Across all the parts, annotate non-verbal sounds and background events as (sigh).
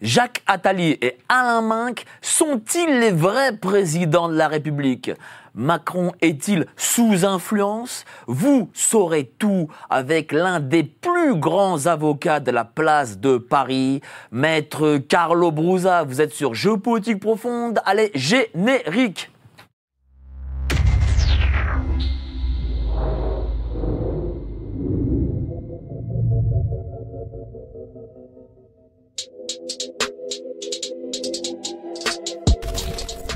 Jacques Attali et Alain Minck sont-ils les vrais présidents de la République? Macron est-il sous influence? Vous saurez tout avec l'un des plus grands avocats de la place de Paris, maître Carlo Brusa. Vous êtes sur Géopolitique Profonde. Allez, générique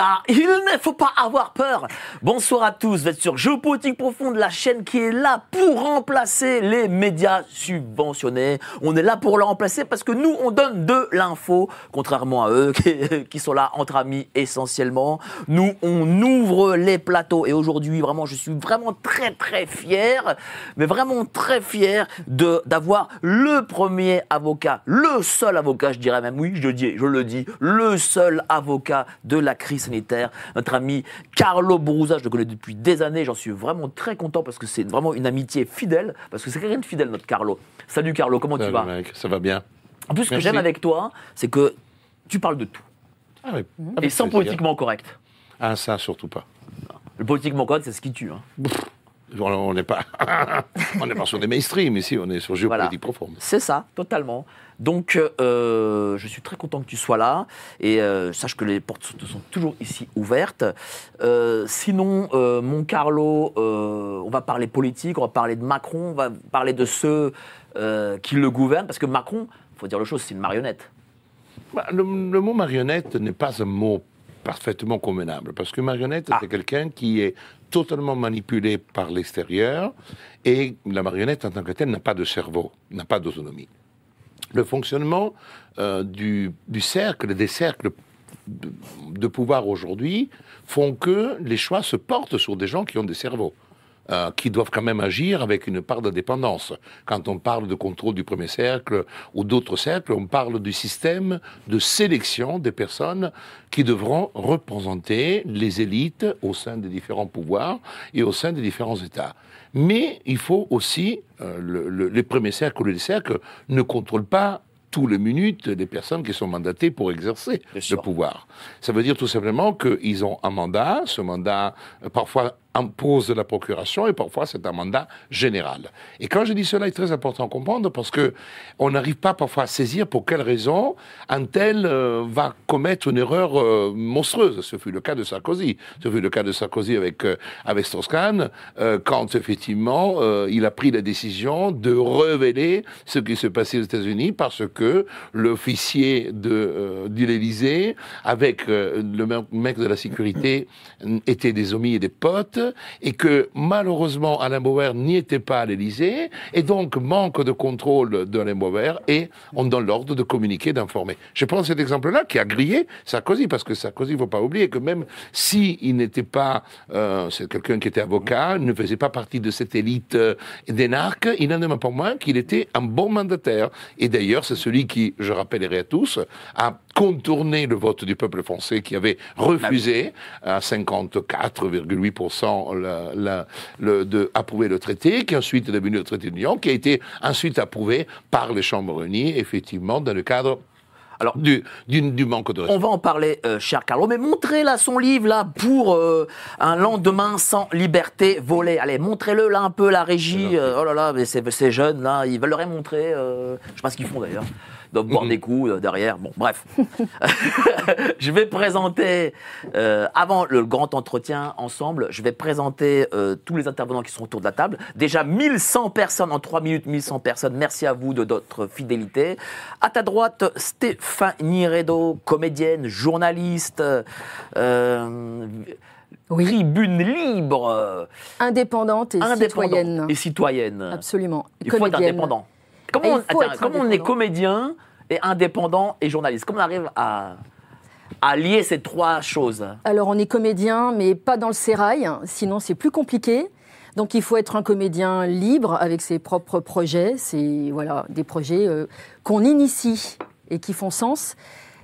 Il y a, il ne faut pas avoir peur. Bonsoir à tous, vous êtes sur Géopolitique Profonde, la chaîne qui est là pour remplacer les médias subventionnés. On est là pour le remplacer parce que nous, on donne de l'info, contrairement à eux (laughs) qui, qui sont là entre amis essentiellement. Nous, on ouvre les plateaux et aujourd'hui, vraiment, je suis vraiment très très fier, mais vraiment très fier de d'avoir le premier avocat, le seul avocat, je dirais même, oui, je dis, je le dis, le seul avocat de la crise sanitaire, notre ami Carlo Brusa, je le connais depuis des années, j'en suis vraiment très content parce que c'est vraiment une amitié fidèle, parce que c'est quelqu'un de fidèle, notre Carlo. Salut Carlo, comment tu vas mec, ça va bien. En plus, ce que j'aime avec toi, c'est que tu parles de tout, Ah oui, et sans politiquement correct. Ah, ça, surtout pas. Le politiquement correct, c'est ce qui tue. hein. On n'est pas, (laughs) on n'est pas sur des mainstream ici, on est sur géopolitique profonde. C'est ça, totalement. Donc, euh, je suis très content que tu sois là. Et euh, sache que les portes sont, sont toujours ici ouvertes. Euh, sinon, euh, mon Carlo, on va parler politique, on va parler de Macron, on va parler de ceux qui le gouvernent. Parce que Macron, il faut dire le chose, c'est une marionnette. Bah, le, le mot marionnette n'est pas un mot parfaitement convenable, parce que marionnette, Ah. c'est quelqu'un qui est totalement manipulé par l'extérieur, et la marionnette en tant que telle n'a pas de cerveau, n'a pas d'autonomie. Le fonctionnement euh, du, cercle, des cercles de, pouvoir aujourd'hui, font que les choix se portent sur des gens qui ont des cerveaux. euh, qui doivent quand même agir avec une part de dépendance. Quand on parle de contrôle du premier cercle ou d'autres cercles, on parle du système de sélection des personnes qui devront représenter les élites au sein des différents pouvoirs et au sein des différents États. Mais il faut aussi, euh, le- le- les premiers cercles ou les cercles ne contrôlent pas tous les minutes les personnes qui sont mandatées pour exercer Bien le sûr. pouvoir. Ça veut dire tout simplement qu'ils ont un mandat, ce mandat euh, parfois impose la procuration et parfois c'est un mandat général. Et quand je dis cela, il est très important à comprendre parce que on n'arrive pas parfois à saisir pour quelle raison un tel euh, va commettre une erreur euh, monstrueuse. Ce fut le cas de Sarkozy. Ce fut le cas de Sarkozy avec euh, avec Strauss-Kahn quand effectivement il a pris la décision de révéler ce qui se passait aux États-Unis parce que l'officier de de l'Élysée avec le me- mec de la sécurité étaient des amis et des potes et que malheureusement Alain Bauer n'y était pas à l'Élysée et donc manque de contrôle d'Alain Bauer et on donne l'ordre de communiquer, d'informer. Je prends cet exemple-là qui a grillé Sarkozy parce que Sarkozy, il ne faut pas oublier que même si il n'était pas, euh, c'est quelqu'un qui était avocat, ne faisait pas partie de cette élite euh, d'énarques, il n'en est pas moins qu'il était un bon mandataire. Et d'ailleurs, c'est celui qui, je rappellerai à tous, a contourné le vote du peuple français qui avait refusé à 54,8% la- la- le- de approuver le traité, qui ensuite est devenu le traité de Lyon, qui a été ensuite approuvé par les chambres réunies, effectivement, dans le cadre Alors, du, du, du manque de On respect. va en parler, euh, cher Carlo, mais montrez là son livre là pour euh, un lendemain sans liberté volée. Allez, montrez-le là un peu la régie. euh, oh là là, mais ces jeunes là, ils veulent le montrer. je sais pas ce qu'ils font d'ailleurs. Doivent boire des coups euh, derrière. Bon, bref. (laughs) je vais présenter, euh, avant le grand entretien ensemble, je vais présenter euh, tous les intervenants qui sont autour de la table. Déjà 1100 personnes en 3 minutes, 1100 personnes. Merci à vous de votre fidélité. À ta droite, Stéphane Stéphanie Redo, comédienne, journaliste, euh, Oui. tribune libre, Indépendante et indépendante citoyenne. et citoyenne. Absolument. Il faut être Comédienne. indépendant. Et Comment, on, faut attends, être comment on est comédien et indépendant et journaliste? Comment on arrive à, à lier ces trois choses? Alors, on est comédien, mais pas dans le sérail, sinon c'est plus compliqué. Donc, il faut être un comédien libre avec ses propres projets. C'est voilà, des projets euh, qu'on initie et qui font sens.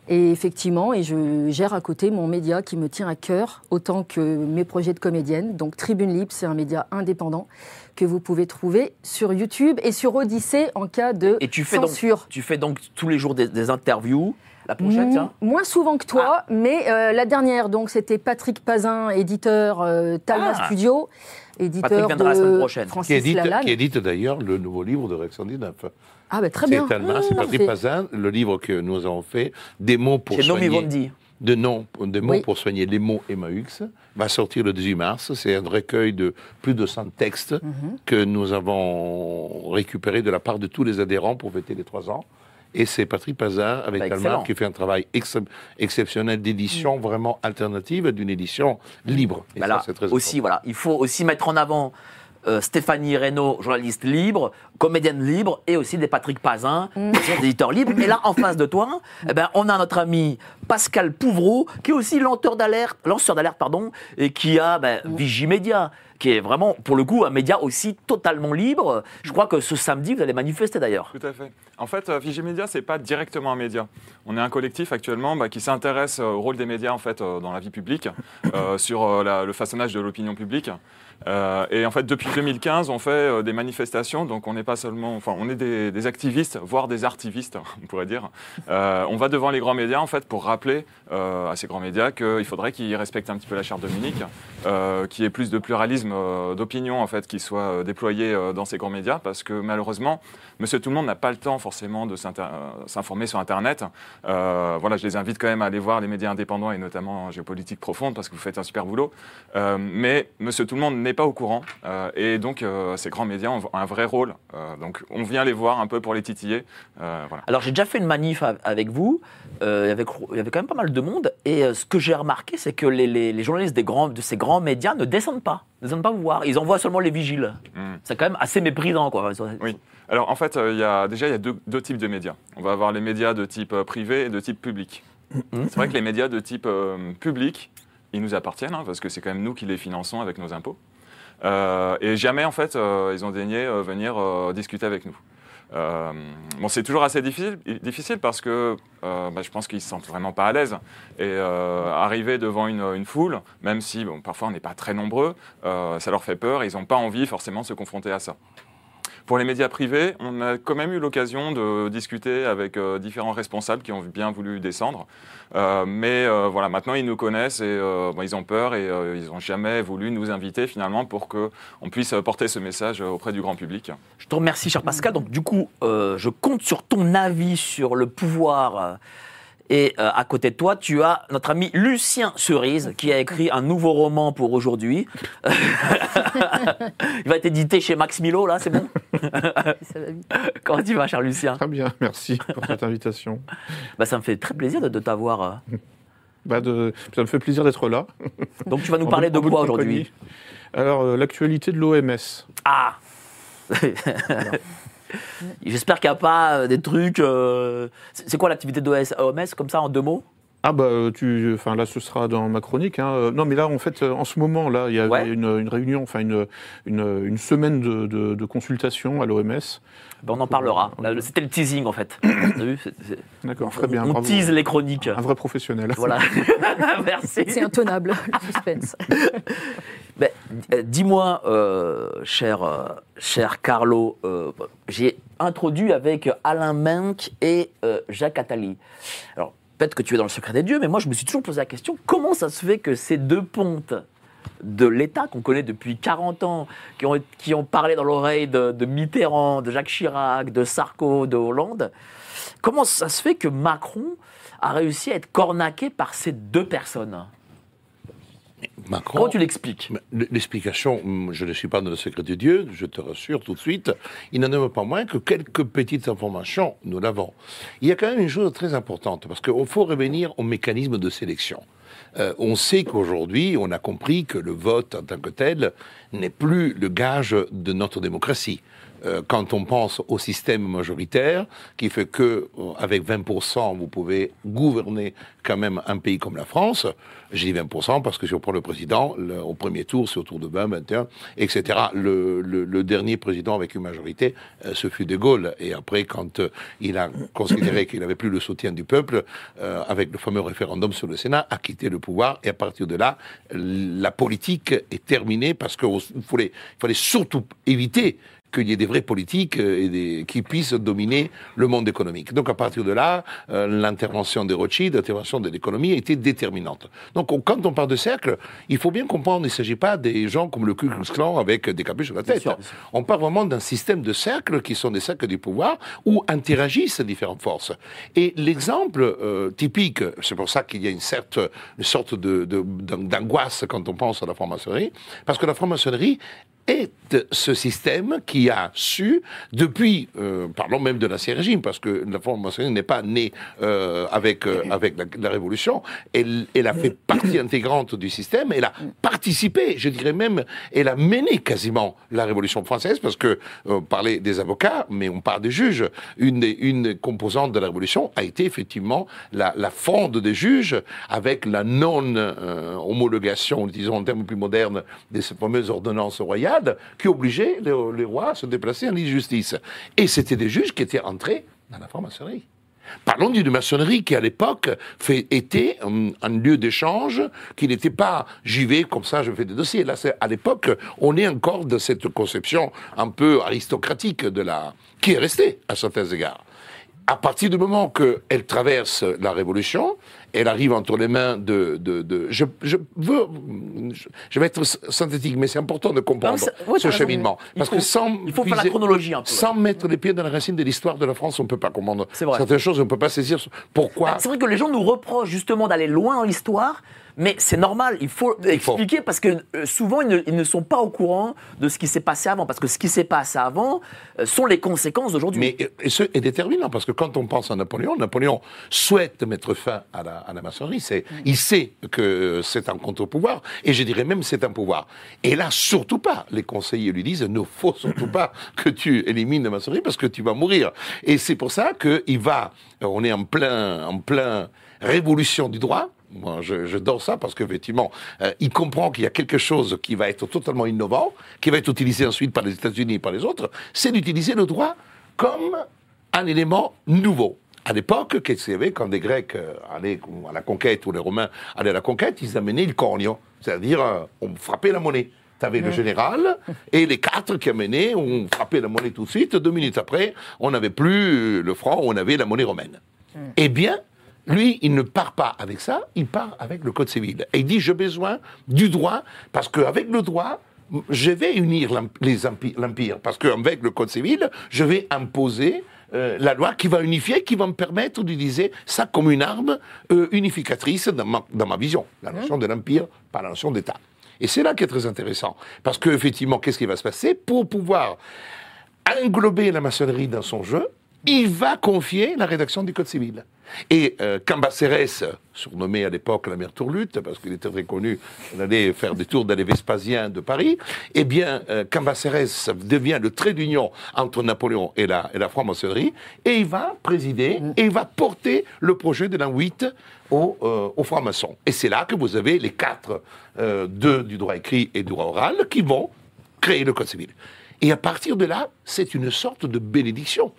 Et effectivement, et je gère à côté mon média qui me tient à cœur, autant que mes projets de comédienne. Donc, Tribune Libre, c'est un média indépendant que vous pouvez trouver sur YouTube et sur Odyssée en cas de Et tu fais, donc, censure. tu fais donc tous les jours des, des interviews. La prochaine, tiens Moins souvent que toi, Ah. mais euh, la dernière, donc c'était Patrick Pazin, éditeur euh, Talma Ah. Studio, éditeur Patrick viendra la semaine de prochaine. Qui Francis édite, Lalanne. qui édite d'ailleurs le nouveau livre de Rex 119. Ah bah très C'est bien. C'est Ah, Patrick parfait. Pazin, le livre que nous avons fait, Des mots pour Chez Nomi soigner. De noms, des mots Oui. pour soigner les mots Emmaüx, va sortir le 18 mars. C'est un recueil de plus de 100 textes Mhm. que nous avons récupérés de la part de tous les adhérents pour fêter les trois ans. Et c'est Patrick Pazin avec Bah, qui fait un travail ex- exceptionnel d'édition vraiment alternative, d'une édition libre. Et Bah ça, là, c'est très aussi, voilà, il faut aussi mettre en avant euh, Stéphanie Reynaud, journaliste libre, comédienne libre, et aussi des Patrick Pazin, Mm. qui sont des éditeurs libres. Et là, en face de toi, eh ben, on a notre ami Pascal Pouvreau, qui est aussi lanceur d'alerte, lanceur d'alerte, pardon, et qui a ben, Mm. Vigimédia, qui est vraiment, pour le coup, un média aussi totalement libre. Je crois que ce samedi, vous allez manifester d'ailleurs. Tout à fait. En fait, euh, Vigimédia, c'est pas directement un média. On est un collectif actuellement bah, qui s'intéresse euh, au rôle des médias en fait dans la vie publique, euh, sur la- le façonnage de l'opinion publique. Euh, et en fait, depuis 2015, on fait euh, des manifestations. Donc, on n'est pas seulement, enfin, on est des, activistes, voire des artivistes, (laughs) on pourrait dire. Euh, on va devant les grands médias en fait pour rappeler à ces grands médias qu'il faudrait qu'ils respectent un petit peu la charte de Munich, euh, qu'il y ait plus de pluralisme euh, d'opinion en fait qui soit euh, déployé euh, dans ces grands médias, parce que malheureusement, Monsieur Tout le Monde n'a pas le temps forcément de euh, s'informer sur Internet. Voilà, je les invite quand même à aller voir les médias indépendants et notamment Géopolitique Profonde parce que vous faites un super boulot. Mais Monsieur Tout le Monde n'est pas au courant et donc ces grands médias ont un vrai rôle. Donc on vient les voir un peu pour les titiller. Alors j'ai déjà fait une manif avec vous, il y avait quand même pas mal de monde, et ce que j'ai remarqué, c'est que les, les- les journalistes des grands, de ces grands médias ne descendent pas, ne descendent pas vous voir, ils envoient seulement les vigiles. Mm. C'est quand même assez méprisant, quoi. Oui. Alors en fait, euh, il y a, déjà, il y a deux, deux types de médias. On va avoir les médias de type euh, privé et de type public. C'est vrai que les médias de type euh, public, ils nous appartiennent, hein, parce que c'est quand même nous qui les finançons avec nos impôts. Euh, et jamais, en fait, euh, ils ont daigné venir discuter avec nous. Euh, bon, c'est toujours assez difficile, difficile parce que euh, bah, je pense qu'ils se sentent vraiment pas à l'aise. Et euh, arriver devant une, une foule, même si bon, parfois on n'est pas très nombreux, ça leur fait peur. Ils n'ont pas envie forcément de se confronter à ça. Pour les médias privés, on a quand même eu l'occasion de discuter avec euh, différents responsables qui ont bien voulu descendre. Euh, mais euh, voilà, maintenant ils nous connaissent et bon, ils ont peur et ils n'ont jamais voulu nous inviter finalement pour qu'on puisse porter ce message auprès du grand public. Je te remercie, cher Pascal. Donc, du coup, je compte sur ton avis sur le pouvoir. Et euh, à côté de toi, tu as notre ami Lucien Cerise qui a écrit un nouveau roman pour aujourd'hui. (laughs) Il va être édité chez Max Milo, là, c'est bon. (laughs) Comment tu vas, cher Lucien? Très bien, merci pour cette invitation. bah, Ça me fait très plaisir de, de t'avoir. euh. (laughs) Bah de, ça me fait plaisir d'être là. Donc, tu vas nous parler de quoi aujourd'hui? Alors, euh, l'actualité de l'OMS. Ah J'espère qu'il n'y a pas euh, des trucs. euh, C'est c'est quoi l'activité d'OMS, comme ça, en deux mots? Ah bah euh, tu, enfin là ce sera dans ma chronique. hein. Euh, Non mais là en fait euh, en ce moment là il y avait Ouais. une, une réunion, enfin une, une, une semaine de, de, de consultation à l'OMS. Ben, On en parlera. C'était le teasing, en fait. (coughs) D'accord, très bien. on bravo. tease les chroniques. Un vrai professionnel. Voilà. (laughs) (laughs) Merci. C'est intenable, le suspense. (laughs) Ben, Dis-moi, euh, cher, euh, cher Carlo, euh, j'ai introduit avec Alain Menck et euh, Jacques Attali. Alors, peut-être que tu es dans le secret des dieux, mais moi, je me suis toujours posé la question comment ça se fait que ces deux pontes de l'État qu'on connaît depuis 40 ans, qui ont, parlé dans l'oreille de, de Mitterrand, de Jacques Chirac, de Sarko, de Hollande, comment ça se fait que Macron a réussi à être cornaqué par ces deux personnes? Macron. Comment tu l'expliques? L'explication, hum, je ne suis pas dans le secret de Dieu, je te rassure tout de suite. Il n'en demeure pas moins que quelques petites informations, nous l'avons. Il y a quand même une chose très importante, parce qu'il faut revenir au mécanisme de sélection. Euh, on sait qu'aujourd'hui, on a compris que le vote en tant que tel n'est plus le gage de notre démocratie. Euh, quand on pense au système majoritaire, qui fait que euh, avec 20%, vous pouvez gouverner quand même un pays comme la France. J'ai dit 20% parce que si on prend le président, le- au premier tour, c'est autour de 20, 21, etc. Le, le- le dernier président avec une majorité, euh, ce fut De Gaulle. Et après, quand euh, il a considéré qu'il n'avait plus le soutien du peuple, avec le fameux référendum sur le Sénat, a quitté le pouvoir. Et à partir de là, la politique est terminée parce qu'il fallait, fallait surtout éviter qu'il y ait des vrais politiques euh, et des, qui puissent dominer le monde économique. Donc à partir de là, euh, l'intervention des Rothschild, l'intervention de l'économie a été déterminante. Donc on- quand on parle de cercle, il faut bien comprendre, il ne s'agit pas des gens comme le Ku Klux Klan avec des capuches sur la tête. sûr, bien sûr. On parle vraiment d'un système de cercles qui sont des cercles du pouvoir où interagissent différentes forces. Et l'exemple euh, typique, c'est pour ça qu'il y a une, certes, une sorte de, de- d'angoisse quand on pense à la franc-maçonnerie, parce que la franc-maçonnerie est ce système qui a su, depuis, euh, parlons même de l'ancien régime, parce que la franc-maçonnerie n'est pas née euh, avec, euh, avec la, Révolution, elle, elle a fait partie intégrante du système, elle a participé, je dirais même, elle a mené quasiment la Révolution française, parce que euh, on parlait des avocats, mais on parle des juges. Une, une composante de la Révolution a été effectivement la, la des juges, avec la non-homologation, disons en termes plus modernes, de ces fameuses ordonnances royales, qui obligeaient les, rois à se déplacer en lit de justice. Et c'était des juges qui étaient entrés dans la franc-maçonnerie. Parlons d'une maçonnerie qui, à l'époque, était hum, un lieu d'échange, qui n'était pas j'y vais comme ça, je fais des dossiers. Là, à l'époque, on est encore de cette conception un peu aristocratique de la, qui est restée à certains égards. À partir du moment qu'elle traverse la Révolution, elle arrive entre les mains de... de, de- je, je veux... Je, je vais être synthétique, mais c'est important de comprendre Non, ce raison. cheminement. Il Parce faut- que sans... il faut faire la chronologie un peu, Sans mettre les pieds dans la racine de l'histoire de la France, on ne peut pas comprendre certaines choses, on ne peut pas saisir pourquoi... Bah, C'est vrai que les gens nous reprochent justement d'aller loin dans l'histoire, mais c'est normal, il faut expliquer parce que euh, souvent ils ne, ils ne sont pas au courant de ce qui s'est passé avant, parce que ce qui s'est passé avant euh, sont les conséquences d'aujourd'hui. Mais euh, et ce est déterminant parce que quand on pense à Napoléon, Napoléon souhaite mettre fin à la, à la maçonnerie. C'est, il sait que c'est un contre-pouvoir et je dirais même c'est un pouvoir. Et là, surtout pas. Les conseillers lui disent ne faut surtout (coughs) pas que tu élimines la maçonnerie parce que tu vas mourir. Et c'est pour ça qu'il va. On est en plein, en plein révolution du droit. Moi, je, je dors ça parce qu'effectivement, euh, il comprend qu'il y a quelque chose qui va être totalement innovant, qui va être utilisé ensuite par les États-Unis et par les autres, c'est d'utiliser le droit comme un élément nouveau. À l'époque, qu'est-ce qu'il y avait quand des Grecs euh, allaient à la conquête ou les Romains allaient à la conquête, ils amenaient le cornio, c'est-à-dire euh, on frappait la monnaie. Tu avais le général (laughs) et les quatre qui amenaient, on frappait la monnaie tout de suite. Deux minutes après, on n'avait plus le franc, on avait la monnaie romaine. Eh bien, lui, il ne part pas avec ça, il part avec le code civil. Et il dit, j'ai besoin du droit, parce qu'avec le droit, je vais unir l'empire. Parce qu'avec le code civil, je vais imposer euh, la loi qui va unifier, qui va me permettre d'utiliser ça comme une arme euh, unificatrice dans ma, dans ma vision. La notion de l'empire par la notion d'État. Et c'est là qui est très intéressant. Parce qu'effectivement, qu'est-ce qui va se passer? Pour pouvoir englober la maçonnerie dans son jeu, il va confier la rédaction du Code civil. Et euh, Cambacérès, surnommé à l'époque la mère Tourlute, parce qu'il était très connu, il allait faire des tours dans les Vespasiens de Paris, eh bien, euh, Cambacérès devient le trait d'union entre Napoléon et la, et la franc-maçonnerie, et il va présider, et il va porter le projet de l'an 8 aux, euh, aux francs-maçons. Et c'est là que vous avez les quatre, euh, deux du droit écrit et du droit oral, qui vont créer le Code civil. Et à partir de là, c'est une sorte de bénédiction.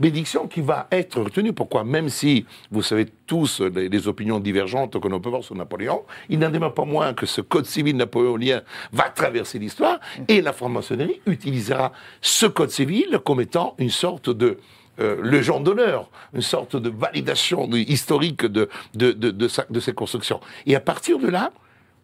Bénédiction qui va être retenue. Pourquoi? Même si vous savez tous les, opinions divergentes que l'on peut voir sur Napoléon, il n'en demeure pas moins que ce code civil napoléonien va traverser l'histoire et la franc-maçonnerie utilisera ce code civil comme étant une sorte de euh, légende d'honneur, une sorte de validation historique de, de, de, de, de constructions. Et à partir de là,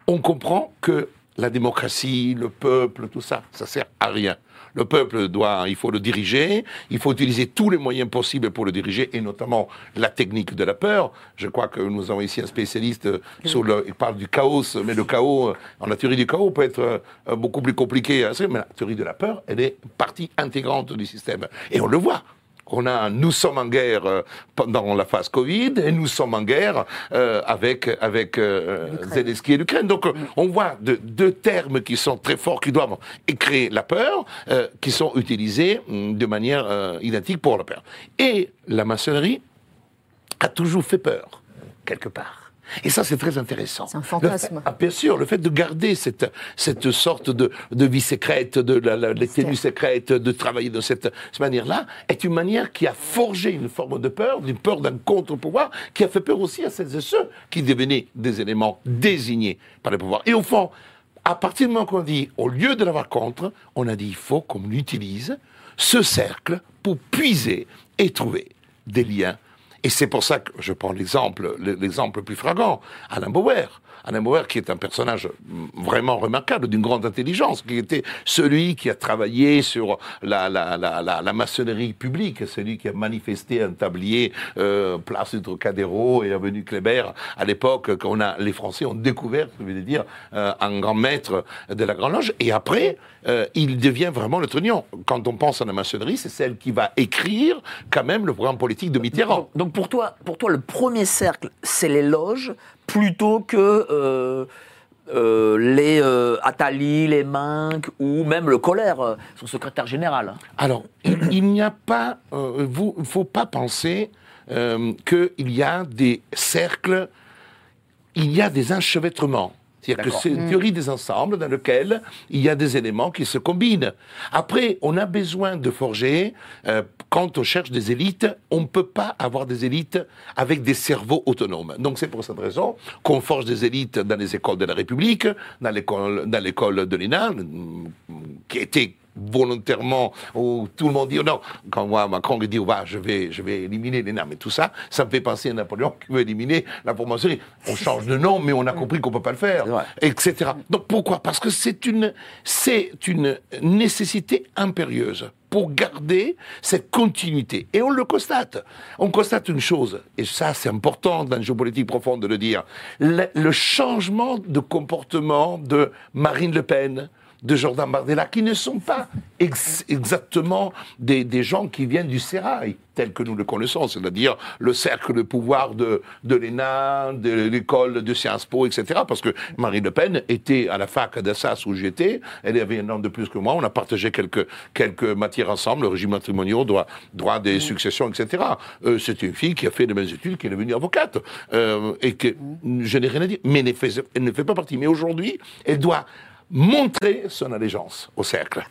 on comprend que la démocratie, le peuple, tout ça, ça sert à rien. Le peuple doit, il faut le diriger, il faut utiliser tous les moyens possibles pour le diriger, et notamment la technique de la peur. Je crois que nous avons ici un spécialiste sur le, il parle du chaos, mais le chaos, en la théorie du chaos peut être euh, beaucoup plus compliqué, mais la théorie de la peur, elle est partie intégrante du système. Et on le voit. On a, nous sommes en guerre euh, pendant la phase Covid et nous sommes en guerre euh, avec avec euh, Zelensky et l'Ukraine. Donc euh, on voit de- deux termes qui sont très forts, qui doivent créer la peur, euh, qui sont utilisés hum, de manière euh, identique pour la peur. Et la maçonnerie a toujours fait peur quelque part. Et ça, c'est très intéressant. C'est un fantasme. ah, bien sûr, le fait de garder cette, cette sorte de, de vie secrète, de la, la- les tenues secrètes, de travailler de cette, cette manière-là, est une manière qui a forgé une forme de peur, d'une peur d'un contre-pouvoir, qui a fait peur aussi à celles et ceux qui devenaient des éléments désignés par le pouvoir. Et au fond, à partir du moment qu'on dit, au lieu de l'avoir contre, on a dit, il faut qu'on utilise ce cercle pour puiser et trouver des liens et c'est pour ça que je prends l'exemple, l'exemple le plus flagrant, Alain Bauer. Alain Bauer, qui est un personnage vraiment remarquable, d'une grande intelligence, qui était celui qui a travaillé sur la, la, la, la, maçonnerie publique, celui qui a manifesté un tablier euh, place du Trocadéro et avenue Kléber à l'époque quand on a, les Français ont découvert, je veux dire, euh, un grand maître de la Grande Loge. Et après, euh, il devient vraiment le trognon. Quand on pense à la maçonnerie, c'est celle qui va écrire quand même le programme politique de Mitterrand. Donc pour toi, pour toi, le premier cercle, c'est les loges plutôt que euh, euh, les euh, Attali, les Minc ou même le Colère, euh, son secrétaire général. Alors, il, n'y a pas, vous, faut pas penser qu'il y a des cercles, il y a des enchevêtrements. C'est-à-dire que c'est une théorie des ensembles dans lequel il y a des éléments qui se combinent. Après, on a besoin de forger, euh, quand on cherche des élites, on ne peut pas avoir des élites avec des cerveaux autonomes. Donc c'est pour cette raison qu'on forge des élites dans les écoles de la République, dans l'école, dans l'école de l'ENA, qui a été volontairement, où tout le monde dit, oh non, quand moi, Macron dit, oh, bah, je vais, je vais éliminer l'ENA, mais tout ça, ça me fait penser à Napoléon qui veut éliminer la franc-maçonnerie. On change de nom, mais on a compris qu'on peut pas le faire, etc. Donc pourquoi? Parce que c'est une, c'est une nécessité impérieuse pour garder cette continuité. Et on le constate. On constate une chose, et ça c'est important dans la géopolitique profonde de le dire, le, le changement de comportement de Marine Le Pen, de Jordan Bardella, qui ne sont pas ex- exactement des, des gens qui viennent du sérail, tel que nous le connaissons, c'est-à-dire le cercle de pouvoir de, de l'ENA, de l'école de Sciences Po, etc. Parce que Marine Le Pen était à la fac d'Assas où j'étais, elle avait un an de plus que moi, on a partagé quelques, quelques matières ensemble, le régime matrimonial, droit, droit des successions, etc. Euh, c'est une fille qui a fait les mêmes études, qui est devenue avocate, euh, et que je n'ai rien à dire, mais elle ne fait, elle ne fait pas partie. Mais aujourd'hui, elle doit montrer son allégeance au cercle.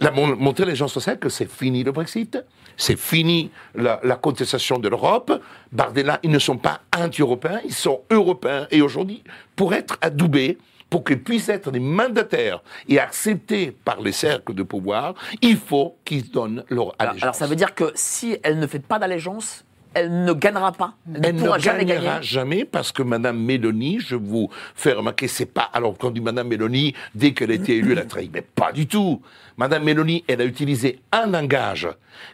La, mon- montrer l'allégeance au cercle, c'est fini le Brexit, c'est fini la, la contestation de l'Europe. Bardella, ils ne sont pas anti-européens, ils sont européens. Et aujourd'hui, pour être adoubés, pour qu'ils puissent être des mandataires et acceptés par les cercles de pouvoir, il faut qu'ils donnent leur Alors, allégeance. alors, ça veut dire que si elle ne fait pas d'allégeance, elle ne gagnera pas. Elle, Elle ne ne pourra jamais gagnera gagner. jamais parce que Madame Mélanie, je vous fais remarquer, c'est pas. Alors, quand on dit Madame Mélanie, dès qu'elle a été élue, elle a trahi. Mais pas du tout. Madame Mélanie, elle a utilisé un langage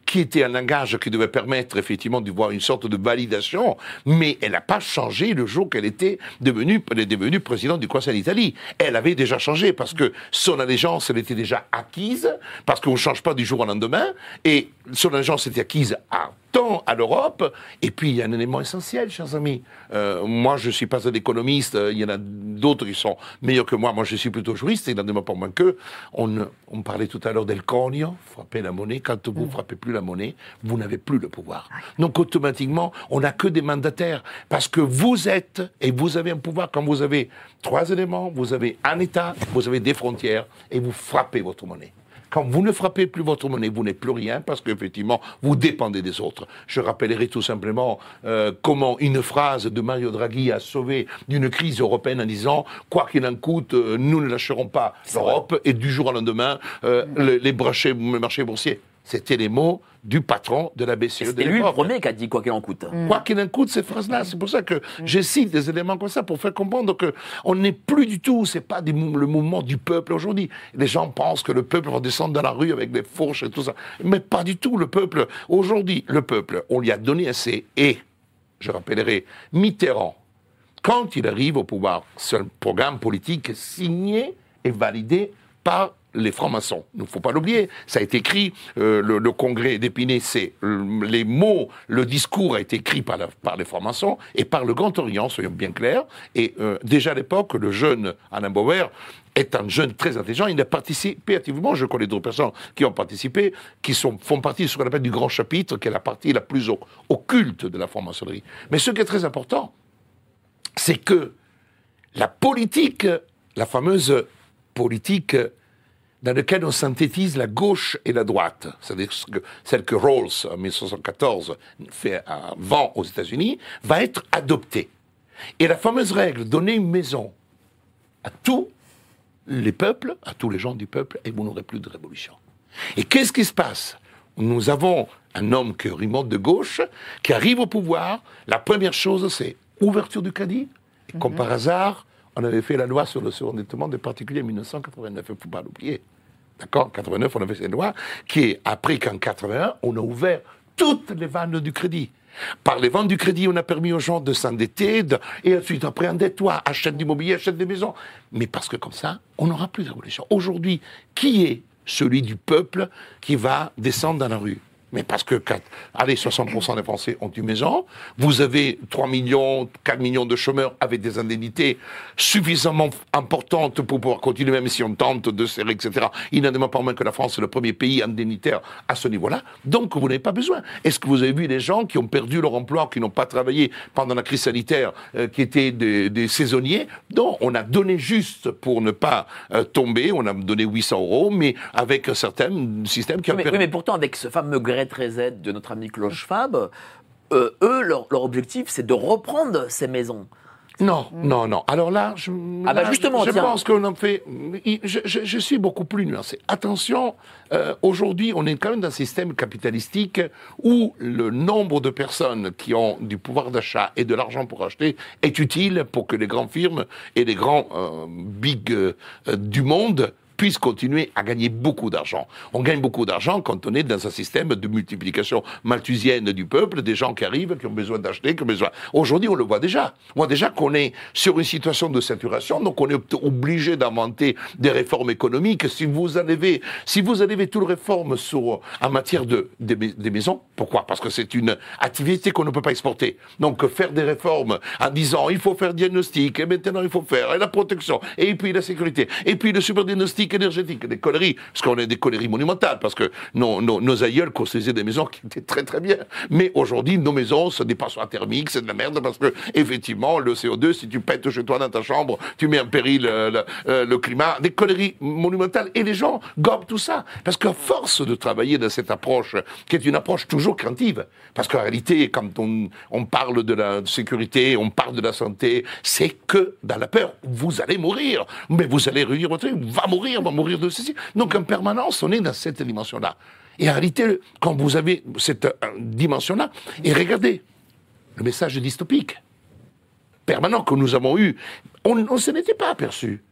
qui était un langage qui devait permettre effectivement de voir une sorte de validation, mais elle n'a pas changé le jour qu'elle était devenue, est devenue présidente du Conseil d'Italie. Elle avait déjà changé parce que son allégeance, elle était déjà acquise, parce qu'on ne change pas du jour au lendemain, et son allégeance était acquise à temps à l'Europe. Et puis, il y a un élément essentiel, chers amis. Euh, moi, je ne suis pas un économiste. euh, Il y en a d'autres qui sont meilleurs que moi. Moi, je suis plutôt juriste. Il n'en demeure pas moins que. On, on parlait à l'heure del conio, frapper la monnaie. Quand vous frappez plus la monnaie, vous n'avez plus le pouvoir. Donc, automatiquement, on n'a que des mandataires. Parce que vous êtes, et vous avez un pouvoir, quand vous avez trois éléments, vous avez un État, vous avez des frontières, et vous frappez votre monnaie. Quand vous ne frappez plus votre monnaie, vous n'êtes plus rien parce qu'effectivement, vous dépendez des autres. Je rappellerai tout simplement euh, comment une phrase de Mario Draghi a sauvé d'une crise européenne en disant quoi qu'il en coûte, euh, nous ne lâcherons pas l'Europe. Et du jour au lendemain, euh, le- les, les marchés boursiers C'était les mots du patron de la BCE de C'était lui le premier qui a dit quoi qu'il en coûte. Quoi qu'il en coûte, ces phrases-là. C'est pour ça que je cite des éléments comme ça pour faire comprendre que on n'est plus du tout, c'est pas des le mouvement du peuple aujourd'hui. Les gens pensent que le peuple va descendre dans la rue avec des fourches et tout ça. Mais pas du tout. Le peuple, aujourd'hui, le peuple, on lui a donné assez. Et, je rappellerai, Mitterrand, quand il arrive au pouvoir, c'est un programme politique signé et validé par les francs-maçons. Il ne faut pas l'oublier. Ça a été écrit, euh, le, congrès d'Épinay, c'est euh, les mots, le discours a été écrit par, les francs-maçons et par le Grand Orient, soyons bien clairs. Et euh, déjà à l'époque, le jeune Alain Bauer est un jeune très intelligent. Il a participé activement. Je connais d'autres personnes qui ont participé, qui sont, font partie de ce qu'on appelle du grand chapitre, qui est la partie la plus occulte de la franc-maçonnerie. Mais ce qui est très important, c'est que la politique, la fameuse politique dans laquelle on synthétise la gauche et la droite, c'est-à-dire ce que- celle que Rawls, en 1914, fait avant aux États-Unis, va être adoptée. Et la fameuse règle, donner une maison à tous les peuples, à tous les gens du peuple, et vous n'aurez plus de révolution. Et qu'est-ce qui se passe? Nous avons un homme qui remonte de gauche, qui arrive au pouvoir. La première chose, c'est ouverture du crédit. Et comme par hasard, on avait fait la loi sur le surendettement des particuliers en 1989, il ne faut pas l'oublier. D'accord? En 89, on avait une loi qui est, après qu'en 81, on a ouvert toutes les vannes du crédit. Par les ventes du crédit, on a permis aux gens de s'endetter, de- et ensuite, après, endette-toi, achète du mobilier, achète des maisons. Mais parce que comme ça, on n'aura plus de révolution. Aujourd'hui, qui est celui du peuple qui va descendre dans la rue? Mais parce que, allez, 60% des Français ont une maison, vous avez 3 millions, 4 millions de chômeurs avec des indemnités suffisamment importantes pour pouvoir continuer, même si on tente de serrer, etc. Il n'en demeure pas moins que la France est le premier pays indemnitaire à ce niveau-là. Donc, vous n'avez pas besoin. Est-ce que vous avez vu des gens qui ont perdu leur emploi, qui n'ont pas travaillé pendant la crise sanitaire, euh, qui étaient des, des saisonniers? Non, on a donné juste pour ne pas euh, tomber, on a donné 800 euros, mais avec un certain système qui a mais, permis... oui, mais pourtant, avec ce fameux Great Reset de notre ami Cloche Fab, euh, eux, leur, leur objectif, c'est de reprendre ces maisons. Non, non, non. Alors là, je, Ah bah là, justement, je tiens. pense qu'on en fait. Je, je- je suis beaucoup plus nuancé. Attention, euh, aujourd'hui, on est quand même dans un système capitalistique où le nombre de personnes qui ont du pouvoir d'achat et de l'argent pour acheter est utile pour que les grandes firmes et les grands euh, big euh, du monde puissent continuer à gagner beaucoup d'argent. On gagne beaucoup d'argent quand on est dans un système de multiplication malthusienne du peuple, des gens qui arrivent, qui ont besoin d'acheter, qui ont besoin... Aujourd'hui, on le voit déjà. On voit déjà qu'on est sur une situation de saturation, donc on est obligé d'inventer des réformes économiques. Si vous enlevez, si vous enlevez toutes les réformes sur, en matière de, des, mais- des maisons, pourquoi? Parce que c'est une activité qu'on ne peut pas exporter. Donc faire des réformes en disant il faut faire diagnostic, et maintenant il faut faire, et la protection, et puis la sécurité, et puis le super énergétique, des conneries, parce qu'on a des conneries monumentales, parce que nos, aïeuls construisaient des maisons qui étaient très très bien. Mais aujourd'hui, nos maisons, ce n'est pas soit thermique, c'est de la merde, parce que effectivement, le CO2, si tu pètes chez toi dans ta chambre, tu mets en péril euh, le, euh, le climat, des conneries monumentales. Et les gens gobent tout ça. Parce qu'à force de travailler dans cette approche, qui est une approche toujours craintive, parce qu'en réalité, quand on, parle de la sécurité, on parle de la santé, c'est que dans la peur, vous allez mourir. Mais vous allez réunir votre va mourir, va mourir de ceci. Donc en permanence, on est dans cette dimension-là. Et en réalité, quand vous avez cette euh, dimension-là, et regardez, le message dystopique permanent que nous avons eu, on ne s'en était pas aperçu.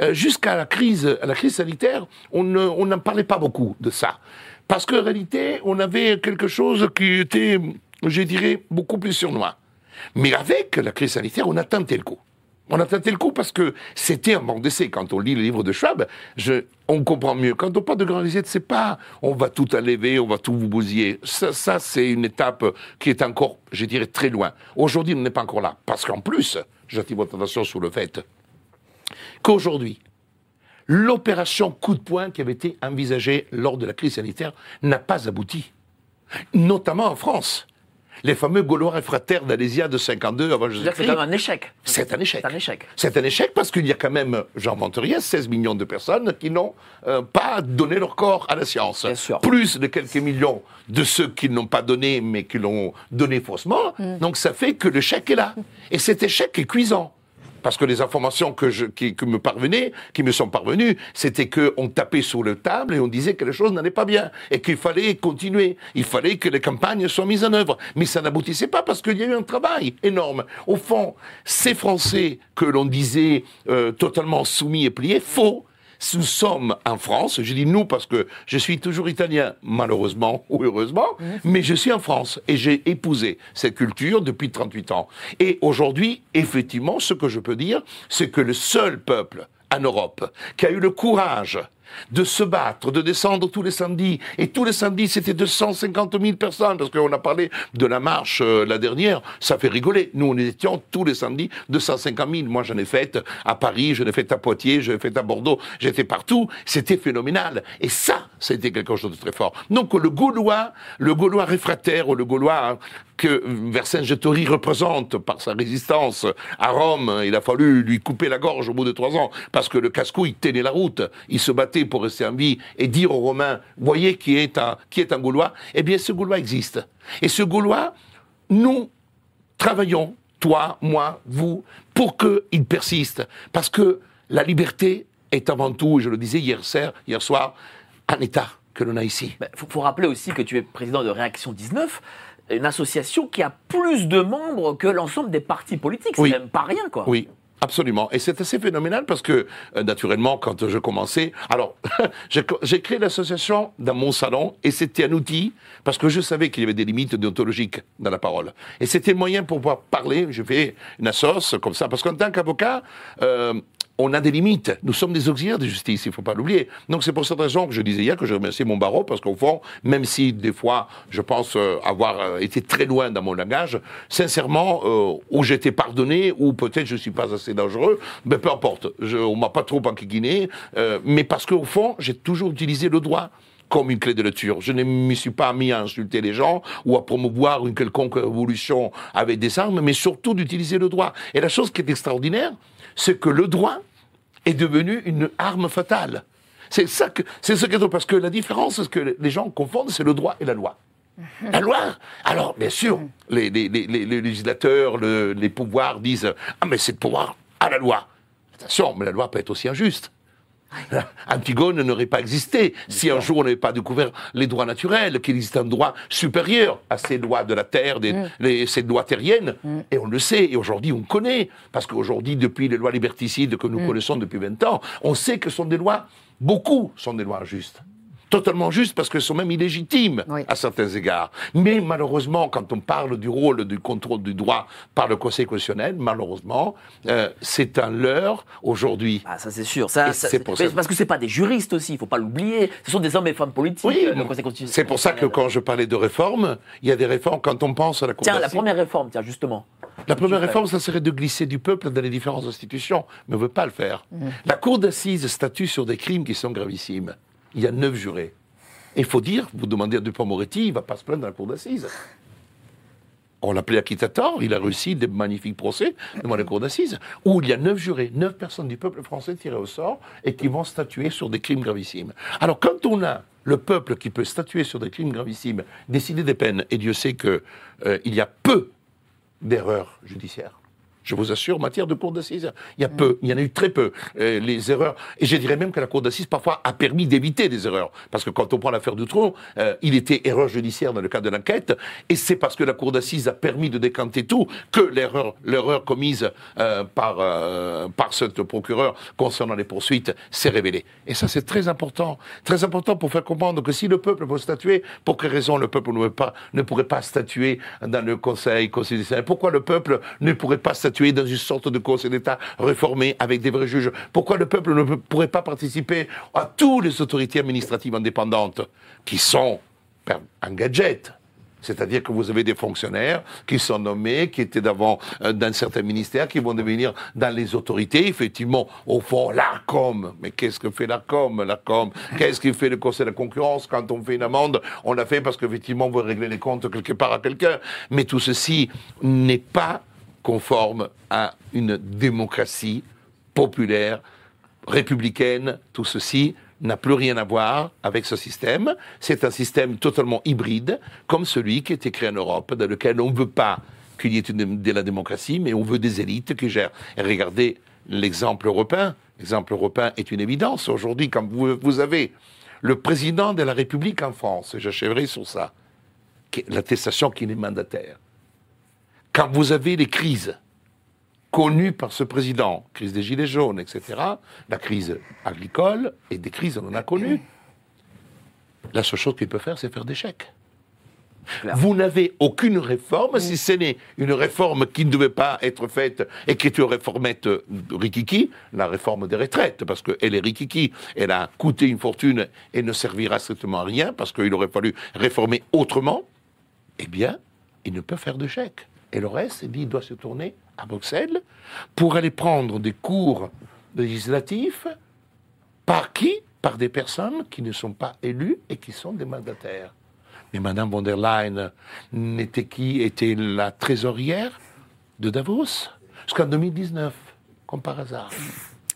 Euh, Jusqu'à la crise, à la crise sanitaire, on on n'en parlait pas beaucoup de ça. Parce qu'en réalité, on avait quelque chose qui était, je dirais, beaucoup plus surnois. Mais avec la crise sanitaire, on a tenté le coup. On a tenté le coup parce que c'était un manque d'essai. Quand on lit le livre de Schwab, on comprend mieux. Quand on parle de grand risette, c'est pas on va tout enlever, on va tout vous bousiller. Ça, ça, c'est une étape qui est encore, je dirais, très loin. Aujourd'hui, on n'est pas encore là. Parce qu'en plus, j'attire votre attention sur le fait qu'aujourd'hui, l'opération coup de poing qui avait été envisagée lors de la crise sanitaire n'a pas abouti. Notamment en France. Les fameux Gaulois réfractaires d'Alésia de 52 avant c'est Jésus-Christ. un échec. C'est un échec. C'est un échec. C'est un échec parce qu'il y a quand même, j'invente rien, 16 millions de personnes qui n'ont euh, pas donné leur corps à la science. Bien sûr. Plus de quelques millions de ceux qui n'ont pas donné, mais qui l'ont donné faussement. Donc ça fait que l'échec est là. Et cet échec est cuisant. Parce que les informations que je, qui, me parvenaient, qui me sont parvenues, c'était qu'on tapait sur le table et on disait que les choses n'allaient pas bien et qu'il fallait continuer. Il fallait que les campagnes soient mises en œuvre. Mais ça n'aboutissait pas parce qu'il y a eu un travail énorme. Au fond, ces Français que l'on disait euh, totalement soumis et pliés, faux. Nous sommes en France, je dis nous parce que je suis toujours italien, malheureusement (laughs) ou heureusement, mais je suis en France et j'ai épousé cette culture depuis 38 ans. Et aujourd'hui, effectivement, ce que je peux dire, c'est que le seul peuple en Europe qui a eu le courage de se battre, de descendre tous les samedis. Et tous les samedis, c'était 250 000 personnes, parce qu'on a parlé de la marche euh, la dernière, ça fait rigoler. Nous, on étions tous les samedis 250 000. Moi, j'en ai fait à Paris, j'en ai fait à Poitiers, j'en ai fait à Bordeaux, j'étais partout. C'était phénoménal. Et ça, c'était quelque chose de très fort. Donc, le Gaulois, le Gaulois réfractaire, ou le Gaulois hein, que Vercingétorix représente par sa résistance à Rome, il a fallu lui couper la gorge au bout de trois ans, parce que le casse-cou, il tenait la route. Il se battait pour rester en vie et dire aux Romains, voyez qui est un, qui est un Gaulois, eh bien ce Gaulois existe. Et ce Gaulois, nous travaillons, toi, moi, vous, pour qu'il persiste. Parce que la liberté est avant tout, je le disais hier, soir, un État que l'on a ici. Il Bah, faut, faut rappeler aussi que tu es président de Réaction 19, une association qui a plus de membres que l'ensemble des partis politiques. C'est Oui. même pas rien, quoi. Oui. Absolument. Et c'est assez phénoménal parce que, euh, naturellement, quand je commençais... Alors, (laughs) j'ai créé l'association dans mon salon et c'était un outil parce que je savais qu'il y avait des limites déontologiques dans la parole. Et c'était le moyen pour pouvoir parler. J'ai fait une assoce comme ça parce qu'en tant qu'avocat... euh, on a des limites. Nous sommes des auxiliaires de justice, il ne faut pas l'oublier. Donc c'est pour cette raison que je disais hier que je remerciais mon barreau, parce qu'au fond, même si des fois je pense euh, avoir euh, été très loin dans mon langage, sincèrement, euh, ou j'étais pardonné, ou peut-être je ne suis pas assez dangereux, ben peu importe. Je, on m'a pas trop enquiquiné, euh, mais parce qu'au fond, j'ai toujours utilisé le droit comme une clé de lecture. Je ne me suis pas mis à insulter les gens ou à promouvoir une quelconque révolution avec des armes, mais surtout d'utiliser le droit. Et la chose qui est extraordinaire, c'est que le droit est devenu une arme fatale. C'est ça que, c'est ce que, parce que la différence, c'est que les gens confondent, c'est le droit et la loi. (laughs) La loi, alors bien sûr, les, les- les- les- les législateurs, le- les pouvoirs disent Ah, mais c'est le pouvoir à la loi. Attention, mais la loi peut être aussi injuste. (laughs) Antigone n'aurait pas existé si un jour on n'avait pas découvert les droits naturels, qu'il existe un droit supérieur à ces lois de la terre, des, les- ces lois terriennes. Et on le sait, et aujourd'hui on connaît, parce qu'aujourd'hui, depuis les lois liberticides que nous connaissons depuis 20 ans, on sait que ce sont des lois, beaucoup sont des lois injustes. Totalement justes parce qu'elles sont même illégitimes Oui. à certains égards. Mais malheureusement, quand on parle du rôle du contrôle du droit par le Conseil constitutionnel, malheureusement, euh, c'est un leurre aujourd'hui. Ah, ça c'est sûr. Ça, ça- c'est pour mais ça- Parce que c'est pas des juristes aussi, il faut pas l'oublier. Ce sont des hommes et femmes politiques. Oui, le Conseil constitutionnel. c'est pour ça que quand je parlais de réforme, il y a des réformes, quand on pense à la Cour Tiens, la première réforme, tiens, justement. La première réforme, ça serait de glisser du peuple dans les différentes institutions, mais on ne veut pas le faire. Mmh. La Cour d'assises statue sur des crimes qui sont gravissimes. Il y a neuf jurés. Il faut dire, vous demandez à Dupont-Moretti, il ne va pas se plaindre dans la Cour d'assises. On l'appelait acquittator, il a réussi des magnifiques procès devant la Cour d'assises, où il y a neuf jurés, neuf personnes du peuple français tirées au sort et qui vont statuer sur des crimes gravissimes. Alors quand on a le peuple qui peut statuer sur des crimes gravissimes, décider des peines, et Dieu sait qu'il y a peu d'erreurs judiciaires. Je vous assure, en matière de cour d'assises, il y a peu, il y en a eu très peu. Euh, les erreurs, et je dirais même que la cour d'assises parfois a permis d'éviter des erreurs. Parce que quand on prend l'affaire Dutron, euh, il était erreur judiciaire dans le cadre de l'enquête, et c'est parce que la cour d'assises a permis de décanter tout que l'erreur, l'erreur commise euh, par, euh, par ce procureur concernant les poursuites s'est révélée. Et ça, c'est très important. Très important pour faire comprendre que si le peuple peut statuer, pour quelle raison le peuple ne, pas, ne pourrait pas statuer dans le Conseil constitutionnel? Pourquoi le peuple ne pourrait pas statuer dans une sorte de Conseil d'État réformé avec des vrais juges Pourquoi le peuple ne pourrait pas participer à toutes les autorités administratives indépendantes qui sont en gadget? C'est-à-dire que vous avez des fonctionnaires qui sont nommés, qui étaient d'avant euh, dans certains ministères, qui vont devenir dans les autorités. Effectivement, au fond, l'ARCOM. Mais qu'est-ce que fait l'ARCOM L'ARCOM, qu'est-ce qu'il fait le Conseil de la concurrence Quand on fait une amende, on l'a fait parce qu'effectivement, on veut régler les comptes quelque part à quelqu'un. Mais tout ceci n'est pas conforme à une démocratie populaire, républicaine, tout ceci n'a plus rien à voir avec ce système. C'est un système totalement hybride, comme celui qui a été créé en Europe, dans lequel on ne veut pas qu'il y ait de la démocratie, mais on veut des élites qui gèrent. Et regardez l'exemple européen. L'exemple européen est une évidence. Aujourd'hui, quand vous, vous avez le président de la République en France, et j'achèverai sur ça, l'attestation qu'il est mandataire, quand vous avez les crises connues par ce président, crise des gilets jaunes, etc., la crise agricole et des crises, on en a connu. La seule chose qu'il peut faire, c'est faire des chèques. Vous n'avez aucune réforme, si ce n'est une réforme qui ne devait pas être faite et qui est une réformette rikiki, la réforme des retraites, parce qu'elle est rikiki, elle a coûté une fortune et ne servira strictement à rien, parce qu'il aurait fallu réformer autrement, eh bien, il ne peut faire de chèque. Et le reste, il dit, il doit se tourner à Bruxelles pour aller prendre des cours législatifs par qui? Par des personnes qui ne sont pas élues et qui sont des mandataires. Mais Madame von der Leyen n'était qui? Était la trésorière de Davos? Jusqu'en 2019, comme par hasard.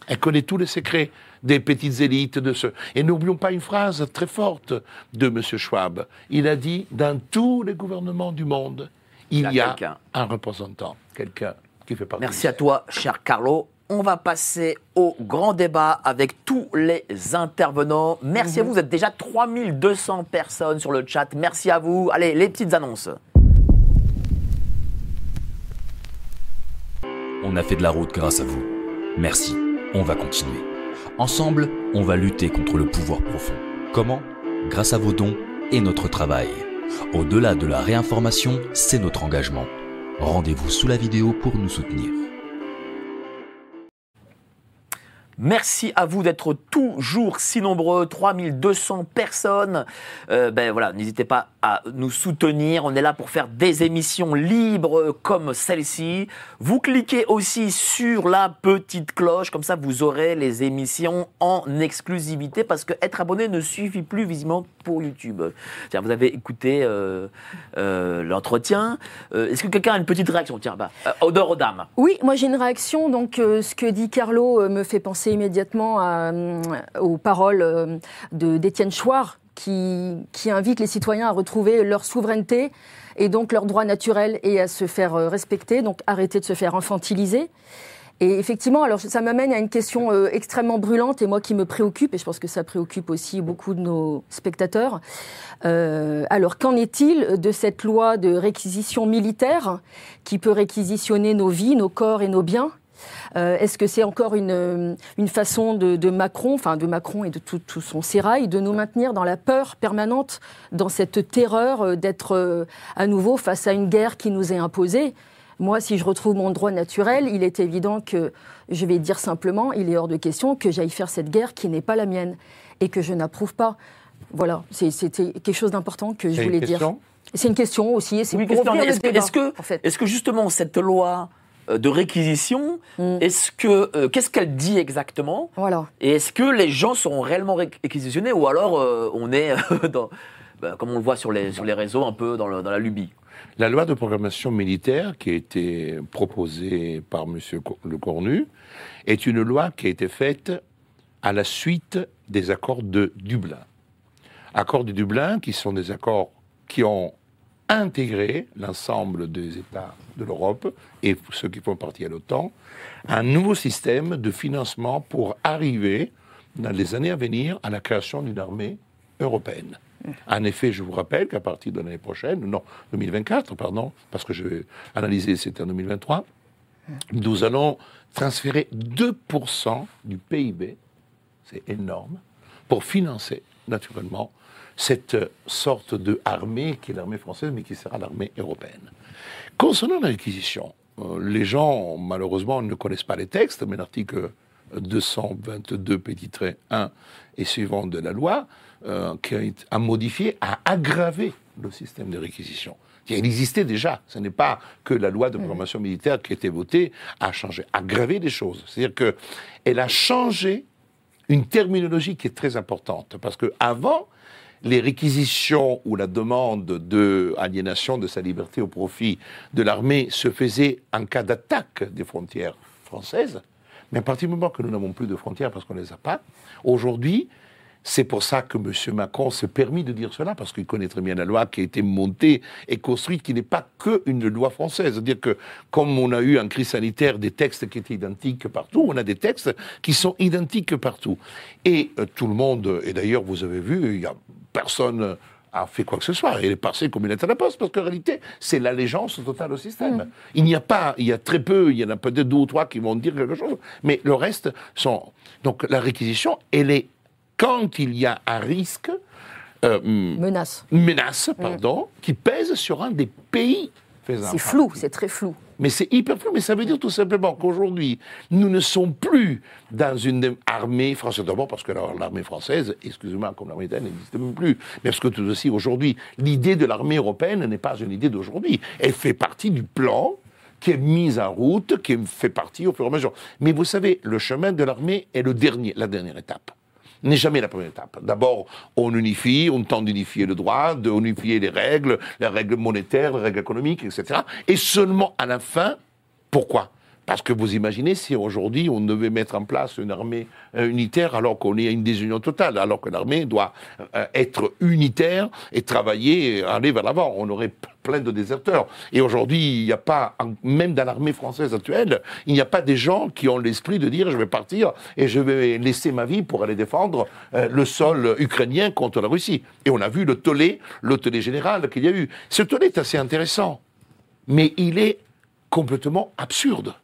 Elle connaît tous les secrets des petites élites de ce. Et n'oublions pas une phrase très forte de M. Schwab. Il a dit dans tous les gouvernements du monde, il y a y a quelqu'un. un représentant, quelqu'un qui fait partie. Merci à toi, cher Carlo. On va passer au grand débat avec tous les intervenants. Merci à vous, vous êtes déjà 3200 personnes sur le chat. Merci à vous. Allez, les petites annonces. On a fait de la route grâce à vous. Merci, on va continuer. Ensemble, on va lutter contre le pouvoir profond. Comment? Grâce à vos dons et notre travail. Au-delà de la réinformation, c'est notre engagement. Rendez-vous sous la vidéo pour nous soutenir. Merci à vous d'être toujours si nombreux, 3200 personnes. Euh, ben voilà, n'hésitez pas à nous soutenir. On est là pour faire des émissions libres comme celle-ci. Vous cliquez aussi sur la petite cloche, comme ça vous aurez les émissions en exclusivité parce que être abonné ne suffit plus visiblement pour YouTube. Tiens, vous avez écouté euh, euh, l'entretien. Est-ce que quelqu'un a une petite réaction? Tiens, bah, odeur aux dames. Oui, moi j'ai une réaction. Donc, ce que dit Carlo me fait penser immédiatement euh, aux paroles euh, d'Étienne Chouard, qui, qui invite les citoyens à retrouver leur souveraineté et donc leurs droits naturels et à se faire euh, respecter. Donc, arrêter de se faire infantiliser. Et effectivement, alors ça m'amène à une question extrêmement brûlante et moi qui me préoccupe, et je pense que ça préoccupe aussi beaucoup de nos spectateurs. Alors qu'en est-il de cette loi de réquisition militaire qui peut réquisitionner nos vies, nos corps et nos biens? Euh, Est-ce que c'est encore une, une façon de, de Macron, enfin de Macron et de tout, tout son sérail, de nous maintenir dans la peur permanente, dans cette terreur euh, d'être euh, à nouveau face à une guerre qui nous est imposée? Moi, si je retrouve mon droit naturel, il est évident que, je vais dire simplement, il est hors de question que j'aille faire cette guerre qui n'est pas la mienne et que je n'approuve pas. Voilà, c'est- c'était quelque chose d'important que je voulais dire. C'est une question aussi, et c'est Oui, pour question, ouvrir est-ce que, débat, est-ce que, en fait. est-ce que justement cette loi euh, de réquisition, Mm. est-ce que euh, qu'est-ce qu'elle dit exactement Voilà. Et est-ce que les gens seront réellement ré- réquisitionnés ou alors euh, on est euh, dans, ben, comme on le voit sur les sur les réseaux, un peu dans, le- dans la lubie? La loi de programmation militaire qui a été proposée par M. Le Cornu est une loi qui a été faite à la suite des accords de Dublin. Accords de Dublin qui sont des accords qui ont intégré l'ensemble des États de l'Europe et ceux qui font partie à l'OTAN un nouveau système de financement pour arriver dans les années à venir à la création d'une armée européenne. En effet, je vous rappelle qu'à partir de l'année prochaine, non, 2024, pardon, parce que je vais analyser, c'était en 2023, nous allons transférer 2% du PIB, c'est énorme, pour financer, naturellement, cette sorte de armée qui est l'armée française, mais qui sera l'armée européenne. Concernant la réquisition, euh, les gens, malheureusement, ne connaissent pas les textes, mais l'article 222 petit trait 1 et suivant de la loi, euh, qui a, modifié, a aggravé le système de réquisition. Il existait déjà. Ce n'est pas que la loi de programmation militaire qui a été votée a changé, a aggravé les choses. C'est-à-dire qu'elle a changé une terminologie qui est très importante. Parce que avant, les réquisitions ou la demande de aliénation de sa liberté au profit de l'armée se faisait en cas d'attaque des frontières françaises. Mais à partir du moment que nous n'avons plus de frontières parce qu'on ne les a pas, aujourd'hui, C'est pour ça que M. Macron s'est permis de dire cela, parce qu'il connaît très bien la loi qui a été montée et construite, qui n'est pas qu'une loi française. C'est-à-dire que, comme on a eu en crise sanitaire des textes qui étaient identiques partout, on a des textes qui sont identiques partout. Et euh, tout le monde, et d'ailleurs, vous avez vu, il n'y a personne a fait quoi que ce soit. Il est passé comme une lettre à la poste, parce qu'en réalité, c'est l'allégeance totale au système. Il n'y a pas, il y a très peu, il y en a peut-être deux ou trois qui vont dire quelque chose, mais le reste sont. Donc la réquisition, elle est quand il y a un risque, euh, Menace. menace, pardon, qui pèse sur un des pays faisant C'est flou, c'est très flou. Mais c'est hyper flou. Mais ça veut dire tout simplement qu'aujourd'hui, nous ne sommes plus dans une armée française. D'abord parce que l'armée française, excusez-moi, comme l'armée italienne n'existe même plus. Mais parce que tout aussi, aujourd'hui, l'idée de l'armée européenne n'est pas une idée d'aujourd'hui. Elle fait partie du plan qui est mis en route, qui fait partie au fur et à mesure. Mais vous savez, le chemin de l'armée est le dernier, la dernière étape n'est jamais la première étape. D'abord, on unifie, on tente d'unifier le droit, d'unifier les règles, les règles monétaires, les règles économiques, etc. Et seulement à la fin, pourquoi? Parce que vous imaginez si aujourd'hui on devait mettre en place une armée euh, unitaire alors qu'on est à une désunion totale, alors que l'armée doit euh, être unitaire et travailler et aller vers l'avant. On aurait plein de déserteurs. Et aujourd'hui, il n'y a pas, même dans l'armée française actuelle, il n'y a pas des gens qui ont l'esprit de dire je vais partir et je vais laisser ma vie pour aller défendre euh, le sol ukrainien contre la Russie. Et on a vu le tollé, le tollé général qu'il y a eu. Ce tollé est assez intéressant, mais il est complètement absurde.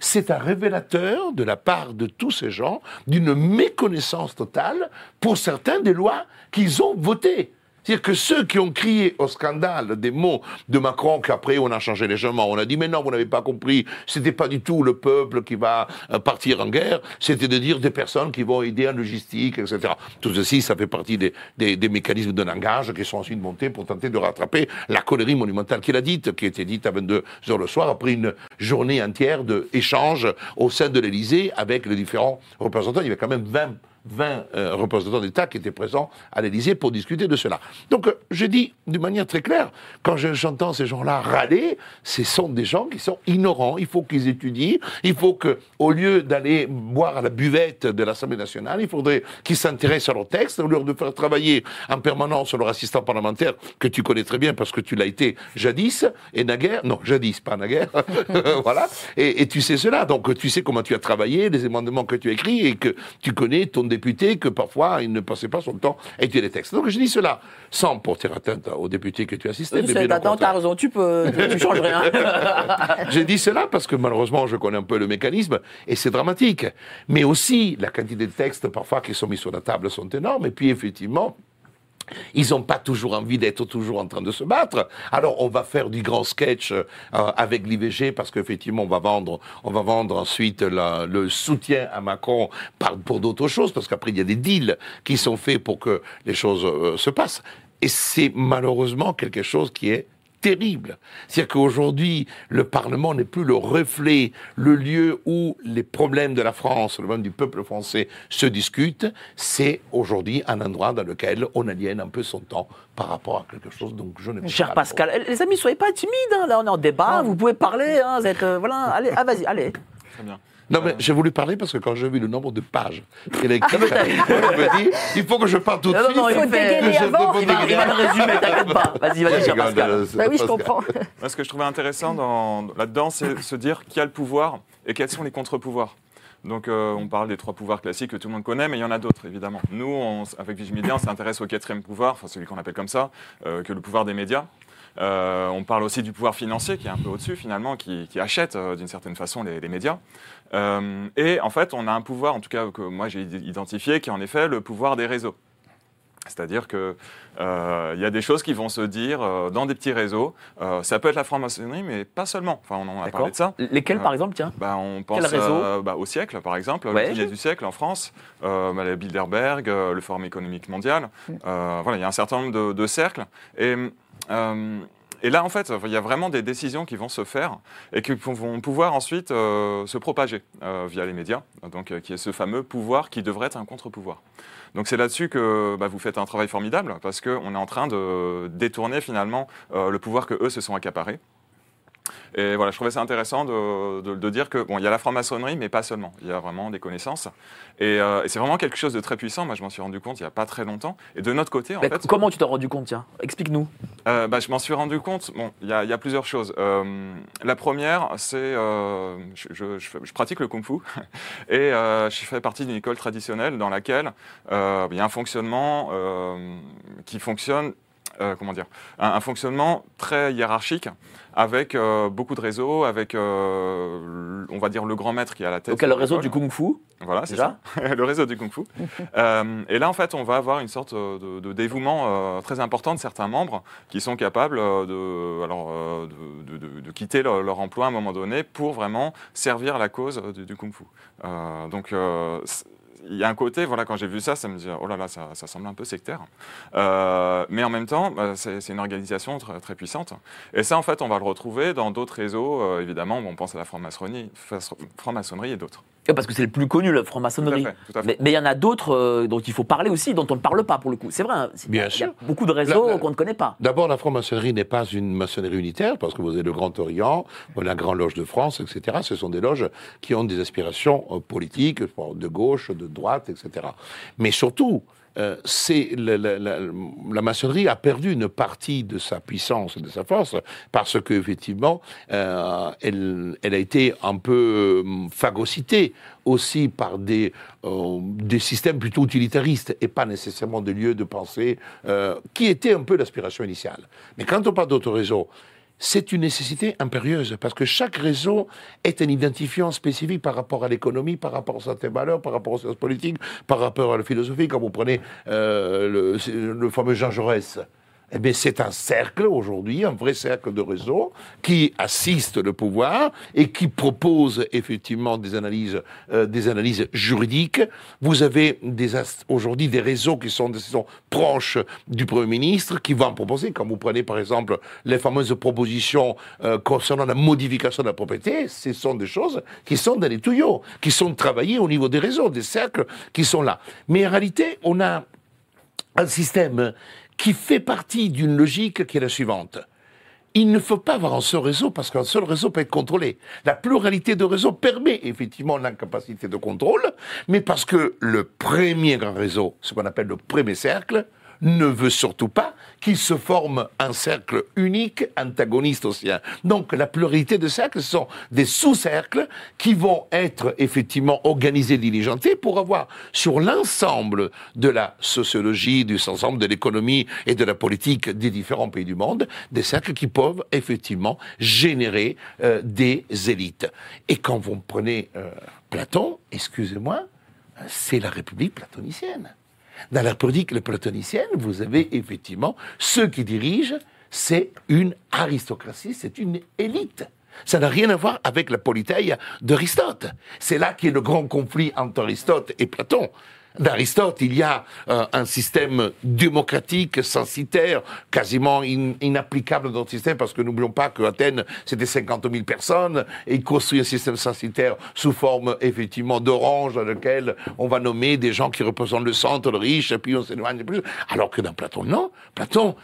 C'est un révélateur de la part de tous ces gens d'une méconnaissance totale, pour certains, des lois qu'ils ont votées. C'est-à-dire que ceux qui ont crié au scandale des mots de Macron, qu'après on a changé légèrement, on a dit mais non, vous n'avez pas compris, c'était pas du tout le peuple qui va euh, partir en guerre, c'était de dire des personnes qui vont aider en logistique, etc. Tout ceci, ça fait partie des, des- des mécanismes de langage qui sont ensuite montés pour tenter de rattraper la connerie monumentale qu'il a dite, qui était dite à 22 heures le soir, après une journée entière d'échanges au sein de l'Élysée avec les différents représentants. Il y avait quand même 20 20 euh, représentants d'État qui étaient présents à l'Élysée pour discuter de cela. Donc, euh, je dis d'une manière très claire, quand je- j'entends ces gens-là râler, ce sont des gens qui sont ignorants. Il faut qu'ils étudient. Il faut que, au lieu d'aller boire à la buvette de l'Assemblée nationale, il faudrait qu'ils s'intéressent à leurs textes, au lieu de faire travailler en permanence leur assistant parlementaire, que tu connais très bien parce que tu l'as été jadis, et naguère, non, jadis, pas naguère, (laughs) voilà, et, et tu sais cela, donc tu sais comment tu as travaillé, les amendements que tu as écrits, et que tu connais ton député, que parfois il ne passait pas son temps à étudier les textes. Donc je dis cela, sans porter atteinte aux députés que tu assistais, mais bien Attends, t'as raison, tu peux, tu changes rien. (laughs) J'ai dit cela parce que malheureusement, je connais un peu le mécanisme et c'est dramatique. Mais aussi, la quantité de textes parfois qui sont mis sur la table sont énormes. Et puis, effectivement, ils n'ont pas toujours envie d'être toujours en train de se battre. Alors, on va faire du grand sketch euh, avec l'IVG parce qu'effectivement, on va vendre, on va vendre ensuite le soutien à Macron par, pour d'autres choses parce qu'après, il y a des deals qui sont faits pour que les choses euh, se passent. Et c'est malheureusement quelque chose qui est terrible. C'est-à-dire qu'aujourd'hui, le Parlement n'est plus le reflet, le lieu où les problèmes de la France, le problème du peuple français se discutent. C'est aujourd'hui un endroit dans lequel on aliène un peu son temps par rapport à quelque chose. Donc je ne Cher Pascal, les amis, soyez pas timides. hein, Là, on est en débat. Vous pouvez parler. hein, vous êtes, euh, voilà. Allez, ah, vas-y, allez. Très bien. Non, mais j'ai voulu parler parce que quand j'ai vu le nombre de pages qu'il a écrit, je me dis, il faut que je parle tout de Non, non, suite. non, il faut dégainer Je avant. Il va, il va le résumer, t'inquiète pas. Vas-y, vas-y, cher Pascal. euh, Bah oui, je comprends. (laughs) Moi, ce que je trouvais intéressant dans- là-dedans, c'est se dire qui a le pouvoir et quels sont les contre-pouvoirs. Donc, euh, on parle des trois pouvoirs classiques que tout le monde connaît, mais il y en a d'autres, évidemment. Nous, on avec Vigimedia, on s'intéresse au quatrième pouvoir, enfin celui qu'on appelle comme ça, euh, que le pouvoir des médias. Euh, on parle aussi du pouvoir financier, qui est un peu au-dessus, finalement, qui, qui achète, euh, d'une certaine façon, les, les médias. Euh, et en fait, on a un pouvoir, en tout cas que moi j'ai identifié, qui est en effet le pouvoir des réseaux. C'est-à-dire qu'il il y a des choses qui vont se dire euh, dans des petits réseaux. Euh, ça peut être la franc-maçonnerie, mais pas seulement. Enfin, on en a parlé de ça. Lesquels, par exemple, tiens? Bah, on pense euh, bah, au siècle, par exemple, Ouais. le du siècle en France, euh, bah, le Bilderberg, euh, le Forum économique mondial. Euh, voilà, il y a un certain nombre de, de cercles. Et, euh, et là, en fait, il y a vraiment des décisions qui vont se faire et qui vont pouvoir ensuite euh, se propager euh, via les médias, donc euh, qui est ce fameux pouvoir qui devrait être un contre-pouvoir. Donc c'est là-dessus que bah, vous faites un travail formidable parce qu'on est en train de détourner finalement le pouvoir que eux se sont accaparés. Et voilà, je trouvais ça intéressant de, de- de dire que bon, il y a la franc-maçonnerie, mais pas seulement. Il y a vraiment des connaissances. Et, euh, et c'est vraiment quelque chose de très puissant. Moi, je m'en suis rendu compte il n'y a pas très longtemps. Et de notre côté, en Mais fait, Comment tu t'en rendu compte, tiens? Explique-nous. euh, bah, je m'en suis rendu compte. Bon, il y, a- il y a plusieurs choses. Euh, la première, c'est je, je- je fais- je pratique le kung-fu (laughs) et je fais partie d'une école traditionnelle dans laquelle il y a un fonctionnement qui fonctionne. Euh, comment dire un, un fonctionnement très hiérarchique avec euh, beaucoup de réseaux, avec euh, on va dire le grand maître qui est à la tête. Donc, (laughs) le réseau du Kung Fu. Voilà, c'est ça. le réseau (laughs) du Kung Fu. Euh, et là, en fait, on va avoir une sorte de, de dévouement très important de certains membres qui sont capables de, alors, de, de- de- de quitter leur, leur emploi à un moment donné pour vraiment servir la cause du, du Kung Fu. Euh, donc, il y a un côté, voilà, quand j'ai vu ça, ça me dit, oh là là, ça, semble un peu sectaire. Euh, mais en même temps, euh, c'est une organisation très, puissante. Et ça, en fait, on va le retrouver dans d'autres réseaux, euh, évidemment, on pense à la franc-maçonnerie franc-maçonnerie et d'autres. Parce que c'est le plus connu, la franc-maçonnerie. Mais il y en a d'autres euh, dont il faut parler aussi, dont on ne parle pas pour le coup. C'est vrai. hein. Bien il y a sûr. beaucoup de réseaux qu'on ne connaît pas. D'abord, la franc-maçonnerie n'est pas une maçonnerie unitaire, parce que vous avez le Grand Orient, la Grande Loge de France, etc. Ce sont des loges qui ont des aspirations euh, politiques, de gauche, de droite, etc. Mais surtout, euh, c'est la, la- la- la maçonnerie a perdu une partie de sa puissance, de sa force, parce que effectivement, euh, elle, elle a été un peu euh, phagocytée aussi par des, euh, des systèmes plutôt utilitaristes et pas nécessairement des lieux de pensée euh, qui étaient un peu l'aspiration initiale. Mais quand on parle d'autres réseaux, c'est une nécessité impérieuse parce que chaque réseau est un identifiant spécifique par rapport à l'économie, par rapport à certaines valeurs, par rapport aux sciences politiques, par rapport à la philosophie. Quand vous prenez euh, le, fameux Jean Jaurès, eh bien, c'est un cercle aujourd'hui, un vrai cercle de réseau qui assiste le pouvoir et qui propose effectivement des analyses, euh, des analyses juridiques. Vous avez aujourd'hui des réseaux qui sont, qui sont proches du Premier ministre, qui vont proposer, quand vous prenez par exemple les fameuses propositions euh, concernant la modification de la propriété, ce sont des choses qui sont dans les tuyaux, qui sont travaillées au niveau des réseaux, des cercles qui sont là. Mais en réalité, on a un système qui fait partie d'une logique qui est la suivante. Il ne faut pas avoir un seul réseau parce qu'un seul réseau peut être contrôlé. La pluralité de réseaux permet effectivement l'incapacité de contrôle, mais parce que le premier grand réseau, ce qu'on appelle le premier cercle, ne veut surtout pas qu'il se forme un cercle unique, antagoniste au sien. Donc la pluralité de cercles ce sont des sous-cercles qui vont être effectivement organisés, diligentés pour avoir sur l'ensemble de la sociologie, du ensemble de l'économie et de la politique des différents pays du monde, des cercles qui peuvent effectivement générer euh, des élites. Et quand vous prenez euh, Platon, excusez-moi, c'est la République platonicienne. Dans la République platonicienne, vous avez effectivement ceux qui dirigent, c'est une aristocratie, c'est une élite. Ça n'a rien à voir avec la politeille d'Aristote. C'est là qu'est le grand conflit entre Aristote et Platon. D'Aristote, il y a euh, un système démocratique, censitaire, quasiment in- inapplicable dans notre système, parce que n'oublions pas qu'Athènes, c'était 50 000 personnes, et il construit un système censitaire sous forme, effectivement, d'orange, dans lequel on va nommer des gens qui représentent le centre, le riche, et puis on s'éloigne plus. Alors que dans Platon, non. Platon,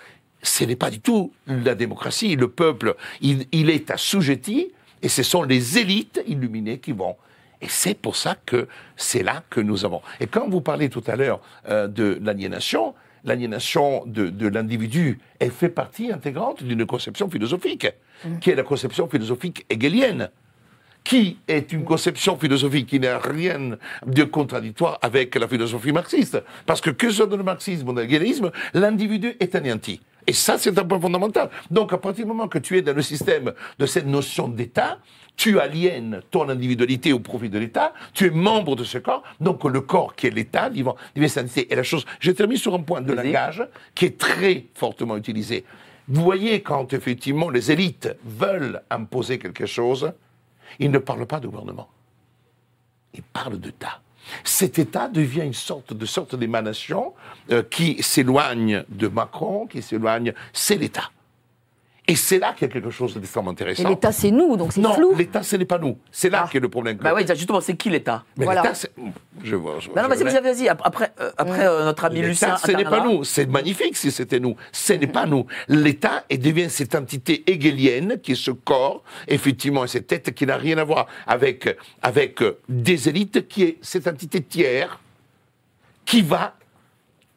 ce n'est pas du tout la démocratie. Le peuple, il, il est assujetti, et ce sont les élites illuminées qui vont. Et c'est pour ça que c'est là que nous avons. Et quand vous parlez tout à l'heure euh, de l'aliénation, l'aliénation de, de l'individu, elle fait partie intégrante d'une conception philosophique, qui est la conception philosophique hegelienne qui est une conception philosophique qui n'a rien de contradictoire avec la philosophie marxiste. Parce que que soit dans le marxisme ou dans l'hegélisme, l'individu est anéanti. Et ça, c'est un point fondamental. Donc, à partir du moment que tu es dans le système de cette notion d'État, tu aliènes ton individualité au profit de l'État, tu es membre de ce corps, donc le corps qui est l'État, s'identifier. Et la chose, je termine sur un point de langage qui est très fortement utilisé. Vous voyez, quand effectivement les élites veulent imposer quelque chose, ils ne parlent pas de gouvernement. Ils parlent d'État. Cet État devient une sorte de sorte d'émanation euh, qui s'éloigne de Macron, qui s'éloigne. C'est l'État. Et c'est là qu'il y a quelque chose d'extrêmement Et intéressant. l'État, c'est nous, donc c'est non, flou. l'État, ce n'est pas nous. C'est là Ah. qui est le problème. Bah oui, justement, c'est qui l'État? Mais Voilà. l'État, c'est... Je vois, je vois, Bah non, je vas-y, vais- vas-y, vas-y. Après, euh, après euh, notre ami Lucien. L'État, ce n'est pas nous. C'est magnifique si c'était nous. Ce n'est pas nous. L'État devient cette entité hegelienne qui est ce corps, effectivement, et cette tête qui n'a rien à voir avec, avec euh, des élites, qui est cette entité tiers qui va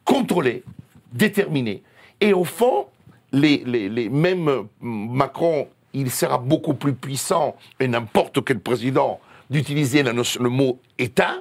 contrôler, déterminer. Et au fond, les, les, mêmes euh, Macron, il sera beaucoup plus puissant, et n'importe quel président, d'utiliser le mot État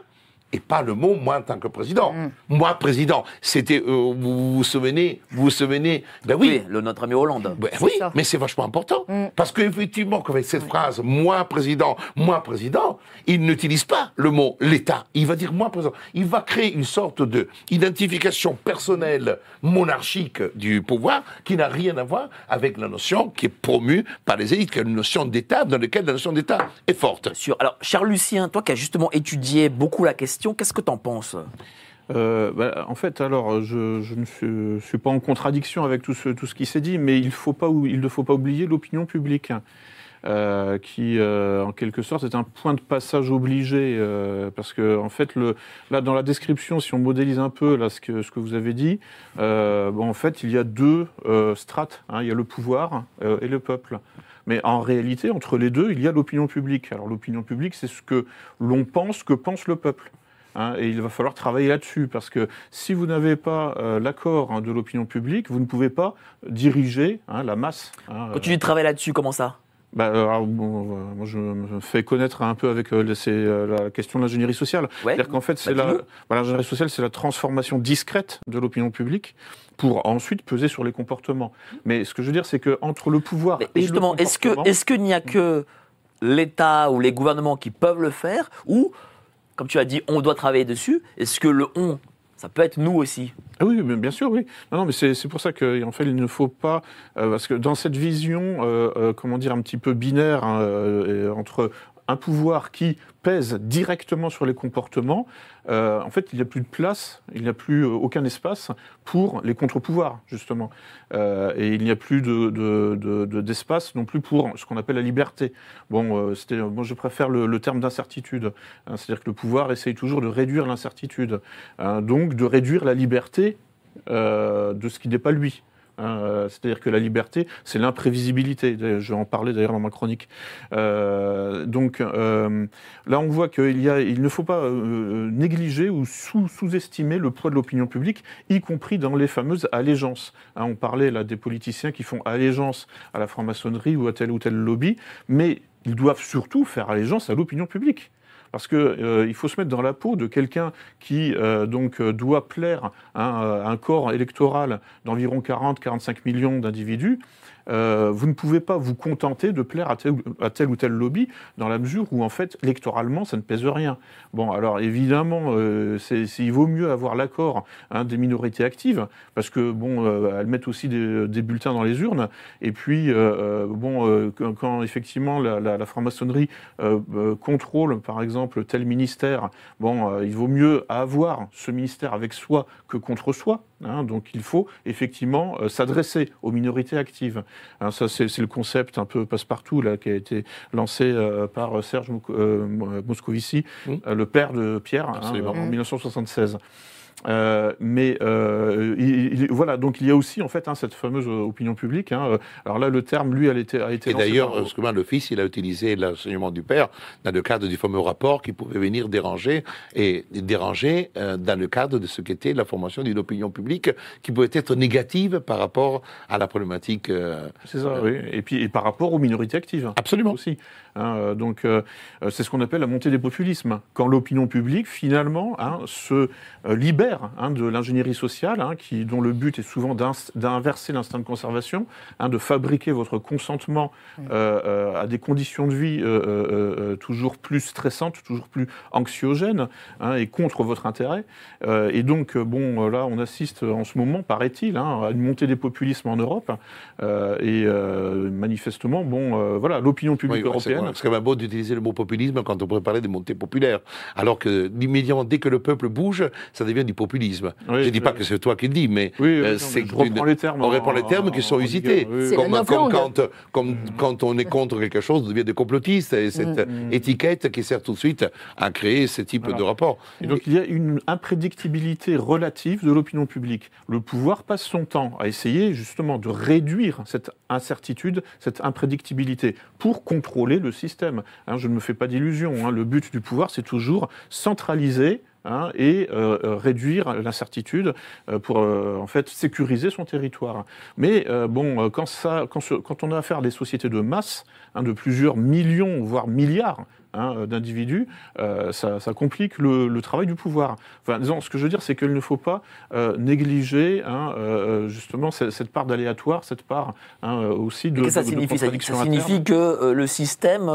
et pas le mot moi en tant que président. Moi, président, c'était, euh, vous vous souvenez, vous vous souvenez, ben oui, Oui, le, notre ami Hollande. ben oui, ça. mais c'est vachement important. Parce qu'effectivement, qu'avec cette phrase, moi président, moi président, il n'utilise pas le mot l'État. Il va dire moi président. Il va créer une sorte de identification personnelle monarchique du pouvoir qui n'a rien à voir avec la notion qui est promue par les élites, qui est une notion d'État dans laquelle la notion d'État est forte. Sûr. Alors, cher Lucien, toi qui as justement étudié beaucoup la question, qu'est-ce que t'en penses? Euh, bah, en fait, alors, je, ne suis, pas en contradiction avec tout ce, qui s'est dit, mais il, ne faut pas oublier l'opinion publique, euh, qui, euh, en quelque sorte, est un point de passage obligé, parce que, en fait, là, dans la description, si on modélise un peu ce, que, vous avez dit, en fait, il y a deux strates. hein, il y a le pouvoir et le peuple. Mais en réalité, entre les deux, il y a l'opinion publique. Alors, l'opinion publique, c'est ce que l'on pense que pense le peuple. Hein, et il va falloir travailler là-dessus, parce que si vous n'avez pas euh, l'accord hein, de l'opinion publique, vous ne pouvez pas diriger hein, la masse. Quand tu dis travailler là-dessus, comment ça? Bah, alors, bon, euh, moi, je me fais connaître un peu avec euh, euh, la question de l'ingénierie sociale. Ouais. C'est-à-dire qu'en fait, c'est Bah, bah, l'ingénierie sociale, c'est la transformation discrète de l'opinion publique pour ensuite peser sur les comportements. Mais ce que je veux dire, c'est que entre le pouvoir Mais et justement, le est-ce que est-ce qu'il n'y a que l'État ou les gouvernements qui peuvent le faire ou, comme tu as dit, on doit travailler dessus Est-ce que le on, ça peut être nous aussi? Ah oui, bien sûr, oui. Non, non mais c'est pour ça qu'en fait, il ne faut pas... euh, parce que dans cette vision, euh, euh, comment dire, un petit peu binaire, hein, entre un pouvoir qui pèse directement sur les comportements, euh, en fait, il n'y a plus de place, il n'y a plus euh, aucun espace pour les contre-pouvoirs, justement. Euh, et il n'y a plus de- de- de- de- d'espace non plus pour ce qu'on appelle la liberté. Bon, moi, je préfère le, terme d'incertitude. hein, C'est-à-dire que le pouvoir essaye toujours de réduire l'incertitude. hein, donc, de réduire la liberté de ce qui n'est pas lui. Hein, euh, C'est-à-dire que la liberté, c'est l'imprévisibilité. Je vais en parler d'ailleurs dans ma chronique. Euh, donc euh, là, on voit qu'il ne faut pas négliger ou sous- sous-estimer le poids de l'opinion publique, y compris dans les fameuses allégeances. Hein, on parlait là des politiciens qui font allégeance à la franc-maçonnerie ou à tel ou tel lobby, mais ils doivent surtout faire allégeance à l'opinion publique. Parce que euh, faut se mettre dans la peau de quelqu'un qui euh, euh, doit plaire hein, à un corps électoral d'environ 40-45 millions d'individus. Euh, vous ne pouvez pas vous contenter de plaire à tel, ou tel lobby dans la mesure où en fait électoralement ça ne pèse rien. Bon alors évidemment euh, il vaut mieux avoir l'accord hein, des minorités actives parce que bon euh, elles mettent aussi des, bulletins dans les urnes et puis bon quand, effectivement la, la- franc-maçonnerie contrôle par exemple tel ministère, bon il vaut mieux avoir ce ministère avec soi que contre soi. Hein. donc il faut effectivement euh, s'adresser aux minorités actives. Hein, ça, c'est le concept un peu passe-partout là qui a été lancé euh, par Serge Mou- euh, Moscovici, le père de Pierre, hein, en 1976. Euh, mais euh, il- il- voilà, donc il y a aussi en fait hein, cette fameuse euh, opinion publique. hein. Alors là, le terme, lui, elle était, a été Et d'ailleurs, par- le fils, il a utilisé l'enseignement du père dans le cadre du fameux rapport qui pouvait venir déranger et déranger euh, dans le cadre de ce qu'était la formation d'une opinion publique qui pouvait être négative par rapport à la problématique. C'est ça, oui. Et puis et par rapport aux minorités actives. Absolument. Aussi. Hein, donc c'est ce qu'on appelle la montée des populismes. Quand l'opinion publique finalement se euh, hein, de l'ingénierie sociale, hein, qui, dont le but est souvent d'inverser l'instinct de conservation, hein, de fabriquer votre consentement euh, euh, à des conditions de vie euh, toujours plus stressantes, toujours plus anxiogènes, hein, et contre votre intérêt. Euh, et donc bon, là on assiste en ce moment, paraît-il, hein, à une montée des populismes en Europe. Euh, et euh, manifestement, bon, euh, voilà, l'opinion publique Oui, européenne. c'est quand même beau d'utiliser le mot populisme quand on pourrait parler de montée populaire. Alors que immédiatement, dès que le peuple bouge, ça devient du du populisme. Oui, je ne dis pas que c'est toi qui le dis, mais Oui, oui, euh, non, c'est mais je reprends une- les termes On en- reprend les termes en- qui sont en usités. Comme, langues. quand, comme quand on est contre quelque chose, on devient des complotistes. Et cette Mm. étiquette qui sert tout de suite à créer ce type Voilà. de rapport. Et donc il y a une imprédictibilité relative de l'opinion publique. Le pouvoir passe son temps à essayer justement de réduire cette incertitude, cette imprédictibilité, pour contrôler le système. Hein, je ne me fais pas d'illusions. hein. Le but du pouvoir, c'est toujours centraliser. Hein, et euh, euh, réduire l'incertitude euh, pour en fait sécuriser son territoire. Mais bon, quand on a affaire à des sociétés de masse, hein, de plusieurs millions voire milliards hein, euh, d'individus, euh, ça, ça complique le, le travail du pouvoir. Enfin, disons, ce que je veux dire, c'est qu'il ne faut pas euh, négliger hein, euh, justement cette, cette part d'aléatoire, cette part hein, aussi de, Qu'est-ce que ça de- de signifie Ça, signifie que le système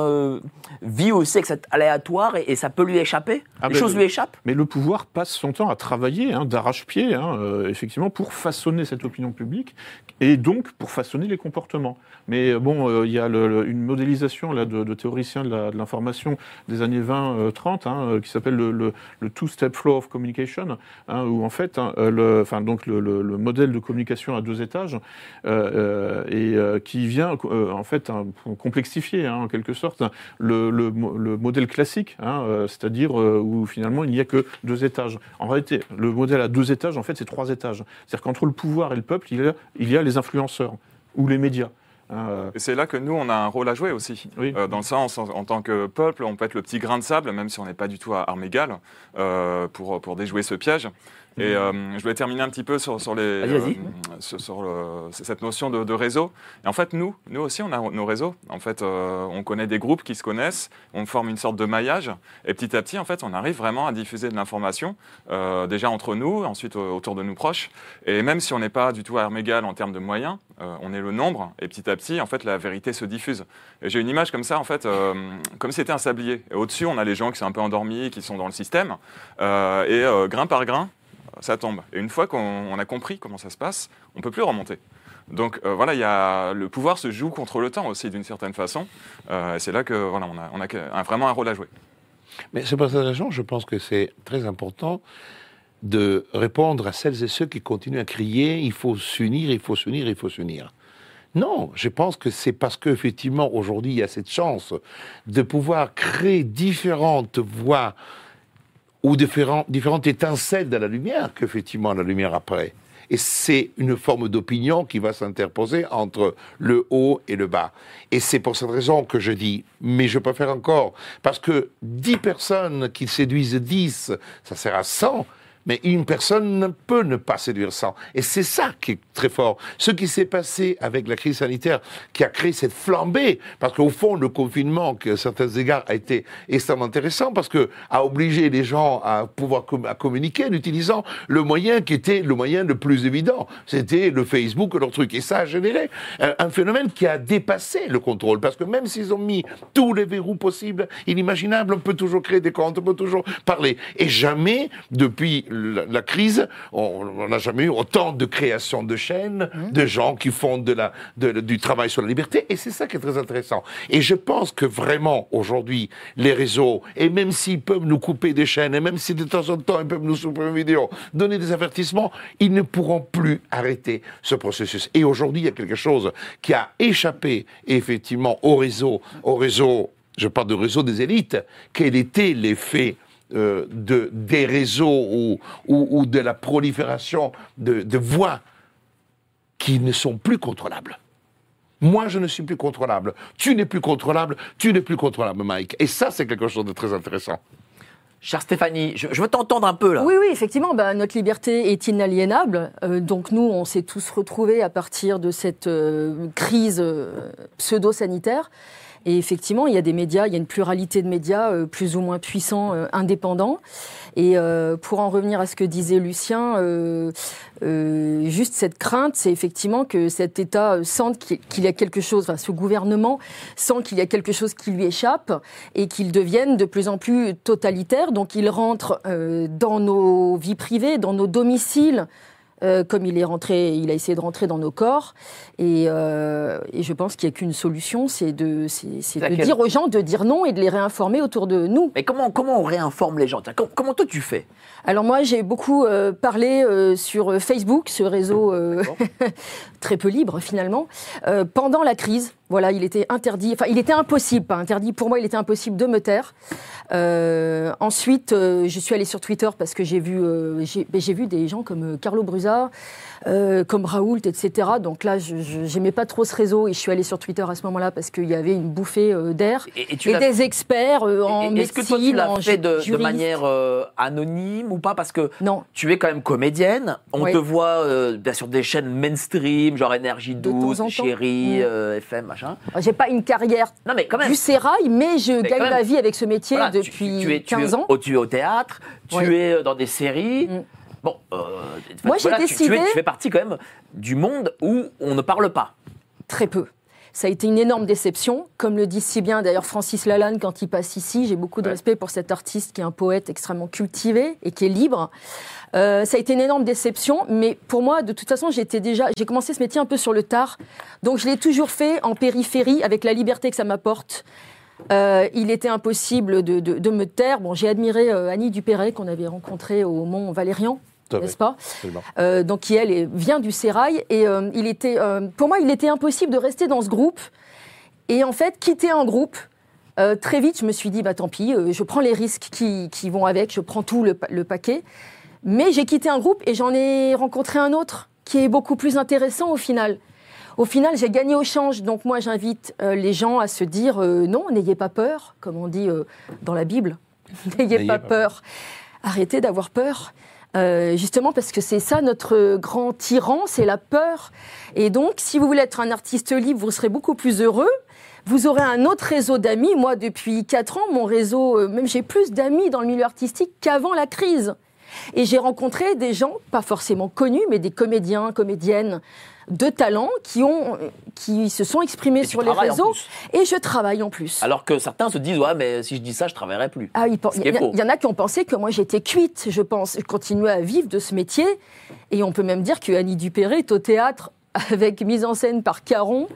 vit aussi avec cet aléatoire et, et ça peut lui échapper? Ah Les ben, choses lui échappent? Mais le pouvoir passe son temps à travailler d'arrache-pied, effectivement, pour façonner cette opinion publique et donc pour façonner les comportements. Mais bon, il y a le- le- une modélisation là, de, de théoriciens de la- des années 20-30 hein, euh, qui s'appelle le, two-step flow of communication, hein, où en fait, hein, euh, le, donc le, le- le modèle de communication à deux étages euh, euh, et euh, qui vient euh, en fait complexifier en quelque sorte le, le mo- le modèle classique, euh, c'est-à-dire euh, où finalement il n'y a que deux étages. En réalité, le modèle à deux étages, en fait, c'est trois étages. C'est-à-dire qu'entre le pouvoir et le peuple, il y a, il y a les influenceurs ou les médias. Hein, euh, Et c'est là que nous, on a un rôle à jouer aussi. Oui. Euh, dans le sens, en, en tant que peuple, on peut être le petit grain de sable, même si on n'est pas du tout à armes égales, euh, pour, pour déjouer ce piège. Et euh, je voulais terminer un petit peu sur, sur, les, vas-y. sur, sur le- cette notion de, de réseau. Et en fait, nous, nous aussi, on a nos réseaux. En fait, euh, on connaît des groupes qui se connaissent, on forme une sorte de maillage. Et petit à petit, en fait, on arrive vraiment à diffuser de l'information, euh, déjà entre nous, ensuite euh, autour de nos proches. Et même si on n'est pas du tout à armes égales en termes de moyens, euh, on est le nombre. Et petit à petit, en fait, la vérité se diffuse. Et j'ai une image comme ça, en fait, euh, comme si c'était un sablier. Et au-dessus, on a les gens qui sont un peu endormis, qui sont dans le système. Euh, et euh, grain par grain, ça tombe. Et une fois qu'on on a compris comment ça se passe, on peut plus remonter. Donc euh, voilà, il y a, le pouvoir se joue contre le temps aussi d'une certaine façon. Euh, c'est là que voilà, on a, vraiment un rôle à jouer. Mais c'est pour cette raison, je pense que c'est très important de répondre à celles et ceux qui continuent à crier il faut s'unir, il faut s'unir, il faut s'unir. Non, je pense que c'est parce qu'effectivement, aujourd'hui, il y a cette chance de pouvoir créer différentes voies ou différentes étincelles de la lumière qu'effectivement la lumière apparaît. Et c'est une forme d'opinion qui va s'interposer entre le haut et le bas. Et c'est pour cette raison que je dis, mais je peux faire encore, parce que 10 personnes qui séduisent 10, ça sert à 100, mais une personne peut ne pas séduire 100. Et c'est ça qui est très fort. Ce qui s'est passé avec la crise sanitaire, qui a créé cette flambée, parce qu'au fond, le confinement, que à certains égards, a été extrêmement intéressant, parce que a obligé les gens à pouvoir à communiquer en utilisant le moyen qui était le moyen le plus évident. C'était le Facebook, leur truc. Et ça a généré un, un phénomène qui a dépassé le contrôle, parce que même s'ils ont mis tous les verrous possibles, inimaginables, on peut toujours créer des comptes, on peut toujours parler. Et jamais, depuis la, la crise, on n'a jamais eu autant de création de chaînes, de gens qui font de la, de- du travail sur la liberté. Et c'est ça qui est très intéressant. Et je pense que vraiment, aujourd'hui, les réseaux, et même s'ils peuvent nous couper des chaînes, et même si de temps en temps ils peuvent nous supprimer une vidéo, donner des avertissements, ils ne pourront plus arrêter ce processus. Et aujourd'hui, il y a quelque chose qui a échappé, effectivement, au réseau, au réseau, je parle de réseau des élites, quel était l'effet euh, de, des réseaux ou, ou, ou de la prolifération de, de voix qui ne sont plus contrôlables. Moi, je ne suis plus contrôlable. Tu n'es plus contrôlable. Tu n'es plus contrôlable, Mike. Et ça, c'est quelque chose de très intéressant. Chère Stéphanie, je, je veux t'entendre un peu là. Oui, oui, effectivement, bah, notre liberté est inaliénable. Euh, donc nous, on s'est tous retrouvés à partir de cette euh, crise euh, pseudo-sanitaire. Et effectivement, il y a des médias, il y a une pluralité de médias euh, plus ou moins puissants, euh, indépendants. Et euh, pour en revenir à ce que disait Lucien, juste cette crainte, c'est effectivement que cet État sente qu'il y a quelque chose, enfin ce gouvernement sent qu'il y a quelque chose qui lui échappe et qu'il devienne de plus en plus totalitaire. Donc il rentre dans nos vies privées, dans nos domiciles, comme il est rentré, il a essayé de rentrer dans nos corps. Et, euh, et je pense qu'il n'y a qu'une solution, c'est de, c'est, c'est de Laquelle dire aux gens de dire non et de les réinformer autour de nous. Mais comment, comment on réinforme les gens? Tiens, Comment toi tu fais? Alors moi, j'ai beaucoup euh, parlé euh, sur Facebook, ce réseau (laughs) très peu libre finalement, pendant la crise. Voilà, il était interdit, enfin il était impossible, pas interdit, pour moi il était impossible de me taire. Euh, ensuite, euh, je suis allée sur Twitter parce que j'ai vu, euh, j'ai ben, j'ai vu des gens comme Carlo Brusa, euh, comme Raoult, etc. Donc là, je n'aimais pas trop ce réseau et je suis allée sur Twitter à ce moment-là parce qu'il y avait une bouffée euh, d'air Et, et et des experts euh, en Est-ce que toi tu l'as fait de, manière euh, anonyme ou pas? Parce que Non. tu es quand même comédienne. On te voit bien sur des chaînes mainstream, genre Énergie De 12, temps en temps. Chérie, FM, machin. J'ai pas une carrière Non mais quand même. du sérail, mais je gagne même, ma vie avec ce métier Voilà, tu- depuis tu, es, tu 15 es ans. au- tu es au théâtre, tu Ouais. es dans des séries. Mm. Bon, euh, Moi, j'ai voilà, tu- décidé- tu fais partie quand même du monde où on ne parle pas. Très peu. Ça a été une énorme déception, comme le dit si bien d'ailleurs Francis Lalanne quand il passe ici. J'ai beaucoup de Ouais. respect pour cet artiste qui est un poète extrêmement cultivé et qui est libre. Euh, ça a été une énorme déception, mais pour moi, de toute façon, j'étais déjà, j'ai commencé ce métier un peu sur le tard, donc je l'ai toujours fait en périphérie avec la liberté que ça m'apporte. Euh, il était impossible de, de- de me taire. Bon, j'ai admiré euh, Annie Dupéret qu'on avait rencontrée au Mont Valérian, n'est-ce pas euh, donc qui elle est- vient du sérail. Et il était pour moi il était impossible de rester dans ce groupe. Et en fait quitter un groupe très vite je me suis dit bah tant pis je prends les risques qui, qui vont avec. Je prends tout le paquet. Mais j'ai quitté un groupe et j'en ai rencontré un autre qui est beaucoup plus intéressant au final au final, j'ai gagné au change. Donc moi, j'invite euh, les gens à se dire euh, non, n'ayez pas peur, comme on dit euh, dans la Bible. (laughs) n'ayez pas pas peur. Arrêtez d'avoir peur. Justement parce que c'est ça notre grand tyran, c'est la peur. Et donc, si vous voulez être un artiste libre, vous serez beaucoup plus heureux. Vous aurez un autre réseau d'amis. Moi, depuis 4 ans, mon réseau, même j'ai plus d'amis dans le milieu artistique qu'avant la crise. Et j'ai rencontré des gens, pas forcément connus, mais des comédiens, comédiennes de talent qui, ont, qui se sont exprimés Et sur les réseaux. Et je travaille en plus. Alors que certains se disent ouais mais si je dis ça je travaillerai plus. Ah, il, y, y en a qui ont pensé que moi j'étais cuite, je pense. Je continuais à vivre de ce métier. Et on peut même dire que Annie Dupéré est au théâtre avec mise en scène par Caron.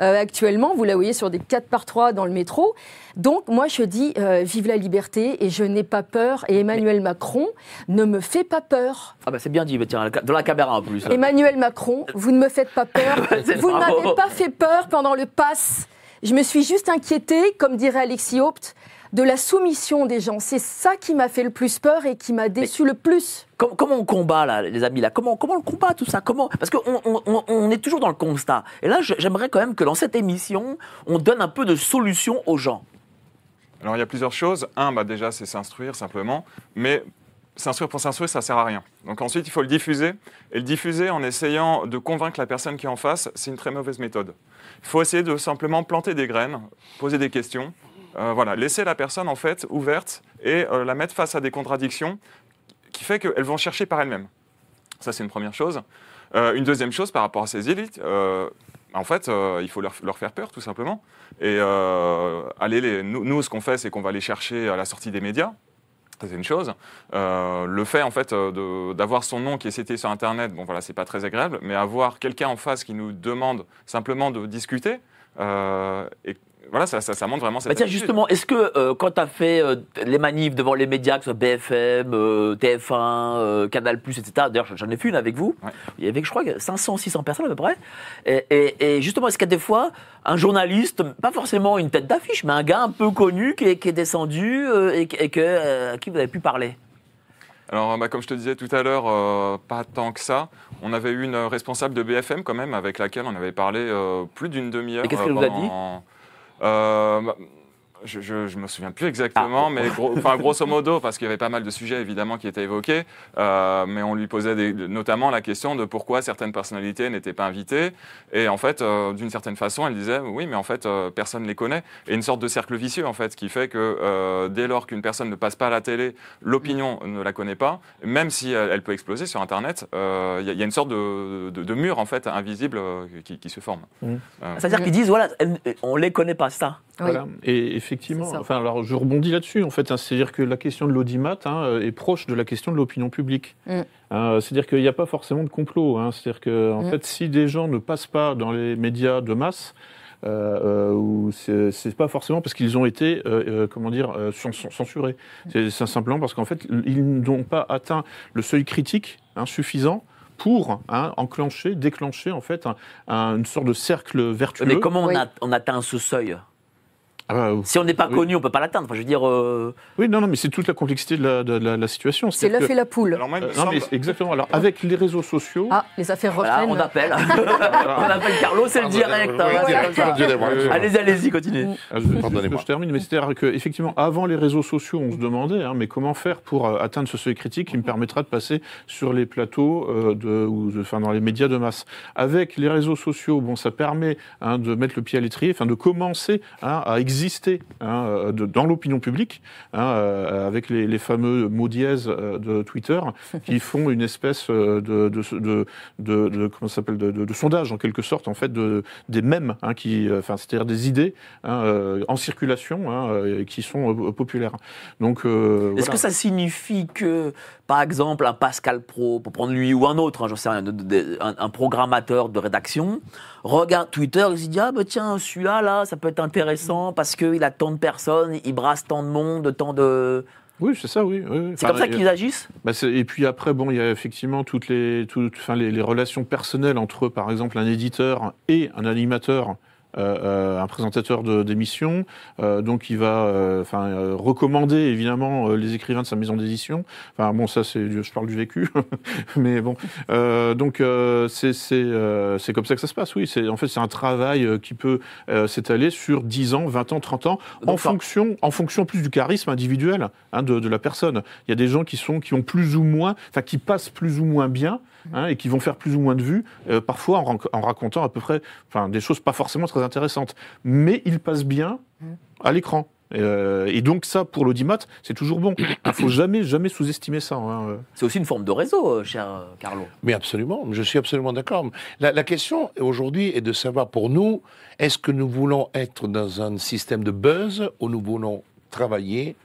Euh, actuellement, vous la voyez sur des 4 par 3 dans le métro. Donc moi je dis euh, vive la liberté et je n'ai pas peur. Et Emmanuel Macron ne me fait pas peur. Ah bah c'est bien dit, tiens, dans la caméra en plus. Emmanuel Macron, vous ne me faites pas peur. (laughs) Vous ne m'avez pas fait peur pendant le pass. Je me suis juste inquiétée, comme dirait Alexis Haupt, de la soumission des gens. C'est ça qui m'a fait le plus peur et qui m'a déçu le plus. Com- comment on combat là, les amis là? Comment comment on combat tout ça? Comment? Parce qu'on on, on- on est toujours dans le constat. Et là, j'aimerais quand même que dans cette émission, on donne un peu de solution aux gens. Alors il y a plusieurs choses. Un, bah, déjà, c'est s'instruire simplement. Mais s'instruire pour s'instruire, ça sert à rien. Donc ensuite, il faut le diffuser. Et le diffuser en essayant de convaincre la personne qui est en face, c'est une très mauvaise méthode. Il faut essayer de simplement planter des graines, poser des questions. Euh, voilà, laisser la personne en fait ouverte et euh, la mettre face à des contradictions qui fait qu'elles vont chercher par elles-mêmes. Ça, c'est une première chose. Euh, une deuxième chose par rapport à ces élites, en fait, il faut leur, leur faire peur, tout simplement. Et aller nous, nous, ce qu'on fait, c'est qu'on va les chercher à la sortie des médias. C'est une chose. Le fait, en fait, d'avoir son nom qui est cité sur Internet, bon, voilà, c'est pas très agréable, mais avoir quelqu'un en face qui nous demande simplement de discuter, et voilà, ça, ça, ça montre vraiment cette Bah tiens, justement, est-ce que euh, quand tu as fait euh, les manifs devant les médias, que ce soit BFM, euh, TF1, euh, Canal, etc., d'ailleurs j'en ai fait une avec vous, Ouais. il y avait, je crois, 500, 600 personnes à peu près. Et, et- et justement, est-ce qu'il y a des fois un journaliste, pas forcément une tête d'affiche, mais un gars un peu connu qui est, qui est descendu et, que- et que, à qui vous avez pu parler? Alors, bah, comme je te disais tout à l'heure, euh, pas tant que ça. On avait eu une responsable de BFM quand même, avec laquelle on avait parlé euh, plus d'une demi-heure. Et qu'est-ce qu'elle vous a pendant- Euh, je, je, je me souviens plus exactement, Ah. mais gros- enfin, grosso modo, parce qu'il y avait pas mal de sujets évidemment qui étaient évoqués, euh, mais on lui posait des- notamment la question de pourquoi certaines personnalités n'étaient pas invitées. Et en fait, euh, d'une certaine façon, elle disait oui, mais en fait, euh, personne ne les connaît. Et une sorte de cercle vicieux en fait, qui fait que euh, dès lors qu'une personne ne passe pas à la télé, l'opinion ne la connaît pas, même si elle, elle peut exploser sur Internet, euh, il y, a- il y a une sorte de, de- de mur en fait invisible euh, qui, qui se forme. Euh, C'est-à-dire qu'ils disent, voilà, on les connaît pas, ça. Voilà. Et effectivement, enfin, alors je rebondis là-dessus, en fait. hein, C'est-à-dire que la question de l'audimat hein, est proche de la question de l'opinion publique. Mm. Hein, C'est-à-dire qu'il n'y a pas forcément de complot. hein. C'est-à-dire que, en Mm. fait, si des gens ne passent pas dans les médias de masse, euh, euh, ou c'est pas forcément parce qu'ils ont été, euh, euh, comment dire, euh, cens- cens- censurés. C'est c'est simplement parce qu'en fait, ils n'ont pas atteint le seuil critique hein, suffisant pour hein, enclencher, déclencher en fait un- un- une sorte de cercle vertueux. Mais comment on, Oui. a- on atteint ce seuil? Ah bah, Si on n'est pas Oui. connu, on peut pas l'atteindre. Enfin, je veux dire, euh, Oui, non, non, mais c'est toute la complexité de la, de la- la situation. C'est l'œuf que- et la poule. Alors Euh, non, mais exactement. Alors, avec les réseaux sociaux, Ah, les affaires voilà, reprennent. on appelle. (laughs) on appelle Carlo, c'est le direct. hein, Oui, c'est direct. Allez-y, allez-y, continuez. Ah, je, Pardonnez-moi. je termine, mais c'est-à-dire qu'effectivement, avant les réseaux sociaux, on se demandait, hein, mais comment faire pour euh, atteindre ce seuil critique qui me permettra de passer sur les plateaux euh, de, ou de- enfin, dans les médias de masse. Avec les réseaux sociaux, bon, ça permet hein, de mettre le pied à l'étrier, enfin, de commencer hein, à exister hein, euh, de- dans l'opinion publique, hein, euh, avec les, les fameux mots dièses euh, de Twitter, (laughs) qui font une espèce de, comment s'appelle, de, sondage en quelque sorte, en fait, de, des mèmes, hein, qui, enfin, c'est-à-dire des idées en circulation qui sont populaires. Donc, euh, Est-ce voilà. que ça signifie que, par exemple, un Pascal Pro, pour prendre lui ou un autre, j'en sais rien, un, un programmateur de rédaction, regarde Twitter, il se dit ah bah tiens celui-là là, ça peut être intéressant parce qu'il a tant de personnes, il brasse tant de monde, tant de. Oui, c'est ça, oui. C'est Enfin, comme ça qu'ils agissent? Bah, et puis après, bon, il y a effectivement toutes les, toutes, enfin, les, les relations personnelles entre, par exemple, un éditeur et un animateur. Euh, euh, un présentateur d'émission, euh, donc il va, enfin, recommander évidemment les écrivains de sa maison d'édition. Enfin bon, ça c'est, je parle du vécu, (laughs) mais bon, donc c'est comme ça que ça se passe. Oui, c'est en fait c'est un travail qui peut s'étaler sur 10 ans, 20 ans, 30 ans, en fonction, en fonction plus du charisme individuel hein, de, de la personne. Il y a des gens qui sont, qui ont plus ou moins, enfin qui passent plus ou moins bien hein, et qui vont faire plus ou moins de vues, euh, parfois en, racontant à peu près, enfin des choses pas forcément très intéressantes, mais ils passent bien à l'écran. Euh, et donc ça, pour l'audimat, c'est toujours bon. Il faut jamais, jamais sous-estimer ça. hein. C'est aussi une forme de réseau, euh, cher euh, Carlo. Mais absolument, je suis absolument d'accord. La, la question aujourd'hui est de savoir pour nous, est-ce que nous voulons être dans un système de buzz ou nous voulons travailler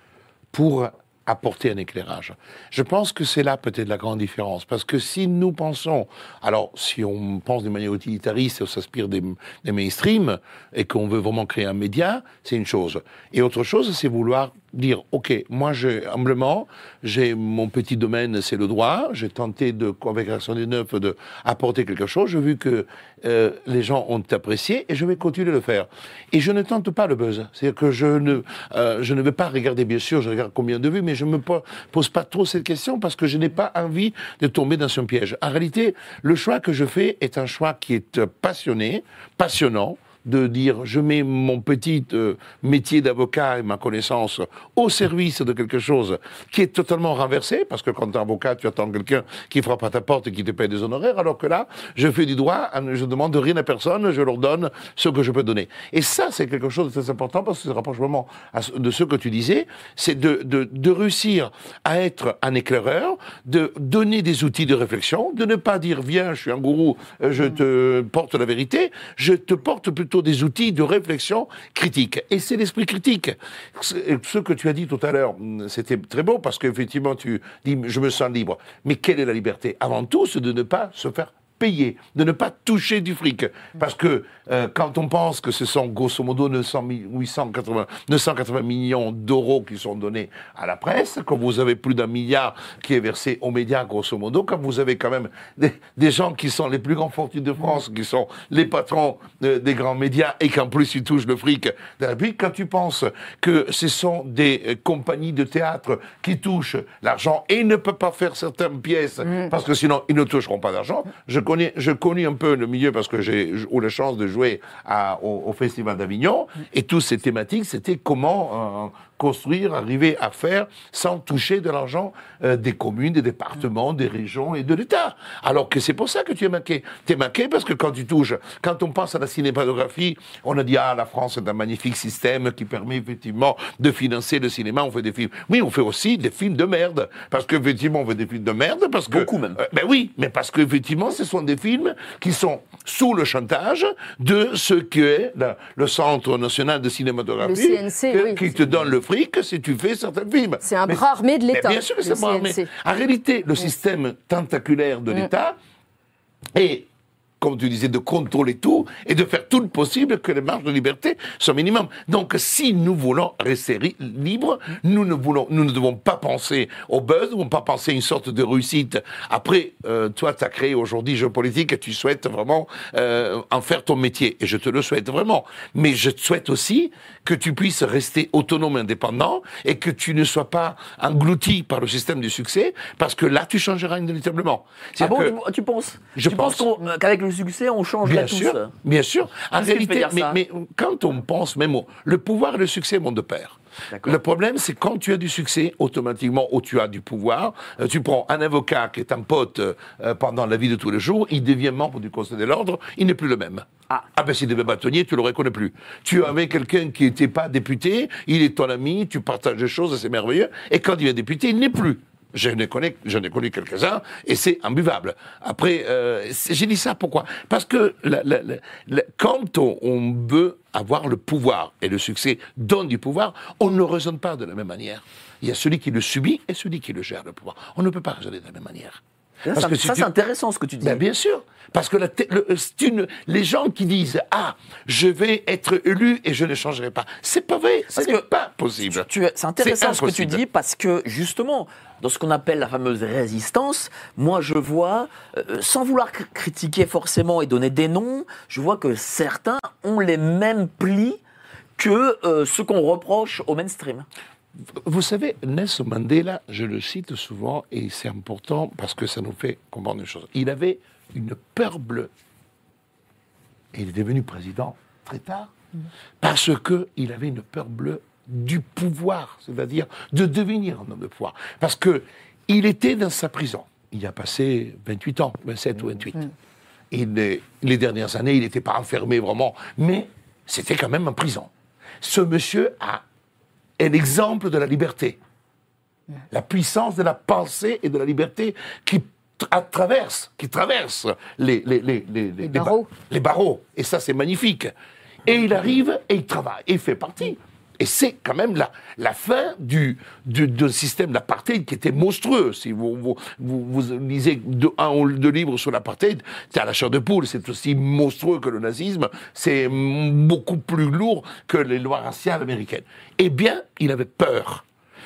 pour apporter un éclairage. Je pense que c'est là peut-être la grande différence. Parce que si nous pensons, alors si on pense de manière utilitariste et on s'inspire des, des mainstream et qu'on veut vraiment créer un média, c'est une chose. Et autre chose, c'est vouloir dire, OK, moi, je, humblement, j'ai mon petit domaine, c'est le droit. J'ai tenté de, avec Action des Neuf, de apporter quelque chose. J'ai vu que euh, les gens ont apprécié et je vais continuer de le faire. Et je ne tente pas le buzz. C'est-à-dire que je ne, euh, je ne vais pas regarder, bien sûr, je regarde combien de vues, mais je me po- pose pas trop cette question parce que je n'ai pas envie de tomber dans ce piège. En réalité, le choix que je fais est un choix qui est passionné, passionnant, de dire je mets mon petit euh, métier d'avocat et ma connaissance au service de quelque chose qui est totalement renversé, parce que quand tu es avocat, tu attends quelqu'un qui frappe à ta porte et qui te paye des honoraires, alors que là, je fais du droit, je demande rien à personne, je leur donne ce que je peux donner. Et ça, c'est quelque chose de très important, parce que ça se rapproche vraiment à ce- de ce que tu disais, c'est de, de, de réussir à être un éclaireur, de donner des outils de réflexion, de ne pas dire viens, je suis un gourou, euh, je te porte la vérité, je te porte plutôt des outils de réflexion critique. Et c'est l'esprit critique. Ce que tu as dit tout à l'heure, hum, c'était très beau parce qu'effectivement tu dis je me sens libre. Mais quelle est la liberté Avant tout, c'est de ne pas se faire payer, de ne pas toucher du fric. Parce que euh, quand on pense que ce sont grosso modo 900, mi- 880, 980 millions d'euros qui sont donnés à la presse, quand vous avez plus d'un milliard qui est versé aux médias grosso modo, quand vous avez quand même des, des gens qui sont les plus grands fortunes de France, qui sont les patrons euh, des grands médias et qu'en plus ils touchent le fric de la République, quand tu penses que ce sont des euh, compagnies de théâtre qui touchent l'argent et ne peuvent pas faire certaines pièces parce que sinon ils ne toucheront pas d'argent. Je connais, je connais un peu le milieu parce que j'ai eu la chance de jouer à- au, au Festival d'Avignon. Et toutes ces thématiques, c'était comment, euh, construire, arriver à faire sans toucher de l'argent euh, des communes, des départements, des régions et de l'État. Alors que c'est pour ça que tu es manqué. Tu es manqué parce que quand tu touches, quand on pense à la cinématographie, on a dit ah la France est un magnifique système qui permet effectivement de financer le cinéma. On fait des films. Oui, on fait aussi des films de merde parce qu'effectivement on fait des films de merde parce que Beaucoup même. euh, ben oui, mais parce qu'effectivement, ce sont des films qui sont sous le chantage de ce qu'est le Centre national de cinématographie, Le CNC, que- oui. qui te donne le fric si tu fais certains films. C'est un Mais- bras armé de l'État. Bien sûr que c'est un bras armé. En réalité, le système tentaculaire de l'État est comme tu disais, de contrôler tout et de faire tout le possible que les marges de liberté soient minimum. Donc, si nous voulons rester libres, nous ne voulons, nous ne devons pas penser au buzz, nous ne devons pas penser à une sorte de réussite. Après, euh, toi, tu as créé aujourd'hui géopolitique et tu souhaites vraiment euh, en faire ton métier. Et je te le souhaite vraiment. Mais je te souhaite aussi que tu puisses rester autonome et indépendant et que tu ne sois pas englouti par le système du succès parce que là, tu changeras inévitablement. Ah bon, que- tu, tu penses Je Tu pense. qu'avec le succès, on changerait Bien sûr, bien sûr. En réalité, mais, quand on pense même au le pouvoir et le succès vont de pair. Le problème, c'est quand tu as du succès, automatiquement, ou tu as du pouvoir, euh, tu prends un avocat qui est un pote euh, pendant la vie de tous les jours, il devient membre du Conseil de l'ordre, il n'est plus le même. Ah. ben s'il devait bâtonnier, tu le reconnais plus. Tu avais quelqu'un qui n'était pas député, il est ton ami, tu partages des choses, c'est merveilleux, et quand il devient député, il n'est plus. Je ne connais, j'en ai connu quelques-uns, et c'est imbuvable. Après, euh, c'est- j'ai dit ça pourquoi? Parce que la- la- la- la- quand on, on veut avoir le pouvoir, et le succès donne du pouvoir, on ne raisonne pas de la même manière. Il y a celui qui le subit et celui qui le gère, le pouvoir. On ne peut pas raisonner de la même manière. Ça, Parce ça, que si ça, tu- c'est intéressant ce que tu dis. ben, bien sûr. Parce que la té- le- c'est une- les gens qui disent Ah, je vais être élu et je ne changerai pas, c'est pas vrai, ce Parce n'est que pas possible. C'est intéressant C'est ce que tu dis parce que justement, dans ce qu'on appelle la fameuse résistance, moi je vois, euh, sans vouloir cr- critiquer forcément et donner des noms, je vois que certains ont les mêmes plis que euh, ce qu'on reproche au mainstream. Vous savez, Nelson Mandela, je le cite souvent et c'est important parce que ça nous fait comprendre une chose. Il avait une peur bleue. Et il est devenu président très tard parce qu'il avait une peur bleue du pouvoir, c'est-à-dire de devenir un homme de pouvoir. Parce que il était dans sa prison. Il y a passé 28 ans, 27 ou 28. Et les, les dernières années, il n'était pas enfermé vraiment, mais c'était quand même en prison. Ce monsieur a est l'exemple de la liberté. La puissance de la pensée et de la liberté qui tra- traverse, qui traverse les, les, les, les, les- ba- barreaux. les barreaux. Et ça, c'est magnifique. Et il arrive et il travaille. Et il fait partie. Et c'est quand même la, fin du, du, du système d'apartheid qui était monstrueux. Si vous, lisez un ou deux livres sur l'apartheid, c'est à la chair de poule, c'est aussi monstrueux que le nazisme, c'est beaucoup plus lourd que les lois raciales américaines. Eh bien, il avait peur.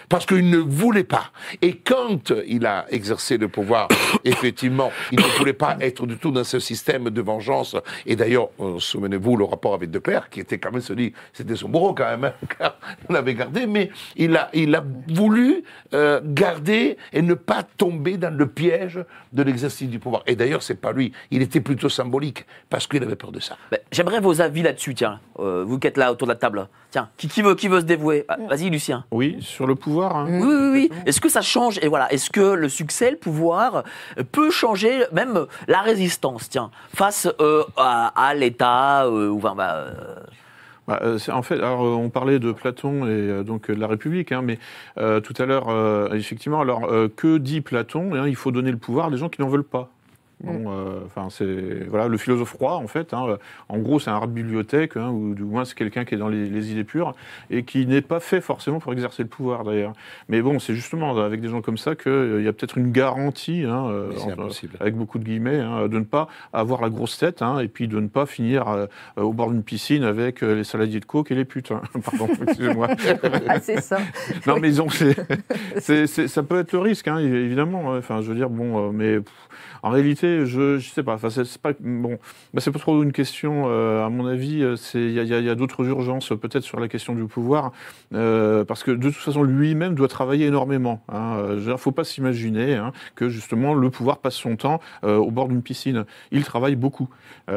Parce qu'il ne voulait pas. Et quand il a exercé le pouvoir, (coughs) effectivement, il ne voulait pas être du tout dans ce système de vengeance. Et d'ailleurs, euh, souvenez-vous, le rapport avec De Clercq, qui était quand même celui, c'était son bourreau quand même, hein, (laughs) car on l'avait gardé, mais il a, il a voulu euh, garder et ne pas tomber dans le piège de l'exercice du pouvoir. Et d'ailleurs, c'est pas lui, il était plutôt symbolique, parce qu'il avait peur de ça. Ben, J'aimerais vos avis là-dessus, tiens, Euh, vous qui êtes là autour de la table. Tiens, qui, qui veut, qui veut se dévouer? Ah, Vas-y, Lucien. Oui, sur le pouvoir. hein. Oui, oui, oui. Est-ce que ça change? Et voilà, est-ce que le succès, le pouvoir, euh, peut changer même la résistance, tiens, face euh, à, à l'État euh, ou enfin, bah, euh, Bah, euh, en fait, alors euh, on parlait de Platon et euh, donc euh, de la République, hein, mais euh, tout à l'heure, euh, effectivement, alors euh, que dit Platon? Hein, Il faut donner le pouvoir à des gens qui n'en veulent pas. Bon, euh, enfin, c'est voilà le philosophe roi en fait. hein, euh, en gros, c'est un rat de bibliothèque, hein, ou du moins c'est quelqu'un qui est dans les, les idées pures et qui n'est pas fait forcément pour exercer le pouvoir d'ailleurs. Mais bon, c'est justement avec des gens comme ça qu'il y a peut-être une garantie, hein, euh, impossible. avec beaucoup de guillemets, hein, de ne pas avoir la grosse tête hein, et puis de ne pas finir euh, au bord d'une piscine avec euh, les saladiers de coke et les putes. hein. (laughs) Pardon, excusez-moi. (laughs) Ah, c'est ça. non, mais donc, ça peut être le risque, hein, évidemment. Enfin, je veux dire, bon, euh, mais pff, en réalité, je, je sais pas. Enfin, c'est, pas bon. Bah, c'est pas trop une question. euh, à mon avis, euh, c'est il y a, il y a- il y a d'autres urgences, peut-être sur la question du pouvoir, euh, parce que de toute façon, lui-même doit travailler énormément. Hein. Je veux dire, faut pas s'imaginer hein, que justement le pouvoir passe son temps euh, au bord d'une piscine. Il travaille beaucoup. Et,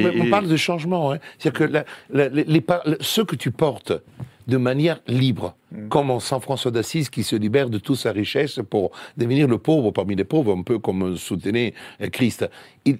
et- Mais on parle de changement. Hein. C'est-à-dire que la- la- les, les par- le- ce que tu portes, de manière libre, comme en Saint François d'Assise qui se libère de toute sa richesse pour devenir le pauvre parmi les pauvres, un peu comme soutenait euh, Christ.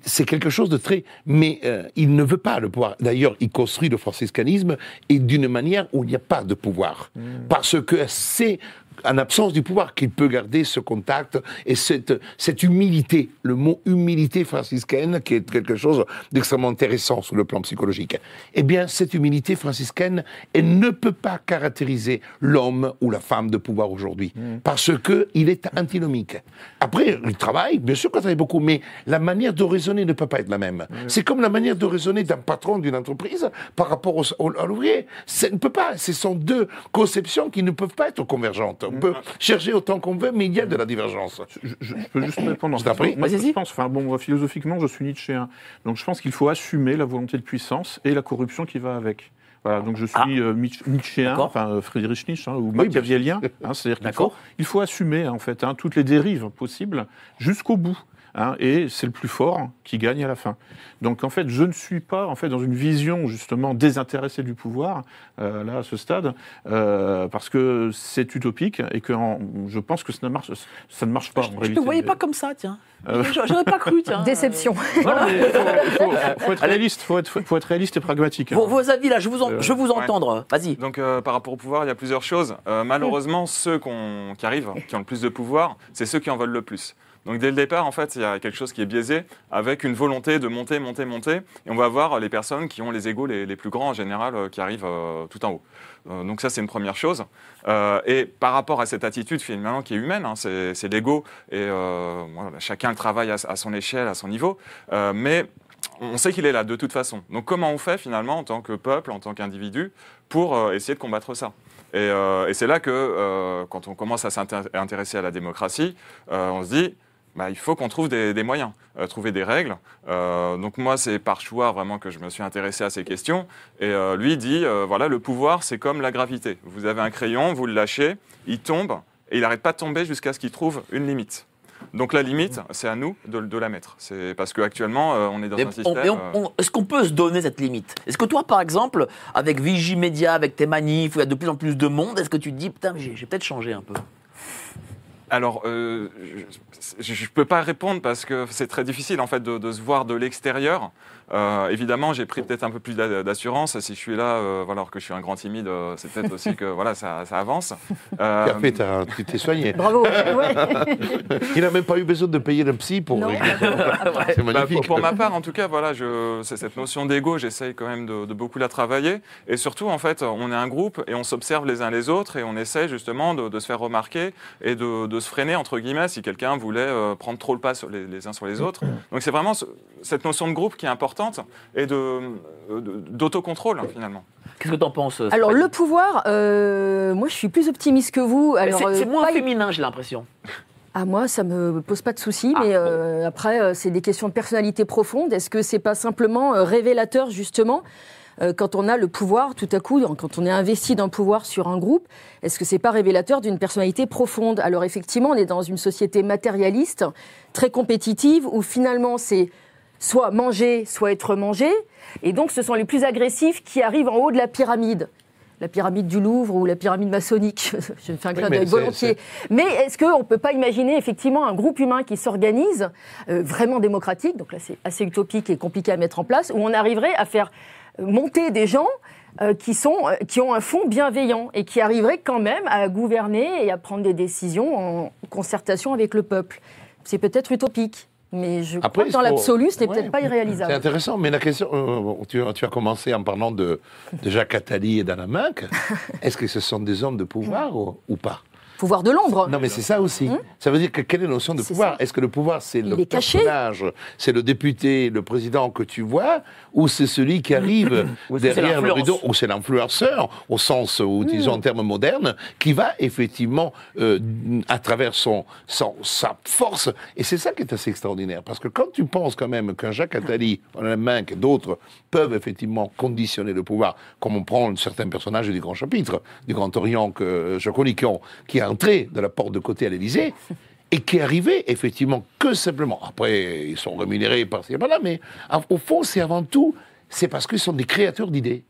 C'est quelque chose de très... Mais euh, il ne veut pas le pouvoir. D'ailleurs, il construit le franciscanisme et d'une manière où il n'y a pas de pouvoir. Parce que c'est en absence du pouvoir qu'il peut garder ce contact et cette, cette humilité, le mot humilité franciscaine, qui est quelque chose d'extrêmement intéressant sur le plan psychologique. Eh bien, cette humilité franciscaine, elle ne peut pas caractériser l'homme ou la femme de pouvoir aujourd'hui, parce que il est antinomique. Après, il travaille, bien sûr qu'on travaille beaucoup, mais la manière de raisonner ne peut pas être la même. C'est comme la manière de raisonner d'un patron d'une entreprise par rapport au- au- à l'ouvrier. Ça ne peut pas. Ce sont deux conceptions qui ne peuvent pas être convergentes. On peut chercher autant qu'on veut, mais il y a de la divergence. Je, je- je peux juste répondre. Je prie. Moi, Vas-y. je pense, enfin bon, moi, philosophiquement, je suis Nietzschéen. Donc je pense qu'il faut assumer la volonté de puissance et la corruption qui va avec. Voilà, donc je suis euh, Nietzschéen, D'accord. enfin euh, Friedrich Nietzsche, hein, ou machiavélien. hein, C'est-à-dire qu'il faut, D'accord. il faut assumer en fait hein, toutes les dérives possibles jusqu'au bout. Hein, et c'est le plus fort qui gagne à la fin. Donc en fait, je ne suis pas en fait dans une vision justement désintéressée du pouvoir euh, là à ce stade, euh, parce que c'est utopique et que en- je pense que ça ne marche, ça ne marche pas en Je ne te voyais pas comme ça, tiens. Euh, (laughs) J'aurais pas cru, tiens. Déception. Non, mais il faut, il faut- faut être réaliste, faut être, faut être réaliste et pragmatique. hein. Vos, vos avis là, je, vous en- Euh, je vous ouais. entendre. Vas-y. Donc euh, par rapport au pouvoir, il y a plusieurs choses. Euh, malheureusement, ceux qu'on- qui arrivent, qui ont le plus de pouvoir, c'est ceux qui en veulent le plus. Donc dès le départ, en fait, il y a quelque chose qui est biaisé avec une volonté de monter, monter, monter. Et on va voir les personnes qui ont les égaux les, les plus grands en général euh, qui arrivent euh, tout en haut. Euh, donc ça, c'est une première chose. Et par rapport à cette attitude finalement qui est humaine, hein, c'est l'ego. Et voilà, chacun le travaille à, son échelle, à son niveau. Mais on sait qu'il est là de toute façon. Donc comment on fait finalement en tant que peuple, en tant qu'individu, pour essayer de combattre ça? Et, et c'est là que quand on commence à s'intéresser à la démocratie, on se dit, bah, il faut qu'on trouve des, des moyens, euh, trouver des règles. Euh, donc moi, c'est par choix vraiment que je me suis intéressé à ces questions. Et euh, lui dit, voilà, le pouvoir, c'est comme la gravité. Vous avez un crayon, vous le lâchez, il tombe, et il n'arrête pas de tomber jusqu'à ce qu'il trouve une limite. Donc la limite, c'est à nous de, de la mettre. C'est parce qu'actuellement, euh, on est dans Mais un système. Est-ce qu'on peut se donner cette limite? Est-ce que toi, par exemple, avec Vigimedia, avec tes manifs, où il y a de plus en plus de monde, est-ce que tu te dis, putain, j'ai peut-être changé un peu? Alors, euh, je ne peux pas répondre parce que c'est très difficile en fait de, de se voir de l'extérieur. Euh, évidemment, j'ai pris peut-être un peu plus d'a- d'assurance. Si je suis là, euh, voilà, alors que je suis un grand timide, euh, c'est peut-être aussi que voilà, ça, ça avance. (laughs) Euh, tu t'es soigné. Bravo. Ouais. (laughs) Il n'a même pas eu besoin de payer le psy pour problème. (laughs) C'est Bah, magnifique. pour, pour ma part, en tout cas, voilà, je, c'est cette notion d'ego, j'essaye quand même de, de beaucoup la travailler. Et surtout, en fait, on est un groupe et on s'observe les uns les autres et on essaie justement de, de se faire remarquer et de, de se freiner, entre guillemets, si quelqu'un voulait prendre trop le pas sur les, les uns sur les autres. Donc c'est vraiment ce- cette notion de groupe qui est importante et de, euh, de- d'autocontrôle, hein, finalement. Qu'est-ce que t'en penses Alors Stéphanie le pouvoir, euh, moi je suis plus optimiste que vous. Alors C'est c'est euh, moins pas- féminin, j'ai l'impression. Ah moi ça me pose pas de soucis, Ah, mais euh, après euh, c'est des questions de personnalité profonde. Est-ce que c'est pas simplement euh, révélateur justement euh, quand on a le pouvoir tout à coup, quand on est investi d'un pouvoir sur un groupe, est-ce que c'est pas révélateur d'une personnalité profonde? Alors effectivement, on est dans une société matérialiste, très compétitive, où finalement c'est soit manger, soit être mangé, et donc ce sont les plus agressifs qui arrivent en haut de la pyramide. La pyramide du Louvre ou la pyramide maçonnique, (laughs) je me fais un clin mais d'œil volontiers. Mais est-ce qu'on ne peut pas imaginer effectivement un groupe humain qui s'organise, euh, vraiment démocratique, donc là c'est assez utopique et compliqué à mettre en place, où on arriverait à faire monter des gens euh, qui, sont, euh, qui ont un fond bienveillant et qui arriveraient quand même à gouverner et à prendre des décisions en concertation avec le peuple. C'est peut-être utopique, mais je Après, crois que dans l'absolu, ce n'est Ouais. peut-être pas C'est irréalisable. intéressant, mais la question, euh, tu, tu as commencé en parlant de, de Jacques Attali et d'Anna Mank. (laughs) Est-ce que ce sont des hommes de pouvoir ou, ou pas? Pouvoir de l'ombre. Non, mais c'est ça aussi. Ça veut dire que quelle est la notion de pouvoir. Est-ce que le pouvoir, c'est le est personnage, c'est le député, le président que tu vois, ou c'est celui qui arrive Ou que derrière le rideau, ou c'est l'influenceur, au sens, où, Hmm. en termes modernes, qui va effectivement, euh, à travers son, son- sa force, et c'est ça qui est assez extraordinaire, parce que quand tu penses quand même qu'un Jacques Attali, Alain Minck et d'autres peuvent effectivement conditionner le pouvoir, comme on prend certains personnages du Grand Chapitre, du Grand Orient que je connais, qui, ont- qui est entré de la porte de côté à l'Élysée, et qui est arrivé effectivement que simplement. Après, ils sont rémunérés par-ci et par-là, mais au fond, c'est avant tout, c'est parce qu'ils sont des créateurs d'idées.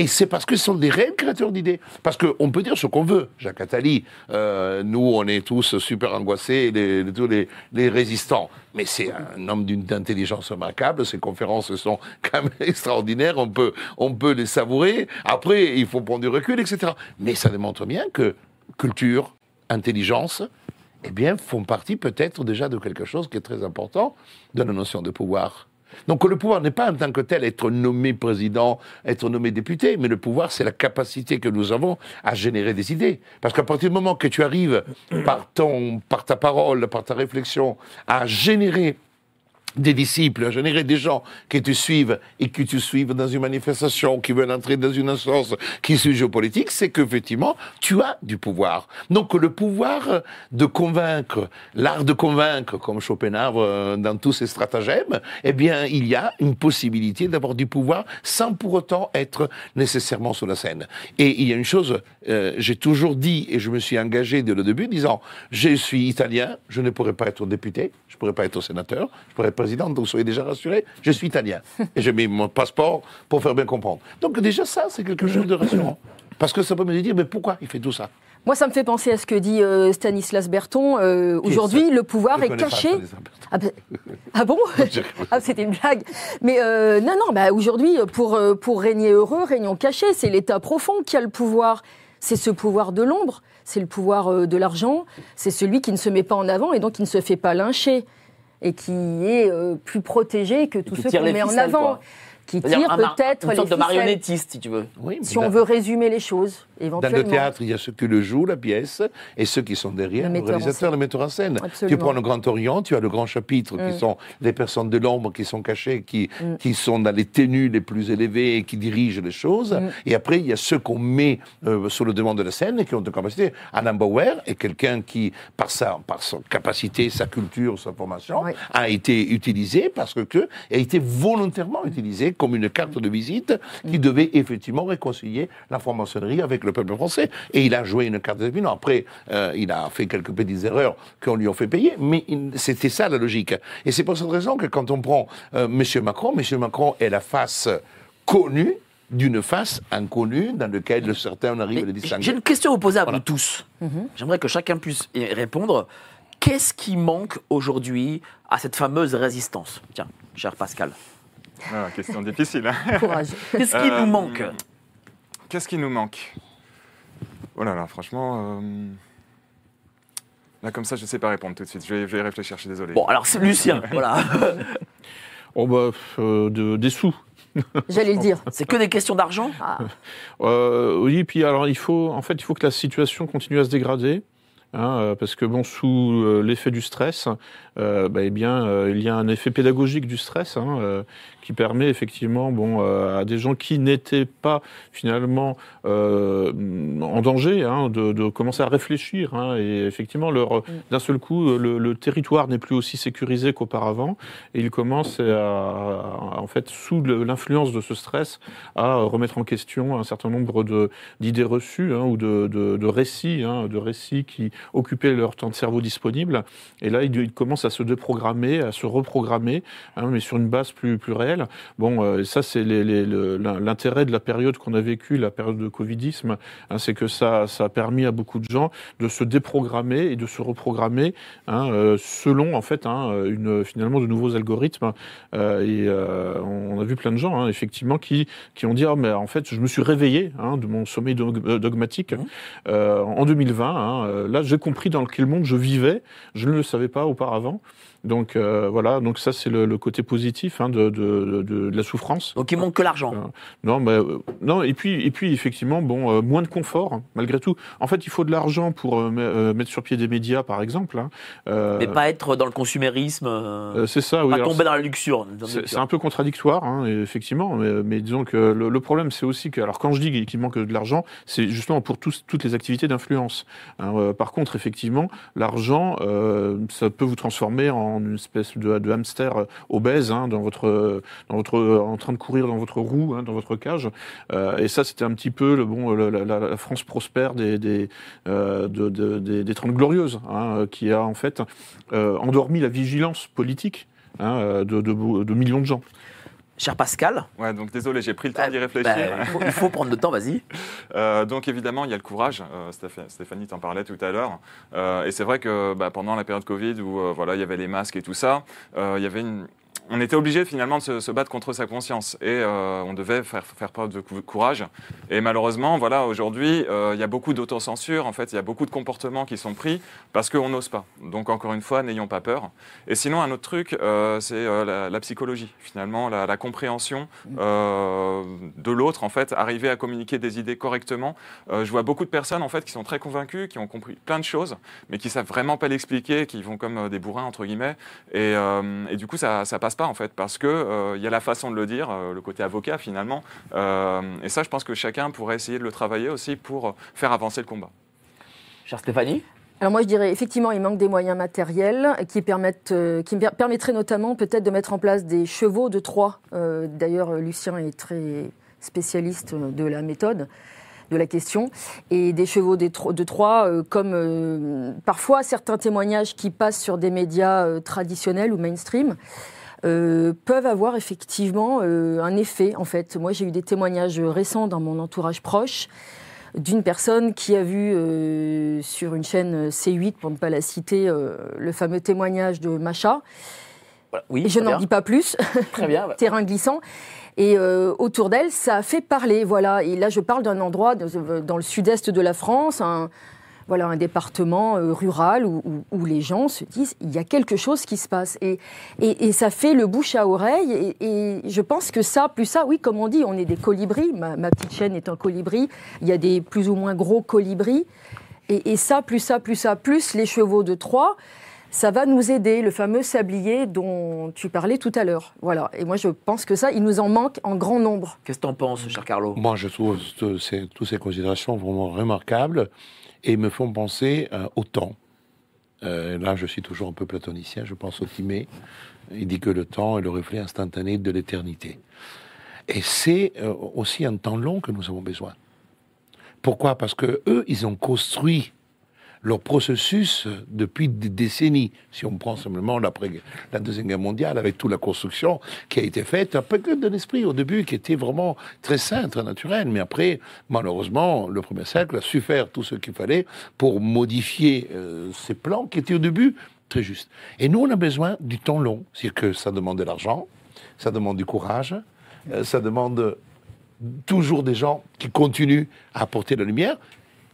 Et c'est parce que ce sont des réels créateurs d'idées. Parce qu'on peut dire ce qu'on veut. Jacques Attali, euh, nous, on est tous super angoissés, les, les- tous les, les résistants. Mais c'est un homme d'une intelligence remarquable. Ses conférences sont (laughs) quand même extraordinaires. On peut, on peut les savourer. Après, il faut prendre du recul, etc. Mais ça démontre bien que culture, intelligence, eh bien, font partie peut-être déjà de quelque chose qui est très important de la notion de pouvoir. Donc le pouvoir n'est pas en tant que tel être nommé président, être nommé député, mais le pouvoir c'est la capacité que nous avons à générer des idées. Parce qu'à partir du moment que tu arrives par ton, par ta parole, par ta réflexion, à générer des disciples, générer des gens qui te suivent et qui te suivent dans une manifestation, qui veulent entrer dans une instance qui suit géopolitique, c'est qu'effectivement, tu as du pouvoir. Donc le pouvoir de convaincre, l'art de convaincre, comme Schopenhauer euh, dans tous ses stratagèmes, eh bien, il y a une possibilité d'avoir du pouvoir sans pour autant être nécessairement sur la scène. Et il y a une chose, euh, j'ai toujours dit, et je me suis engagé dès le début, disant, je suis italien, je ne pourrais pas être député, je ne pourrais pas être sénateur, je pourrais être donc soyez déjà rassurés, je suis italien. Et j'ai mis mon passeport pour faire bien comprendre. Donc déjà ça, c'est quelque chose de rassurant. Parce que ça peut me dire, mais pourquoi il fait tout ça? Moi, ça me fait penser à ce que dit euh, Stanislas Berton. Euh, Aujourd'hui, le pouvoir Je est caché. Ah, ben- ah bon? (laughs) Je- Ah, c'était une blague. Mais euh, non, non, bah, aujourd'hui, pour, pour régner heureux, régnons cachés. C'est l'État profond qui a le pouvoir. C'est ce pouvoir de l'ombre, c'est le pouvoir de l'argent, c'est celui qui ne se met pas en avant et donc qui ne se fait pas lyncher et qui est euh, plus protégé que tous ceux qu'on met en avant. quoi. Qui tire peut-être Une les sorte de marionnettiste, si tu veux. Oui, Si on dans- veut résumer les choses, Dans éventuellement. le théâtre, il y a ceux qui le jouent, la pièce, et ceux qui sont derrière, Le le, réalisateur, le metteur en scène. Absolument. Tu prends le Grand Orient, tu as le grand chapitre, Mm. qui sont les personnes de l'ombre, qui sont cachées, qui, Mm. qui sont dans les tenues les plus élevées et qui dirigent les choses. Mm. Et après, il y a ceux qu'on met euh, sur le devant de la scène et qui ont de capacité. Anna Bauer est quelqu'un qui, par sa, par sa capacité, sa culture, sa formation, Oui. a été utilisé parce que, que a été volontairement utilisé comme une carte de visite Mm. qui devait effectivement réconcilier la franc-maçonnerie avec le peuple français. Et il a joué une carte de visite. Après, euh, il a fait quelques petites erreurs qu'on lui a fait payer, mais c'était ça la logique. Et c'est pour cette raison que quand on prend euh, M. Macron, M. Macron est la face connue d'une face inconnue dans laquelle certains arrivent à distinguer. J'ai une question à vous poser à Voilà. vous tous. J'aimerais que chacun puisse y répondre. Qu'est-ce qui manque aujourd'hui à cette fameuse résistance? Tiens, cher Pascal. Ah, question difficile. hein. (laughs) Courage. Qu'est-ce qui Euh, nous manque Qu'est-ce qui nous manque? Oh là là, franchement. euh, Là, comme ça, je ne sais pas répondre tout de suite. Je vais, je vais réfléchir, je suis désolé. Bon, alors c'est Lucien, (laughs) voilà. Oh bah, euh, de- des sous. (laughs) J'allais le dire. C'est que des questions d'argent? Ah, Euh, oui, puis alors il faut, en fait, il faut que la situation continue à se dégrader. hein, euh, parce que bon, sous euh, l'effet du stress, euh, bah, eh bien, euh, il y a un effet pédagogique du stress hein, euh, qui permet effectivement, bon, euh, à des gens qui n'étaient pas finalement euh, en danger, hein, de, de commencer à réfléchir. hein, et effectivement, leur, d'un seul coup, le, le territoire n'est plus aussi sécurisé qu'auparavant, et ils commencent à, à- en fait, sous l'influence de ce stress, à remettre en question un certain nombre de d'idées reçues hein, ou de, de, de récits, de récits qui occupaient leur temps de cerveau disponible. Et là, ils, ils commencent à se déprogrammer, à se reprogrammer, mais sur une base plus, plus réelle. Bon, euh, ça, c'est l'intérêt de la période qu'on a vécue, la période de Covidisme, hein, c'est que ça, ça a permis à beaucoup de gens de se déprogrammer et de se reprogrammer hein, euh, selon, en fait, hein, une, finalement, de nouveaux algorithmes. Euh, et euh, on a vu plein de gens, hein, effectivement, qui, qui ont dit ah, mais en fait, je me suis réveillé de mon sommeil dog- dogmatique euh, en 2020. hein, euh, là, j'ai compris dans quel monde je vivais. Je ne le savais pas auparavant. Donc euh, voilà, donc ça c'est le, le côté positif hein, de, de, de- de la souffrance. Donc il manque que l'argent. Non, mais euh, non. Et puis, et puis effectivement, bon, euh, moins de confort hein, malgré tout. En fait, il faut de l'argent pour euh, me- euh, mettre sur pied des médias, par exemple. hein. Euh, Mais pas être dans le consumérisme, euh, euh, c'est ça. Oui. pas tomber dans la luxure. c'est un peu contradictoire, effectivement, mais, mais disons que le, le problème, c'est aussi que, alors quand je dis qu'il manque de l'argent, c'est justement pour tous- toutes les activités d'influence. Euh, par contre, effectivement, l'argent, euh, ça peut vous transformer en une espèce de, hamster euh, obèse hein, dans votre, dans votre, en train de courir dans votre roue, hein, dans votre cage. Euh, et ça, c'était un petit peu le bon, la, France prospère des, des, euh, de- de- des, des Trente Glorieuses, hein, qui a en fait euh, endormi la vigilance politique de millions de gens. Cher Pascal. Ouais, donc désolé, j'ai pris le temps d'y Bah, réfléchir. il, faut, il faut prendre le temps, vas-y. (laughs) Euh, donc évidemment, il y a le courage. Euh, Stéph- Stéphanie t'en parlait tout à l'heure. Euh, et c'est vrai que bah, pendant la période Covid, où voilà, il y avait les masques et tout ça, il y avait une... On était obligé finalement de se, se battre contre sa conscience et euh, on devait faire, faire preuve de cou- courage. Et malheureusement, voilà, aujourd'hui, euh, il y a beaucoup d'autocensure. En fait, il y a beaucoup de comportements qui sont pris parce qu'on n'ose pas. Donc encore une fois, n'ayons pas peur. Et sinon, un autre truc, euh, c'est la, la psychologie. Finalement, la, la compréhension euh, de l'autre. En fait, arriver à communiquer des idées correctement. Je vois beaucoup de personnes en fait qui sont très convaincues, qui ont compris plein de choses, mais qui savent vraiment pas l'expliquer, qui vont comme des bourrins entre guillemets. Et, et du coup, ça, ça passe pas en fait, parce que euh, il y a la façon de le dire, euh, le côté avocat finalement. Euh, et ça, je pense que chacun pourrait essayer de le travailler aussi pour faire avancer le combat. Cher Stéphanie? Alors moi je dirais effectivement il manque des moyens matériels qui permettent, euh, qui per- permettraient notamment peut-être de mettre en place des chevaux de Troie. Euh, D'ailleurs Lucien est très spécialiste de la méthode de la question et des chevaux de Troie euh, comme euh, parfois certains témoignages qui passent sur des médias euh, traditionnels ou mainstream euh, peuvent avoir effectivement euh, un effet en fait. Moi j'ai eu des témoignages récents dans mon entourage proche d'une personne qui a vu euh, sur une chaîne C8, pour ne pas la citer, le fameux témoignage de Macha. Voilà. Oui, Et je n'en dis pas plus, Très bien. ouais. (laughs) terrain glissant. Et euh, autour d'elle, ça a fait parler. Voilà. Et là, je parle d'un endroit de- dans le sud-est de la France, un, voilà, un département euh, rural où, où- où les gens se disent il y a quelque chose qui se passe. Et, et, et ça fait le bouche à oreille. Et, et je pense que ça, plus ça, oui, comme on dit, on est des colibris. Ma, ma petite chaîne est un colibri. Il y a des plus ou moins gros colibris. Et, et ça, plus ça, plus ça, plus les chevaux de Troie, ça va nous aider, le fameux sablier dont tu parlais tout à l'heure. Voilà. Et moi, je pense que ça, il nous en manque en grand nombre. Qu'est-ce que t'en penses, cher Carlo? Moi, je trouve toutes ces, toutes ces considérations vraiment remarquables et me font penser euh, au temps. Euh, là, je suis toujours un peu platonicien, je pense au Timée. Il dit que le temps est le reflet instantané de l'éternité. Et c'est euh, aussi un temps long que nous avons besoin. Pourquoi? Parce que eux, ils ont construit leur processus depuis des décennies. Si on prend simplement la Deuxième Guerre mondiale, avec toute la construction qui a été faite, un peu de l'esprit au début, qui était vraiment très sain, très naturel. Mais après, malheureusement, le premier siècle a su faire tout ce qu'il fallait pour modifier euh, ces plans qui étaient au début très justes. Et nous, on a besoin du temps long. C'est-à-dire que ça demande de l'argent, ça demande du courage, euh, ça demande toujours des gens qui continuent à apporter la lumière.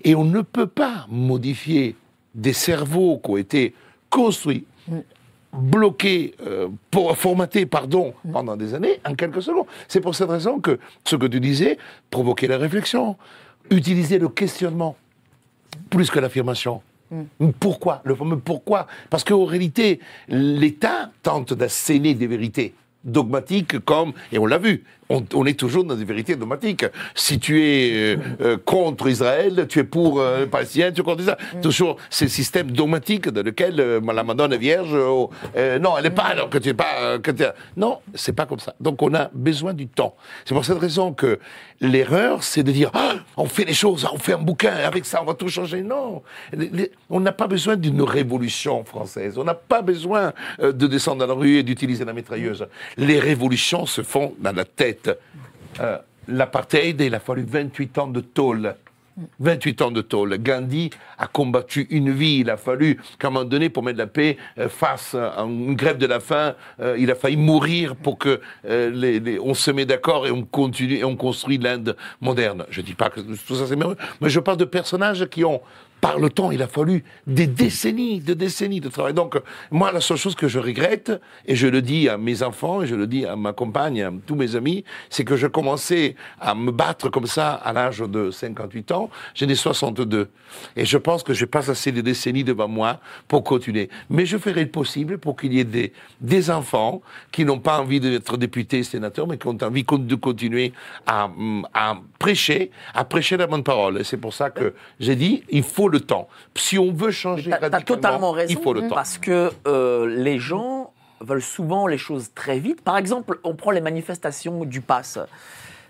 Et on ne peut pas modifier des cerveaux qui ont été construits, bloqués, euh, pour- formatés, pardon, pendant des années, en quelques secondes. C'est pour cette raison que ce que tu disais, provoquer la réflexion, utiliser le questionnement, plus que l'affirmation. Pourquoi? Le fameux pourquoi? Parce qu'en réalité, l'État tente d'asséner des vérités dogmatiques comme, et on l'a vu, on, on est toujours dans des vérités dogmatiques. Si tu es euh, euh, contre Israël, tu es pour euh, les Palestiniens, tu es contre Israël. Toujours ces systèmes dogmatiques dans lesquels euh, la Madone est vierge, euh, euh, non, elle n'est pas, alors que tu es pas... que es- Non, c'est pas comme ça. Donc on a besoin du temps. C'est pour cette raison que l'erreur, c'est de dire, Ah, on fait les choses, on fait un bouquin, avec ça on va tout changer. Non, Les- les- on n'a pas besoin d'une révolution française. On n'a pas besoin de descendre dans la rue et d'utiliser la mitrailleuse. Les révolutions se font dans la tête. Euh, L'apartheid, il a fallu 28 ans de tôle. 28 ans de tôle. Gandhi a combattu une vie. Il a fallu qu'à un moment donné, pour mettre la paix euh, face à une grève de la faim, euh, il a failli mourir pour que on se met d'accord et on continue et on construit l'Inde moderne. Je dis pas que tout ça c'est merveilleux, mais je parle de personnages qui ont par le temps, il a fallu des décennies, de décennies de travail. Donc, moi, la seule chose que je regrette, et je le dis à mes enfants, et je le dis à ma compagne, à tous mes amis, c'est que je commençais à me battre comme ça à l'âge de 58 ans. J'ai des 62. Et je pense que je passe assez de décennies devant moi pour continuer. Mais je ferai le possible pour qu'il y ait des, des enfants qui n'ont pas envie d'être députés, sénateurs, mais qui ont envie de continuer à, à prêcher, à prêcher la bonne parole. Et c'est pour ça que j'ai dit, il faut temps. Si on veut changer T'as t'as radicalement, totalement raison. il faut le temps. Parce que euh, les gens veulent souvent les choses très vite. Par exemple, on prend les manifestations du pass.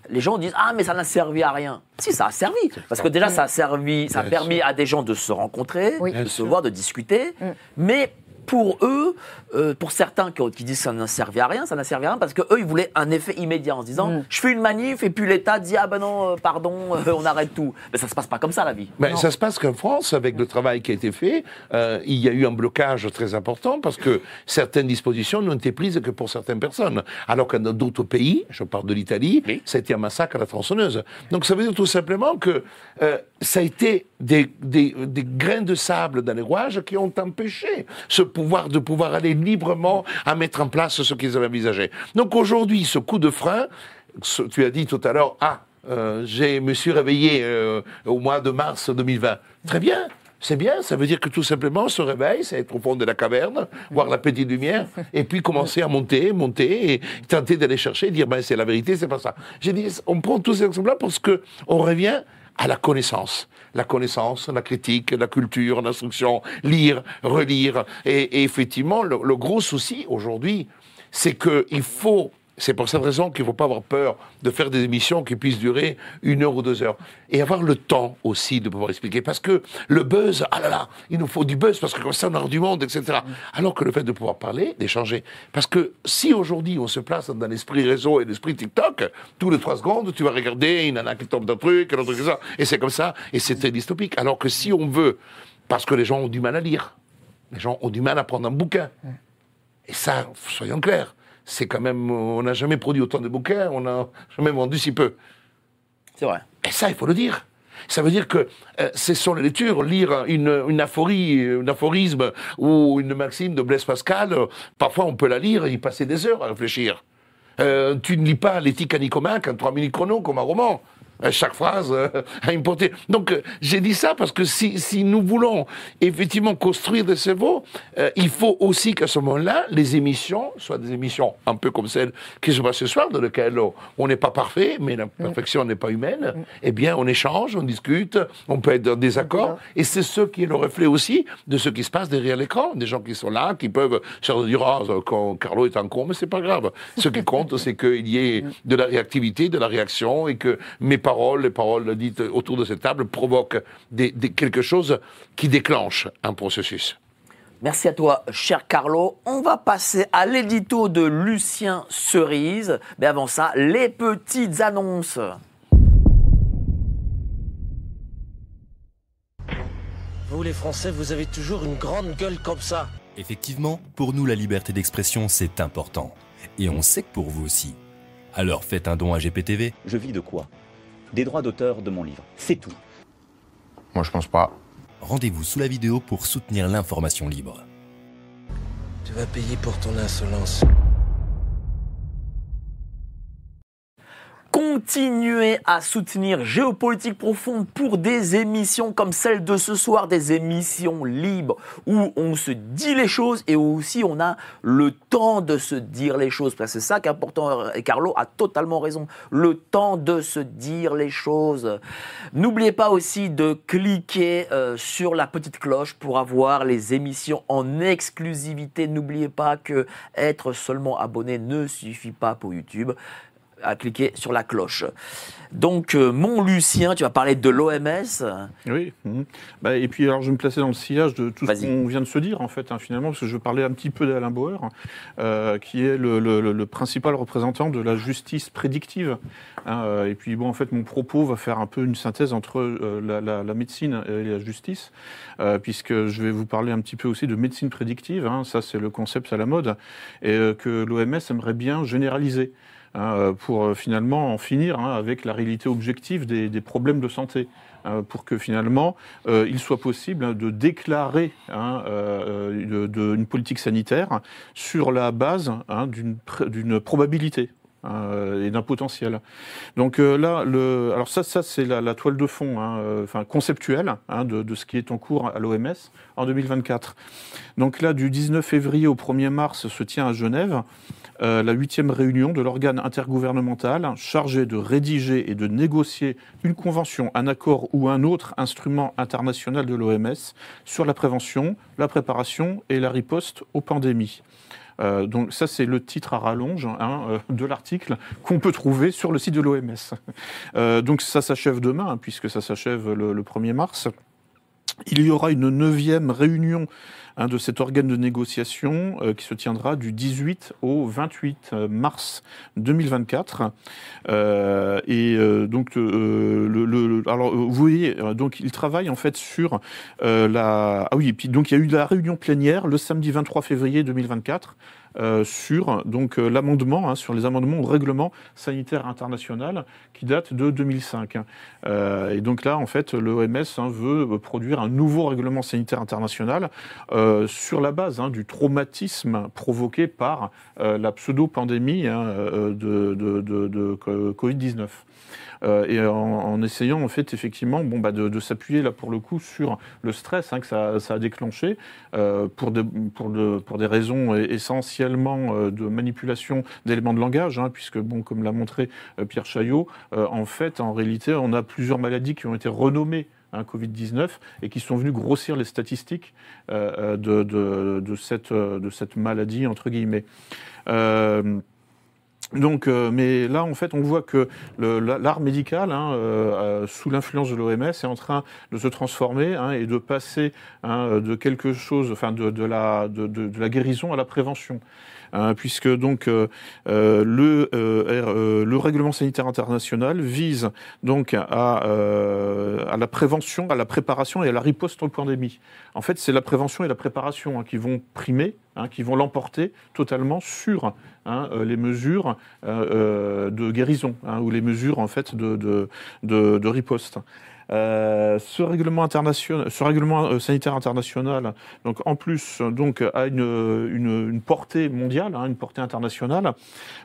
Les gens disent ah mais ça n'a servi à rien. Si ça a servi parce que déjà ça a servi, ça a permis sûr. à des gens de se rencontrer, Oui. de se voir, de discuter. Mm. Mais pour eux, euh, pour certains qui, qui disent que ça ne servait à rien, ça n'a servi à rien parce que eux, ils voulaient un effet immédiat en se disant, je fais une manif et puis l'État dit ah ben non, euh, pardon, euh, on arrête tout. Mais ça se passe pas comme ça la vie. Mais ça se passe qu'en France, avec le travail qui a été fait, euh, il y a eu un blocage très important parce que certaines dispositions n'ont été prises que pour certaines personnes. Alors que dans d'autres pays, je parle de l'Italie, Oui. ça a été un massacre à la tronçonneuse. Donc ça veut dire tout simplement que euh, ça a été des, des, des grains de sable dans les rouages qui ont empêché ce de pouvoir aller librement à mettre en place ce qu'ils avaient envisagé. Donc aujourd'hui, ce coup de frein, tu as dit tout à l'heure, ah, euh, je me suis réveillé euh, au mois de mars 2020. Très bien. C'est bien, ça veut dire que tout simplement, on se réveille, c'est être au fond de la caverne, voir la petite lumière, et puis commencer à monter, monter, et tenter d'aller chercher, dire, ben, c'est la vérité, c'est pas ça. J'ai dit, on prend tous ces exemples-là parce que on revient à la connaissance. La connaissance, la critique, la culture, l'instruction, lire, relire. Et, effectivement, le gros souci aujourd'hui, c'est qu'il faut c'est pour cette raison qu'il ne faut pas avoir peur de faire des émissions qui puissent durer une heure ou deux heures. Et avoir le temps aussi de pouvoir expliquer. Parce que le buzz, ah là là, il nous faut du buzz parce que comme ça on aura du monde, etc. Alors que le fait de pouvoir parler, d'échanger. Parce que si aujourd'hui on se place dans l'esprit réseau et l'esprit TikTok, tous les trois secondes, tu vas regarder, il y en a qui tombe d'un truc, un autre ça. Et c'est comme ça. Et c'est très dystopique. Alors que si on veut, parce que les gens ont du mal à lire, les gens ont du mal à prendre un bouquin. Et ça, soyons clairs, c'est quand même, on n'a jamais produit autant de bouquins, on n'a jamais vendu si peu. C'est vrai. Et ça, il faut le dire. Ça veut dire que euh, ce sont les lectures, lire une, une aphorie, un aphorisme ou une maxime de Blaise Pascal, euh, parfois on peut la lire et y passer des heures à réfléchir. Euh, tu ne lis pas l'éthique à Nicomaque en trois minutes chrono comme un roman. Euh, Chaque phrase euh, a une portée. Donc euh, j'ai dit ça parce que si, si nous voulons effectivement construire des cerveaux, euh, il faut aussi qu'à ce moment-là, les émissions soient des émissions un peu comme celle qui se passe ce soir, dans lesquelles on- n'est pas parfait, mais la perfection n'est pas humaine. Eh bien, on échange, on discute, on peut être en désaccord, et c'est ce qui est le reflet aussi de ce qui se passe derrière l'écran. Des gens qui sont là, qui peuvent se dire ah, quand Carlo est en con, mais c'est pas grave. Ce qui compte, c'est qu'il y ait de la réactivité, de la réaction, et que mes paroles, les paroles dites autour de cette table, provoquent des- des- quelque chose qui déclenche un processus. Merci à toi, cher Carlo. On va passer à l'édito de Lucien Cerise. Mais avant ça, les petites annonces. Vous les Français, vous avez toujours une grande gueule comme ça. Effectivement, pour nous, la liberté d'expression, c'est important. Et on sait que pour vous aussi. Alors faites un don à GPTV. Je vis de quoi? Des droits d'auteur de mon livre. C'est tout. Moi, je pense pas. Rendez-vous sous la vidéo pour soutenir l'information libre. Tu vas payer pour ton insolence. Continuez à soutenir Géopolitique Profonde pour des émissions comme celle de ce soir, des émissions libres où on se dit les choses et où aussi on a le temps de se dire les choses. C'est ça qui est important et Carlo a totalement raison. Le temps de se dire les choses. N'oubliez pas aussi de cliquer euh, sur la petite cloche pour avoir les émissions en exclusivité. N'oubliez pas que être seulement abonné ne suffit pas pour YouTube à cliquer sur la cloche. Donc, euh, mon Lucien, tu vas parler de l'OMS. Oui. mhm. Bah, et puis alors je vais me placer dans le sillage de tout ce qu'on vient de se dire en fait hein, finalement parce que je veux parler un petit peu d'Alain Bauer euh, qui est le, le- le- le principal représentant de la justice prédictive. hein, euh, et puis bon en fait mon propos va faire un peu une synthèse entre euh, la, la- la médecine et la justice puisque je vais vous parler un petit peu aussi de médecine prédictive. hein, ça c'est le concept à la mode et que l'OMS aimerait bien généraliser hein, euh, pour euh, finalement en finir hein, avec la réalité objective des, problèmes de santé, hein, pour que finalement euh, il soit possible de déclarer une politique sanitaire sur la base d'une probabilité. Hein, et d'un potentiel. Donc euh, là, alors ça, ça c'est la, toile de fond, hein, euh, enfin conceptuelle, hein, de, de ce qui est en cours à l'OMS en 2024. Donc là, du 19 février au 1er mars se tient à Genève euh, la huitième réunion de l'organe intergouvernemental chargé de rédiger et de négocier une convention, un accord ou un autre instrument international de l'OMS sur la prévention, la préparation et la riposte aux pandémies. Euh, donc ça, c'est le titre à rallonge hein, euh, de l'article qu'on peut trouver sur le site de l'OMS. Euh, donc ça s'achève demain, hein, puisque ça s'achève le, le 1er mars. Il y aura une neuvième réunion hein, de cet organe de négociation euh, qui se tiendra du 18 au 28 euh, mars 2024. Euh, et donc, vous voyez, donc il travaille en fait sur la. Ah oui, et puis donc il y a eu la réunion plénière le samedi 23 février 2024 euh, sur donc euh, l'amendement, hein, sur les amendements au règlement sanitaire international qui date de 2005. hein. Euh, et donc là, en fait, l'OMS hein, veut euh, produire un nouveau règlement sanitaire international euh, sur la base hein, du traumatisme provoqué par euh, la pseudo-pandémie euh, de, de- de- de co- Covid-19. Euh, et en, essayant en fait effectivement bon, bah, de, s'appuyer là pour le coup sur le stress hein, que ça, a déclenché euh, pour, de- pour, pour des raisons essentiellement euh, de manipulation d'éléments de langage, hein, puisque bon comme l'a montré Pierre Chaillot, en fait en réalité on a plusieurs maladies qui ont été renommées hein, Covid-19 et qui sont venues grossir les statistiques de, de, cette, de cette maladie entre guillemets. Donc, euh, mais là, en fait, on voit que l'art médical, hein, euh, euh, sous l'influence de l'OMS, est en train de se transformer hein, et de passer hein, de quelque chose, enfin, de, la, de la guérison à la prévention. Hein, puisque donc euh, euh, le, euh, le règlement sanitaire international vise donc à, la prévention, à la préparation et à la riposte aux pandémies. En fait, c'est la prévention et la préparation hein, qui vont primer, hein, qui vont l'emporter totalement sur les mesures de guérison ou les mesures en fait de riposte. Euh, ce règlement euh, sanitaire international, donc en plus donc a une portée mondiale, hein, une portée internationale.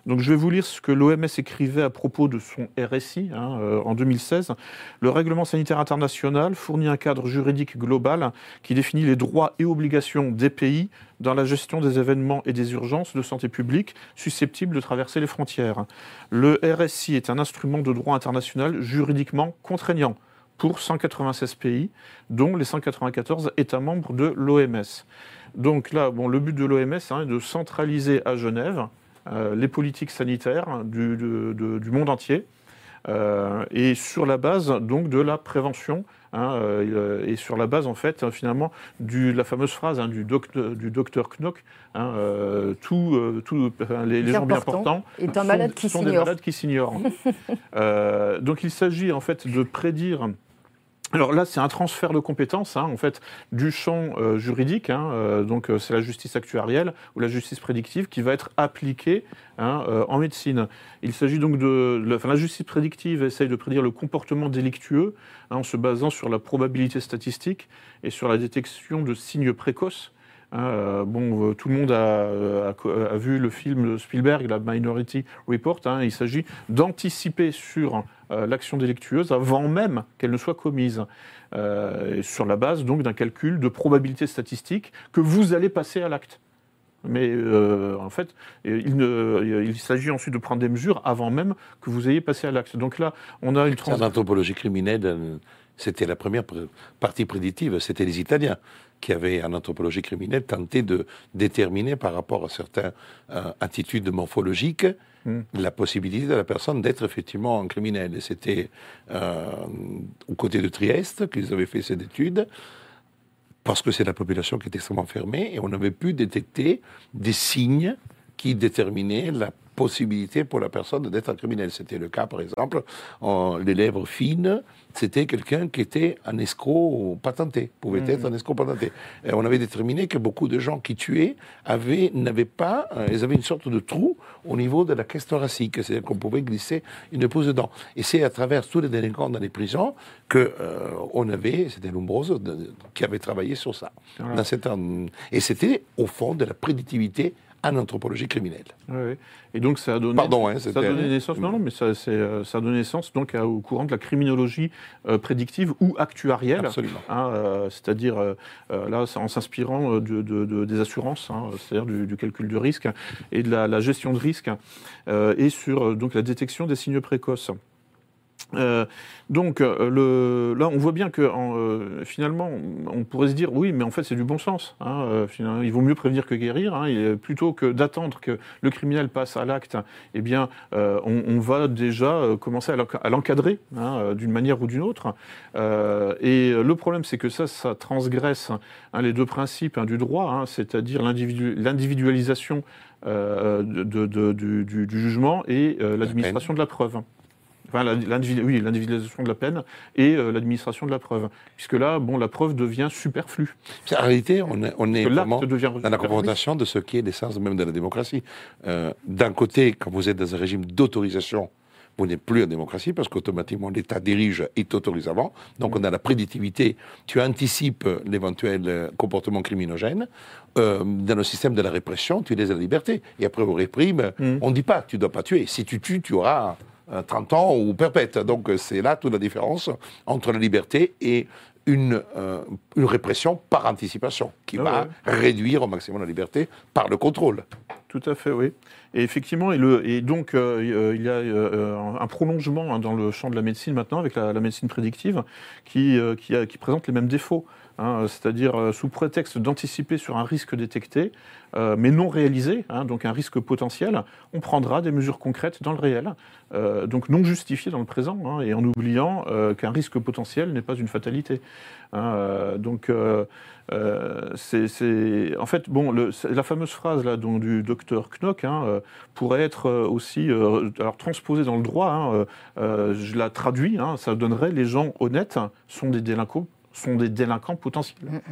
Donc je vais vous lire ce que l'OMS écrivait à propos de son RSI hein, euh, en 2016. Le règlement sanitaire international fournit un cadre juridique global qui définit les droits et obligations des pays dans la gestion des événements et des urgences de santé publique susceptibles de traverser les frontières. Le RSI est un instrument de droit international juridiquement contraignant pour 196 pays, dont les 194 États membres de l'OMS. Donc là, bon, le but de l'OMS hein, est de centraliser à Genève euh, les politiques sanitaires du, de- de- du monde entier, euh, et sur la base donc de la prévention hein, euh, et sur la base en fait euh, finalement de la fameuse phrase hein, du, docteur, du docteur Knock hein, euh, tout, tout, enfin, les, les gens bien portants est un sont- malade qui sont des malades qui s'ignorent. Donc il s'agit en fait de prédire alors là, c'est un transfert de compétences, hein, en fait, du champ euh, juridique. hein, euh, donc, euh, c'est la justice actuarielle ou la justice prédictive qui va être appliquée hein, en médecine. Il s'agit donc de, enfin, la justice prédictive essaye de prédire le comportement délictueux en se basant sur la probabilité statistique et sur la détection de signes précoces. Bon, tout le monde a, a- vu le film de Spielberg, la Minority Report. il s'agit d'anticiper sur l'action délictueuse avant même qu'elle ne soit commise, euh, sur la base donc d'un calcul de probabilité statistique que vous allez passer à l'acte. Mais euh, en fait, euh, il, ne- il s'agit ensuite de prendre des mesures avant même que vous ayez passé à l'acte. Donc là, on a une En transition. anthropologie criminelle, euh, c'était la première pr- partie prédictive, c'était les Italiens qui avaient en anthropologie criminelle tenté de déterminer par rapport à certaines euh, attitudes morphologiques La possibilité de la personne d'être effectivement un criminel. Et c'était euh, aux côtés de Trieste qu'ils avaient fait cette étude parce que c'est la population qui est extrêmement fermée et on avait pu détecter des signes qui déterminaient la possibilité pour la personne d'être un criminel. C'était le cas, par exemple, en, les lèvres fines, c'était quelqu'un qui était un escroc patenté, pouvait être un escroc patenté. Et on avait déterminé que beaucoup de gens qui tuaient avaient, n'avaient pas, euh, ils avaient une sorte de trou au niveau de la caisse thoracique, c'est-à-dire qu'on pouvait glisser une pouce dedans. Et c'est à travers tous les délinquants dans les prisons que euh, on avait, c'était de- qui avait travaillé sur ça. Voilà. Dans cette, et c'était au fond de la prédictivité en anthropologie criminelle. Et donc ça a donné, Pardon, hein, ça a donné naissance. Non, non, mais ça, c'est, euh, ça a donné naissance donc à- au courant de la criminologie euh, prédictive ou actuarielle. Absolument. hein, euh, c'est-à-dire euh, là, en s'inspirant de, de- de- des assurances, hein, c'est-à-dire du, du calcul de risque et de la, la gestion de risque, et sur donc la détection des signes précoces. Euh, donc euh, le, là, on voit bien que en, euh, finalement, on pourrait se dire oui, mais en fait, c'est du bon sens. hein, finalement, il vaut mieux prévenir que guérir. hein, et plutôt que d'attendre que le criminel passe à l'acte, eh bien, on, on va déjà commencer à l'enca- à l'encadrer hein, d'une manière ou d'une autre. Et le problème, c'est que ça, ça transgresse les deux principes du droit, c'est-à-dire l'individu- l'individualisation de, de- de- du, jugement et l'administration de la preuve. Enfin, oui, l'individualisation de la peine et euh, l'administration de la preuve. Puisque là, bon, la preuve devient superflue. En réalité, on est, on est vraiment dans la confrontation de ce qui est l'essence même de la démocratie. Euh, D'un côté, quand vous êtes dans un régime d'autorisation, vous n'êtes plus en démocratie parce qu'automatiquement l'État dirige et t'autorise avant. Donc on a la prédictivité, tu anticipes l'éventuel euh, comportement criminogène. Euh, dans le système de la répression, tu laisses la liberté. Et après, on réprime, on ne dit pas, tu ne dois pas tuer. Si tu tues, tu auras 30 ans ou perpète. Donc euh, c'est là toute la différence entre la liberté et une, euh, une répression par anticipation qui Ah va ouais. réduire au maximum la liberté par le contrôle. Tout à fait, oui. Et effectivement, et, le, et donc euh, euh, il y a euh, un prolongement hein, dans le champ de la médecine maintenant avec la, la médecine prédictive qui, euh, qui, a- qui présente les mêmes défauts. Hein, c'est-à-dire euh, sous prétexte d'anticiper sur un risque détecté, euh, mais non réalisé, hein, donc un risque potentiel, on prendra des mesures concrètes dans le réel, euh, donc non justifiées dans le présent, hein, et en oubliant qu'un risque potentiel n'est pas une fatalité. donc c'est, en fait bon, la fameuse phrase là du docteur Knock pourrait être aussi alors transposée dans le droit. je la traduis, ça donnerait les gens honnêtes sont des délinquants sont des délinquants potentiels.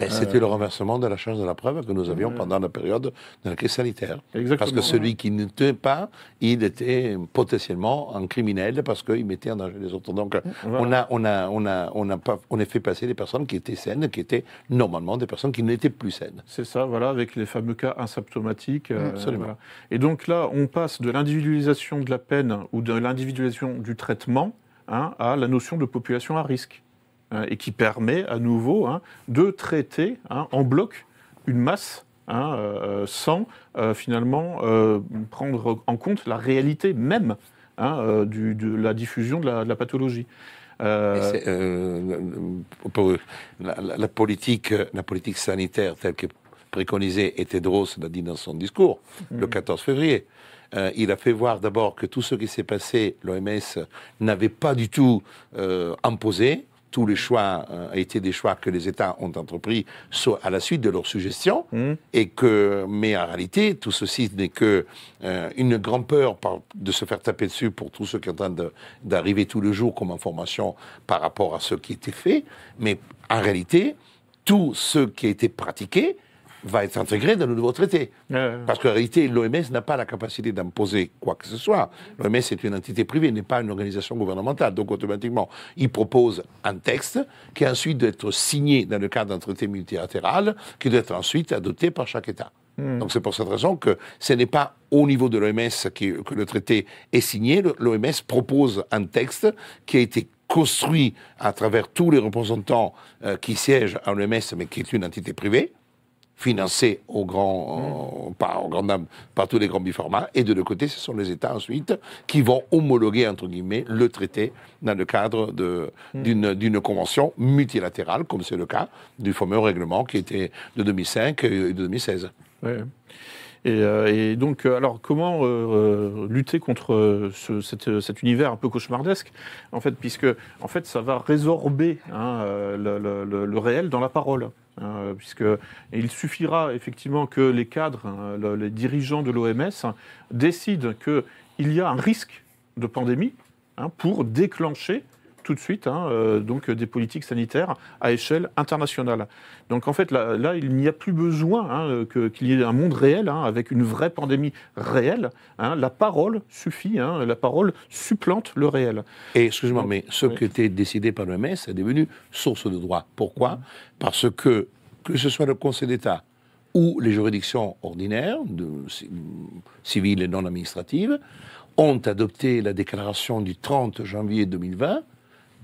Et C'était le renversement de la charge de la preuve que nous avions Ouais. pendant la période de la crise sanitaire. Exactement. Parce que celui qui ne tuait pas, il était potentiellement un criminel parce qu'il mettait en danger les autres. Donc Voilà. on, a, on, a, on, a, on, a pas, on a fait passer des personnes qui étaient saines, qui étaient normalement des personnes qui n'étaient plus saines. C'est ça, voilà, avec les fameux cas asymptomatiques. euh, Absolument. voilà. Et donc là, on passe de l'individualisation de la peine ou de l'individualisation du traitement hein, à la notion de population à risque, et qui permet à nouveau hein, de traiter hein, en bloc une masse. hein, euh, sans euh, finalement euh, prendre en compte la réalité même hein, du- de la diffusion de la, de la pathologie. Pour- la, la- la politique, la politique sanitaire telle que préconisée, et Tedros l'a dit dans son discours le 14 février. Euh, il a fait voir d'abord que tout ce qui s'est passé, l'OMS n'avait pas du tout euh, imposé. Tous les choix euh, étaient des choix que les États ont entrepris soit à la suite de leurs suggestions, et que, mais en réalité, tout ceci n'est que euh, une grande peur par- de se faire taper dessus pour tous ceux qui sont en train d'arriver tous les jours comme information par rapport à ce qui était fait. Mais en réalité, tout ce qui a été pratiqué va être intégré dans le nouveau traité. euh, Parce qu'en réalité, l'OMS n'a pas la capacité d'imposer quoi que ce soit. L'OMS est une entité privée, n'est pas une organisation gouvernementale. Donc automatiquement, il propose un texte qui ensuite doit être signé dans le cadre d'un traité multilatéral, qui doit être ensuite adopté par chaque État. Donc c'est pour cette raison que ce n'est pas au niveau de l'OMS que le traité est signé. L'OMS propose un texte qui a été construit à travers tous les représentants euh, qui siègent à l'OMS, mais qui est une entité privée financé au grand, euh, par, au grand dam- par tous les grands biformats. Et de l'autre côté, ce sont les États ensuite qui vont homologuer, entre guillemets, le traité dans le cadre de- d'une convention multilatérale, comme c'est le cas du fameux règlement qui était de 2005 et de 2016. Ouais. Et, euh, et donc, euh, alors, comment euh, lutter contre ce- cet, cet univers un peu cauchemardesque En fait, puisque en fait, ça va résorber hein, le, le- le- le réel dans la parole. Hein, puisque et il suffira effectivement que les cadres, hein, le- les dirigeants de l'OMS hein, décident qu'il y a un risque de pandémie pour déclencher tout de suite hein, euh, donc des politiques sanitaires à échelle internationale. Donc en fait là, là, il n'y a plus besoin hein, euh, que- qu'il y ait un monde réel hein, avec une vraie pandémie réelle. la parole suffit, la parole supplante le réel. Et excusez-moi, mais ce Oui. qui était décidé par l'OMS est devenu source de droit. Pourquoi? Parce que, que ce soit le Conseil d'État ou les juridictions ordinaires, de, ci- civiles et non administratives, ont adopté la déclaration du 30 janvier 2020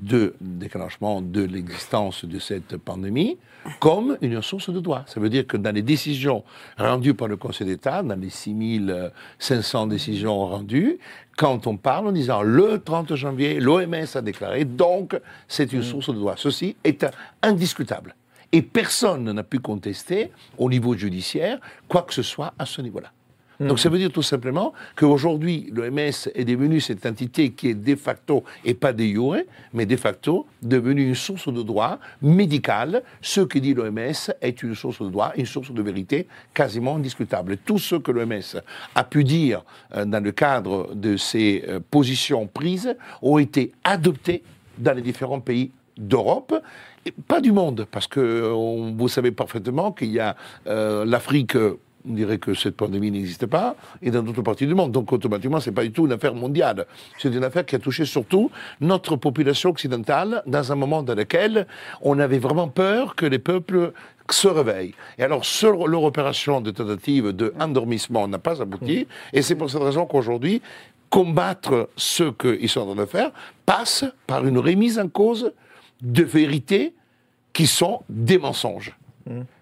de déclenchement de l'existence de cette pandémie comme une source de droit. Ça veut dire que dans les décisions rendues par le Conseil d'État, dans les 6500 décisions rendues, quand on parle en disant le 30 janvier, l'OMS a déclaré, donc c'est une source de droit. Ceci est indiscutable. Et personne n'a pu contester au niveau judiciaire quoi que ce soit à ce niveau-là. Donc ça veut dire tout simplement qu'aujourd'hui, l'OMS est devenue cette entité qui est de facto, et pas de jure, mais de facto, devenue une source de droit médical. Ce que dit l'OMS est une source de droit, une source de vérité quasiment indiscutable. Tout ce que l'OMS a pu dire euh, dans le cadre de ses euh, positions prises ont été adoptés dans les différents pays d'Europe, pas du monde, parce que euh, on- vous savez parfaitement qu'il y a euh, l'Afrique. On dirait que cette pandémie n'existe pas, et dans d'autres parties du monde. Donc automatiquement, c'est pas du tout une affaire mondiale. C'est une affaire qui a touché surtout notre population occidentale dans un moment dans lequel on avait vraiment peur que les peuples se réveillent. Et alors, leur opération de tentative de endormissement n'a pas abouti, et c'est pour cette raison qu'aujourd'hui, combattre ce qu'ils sont en train de faire passe par une remise en cause de vérités qui sont des mensonges.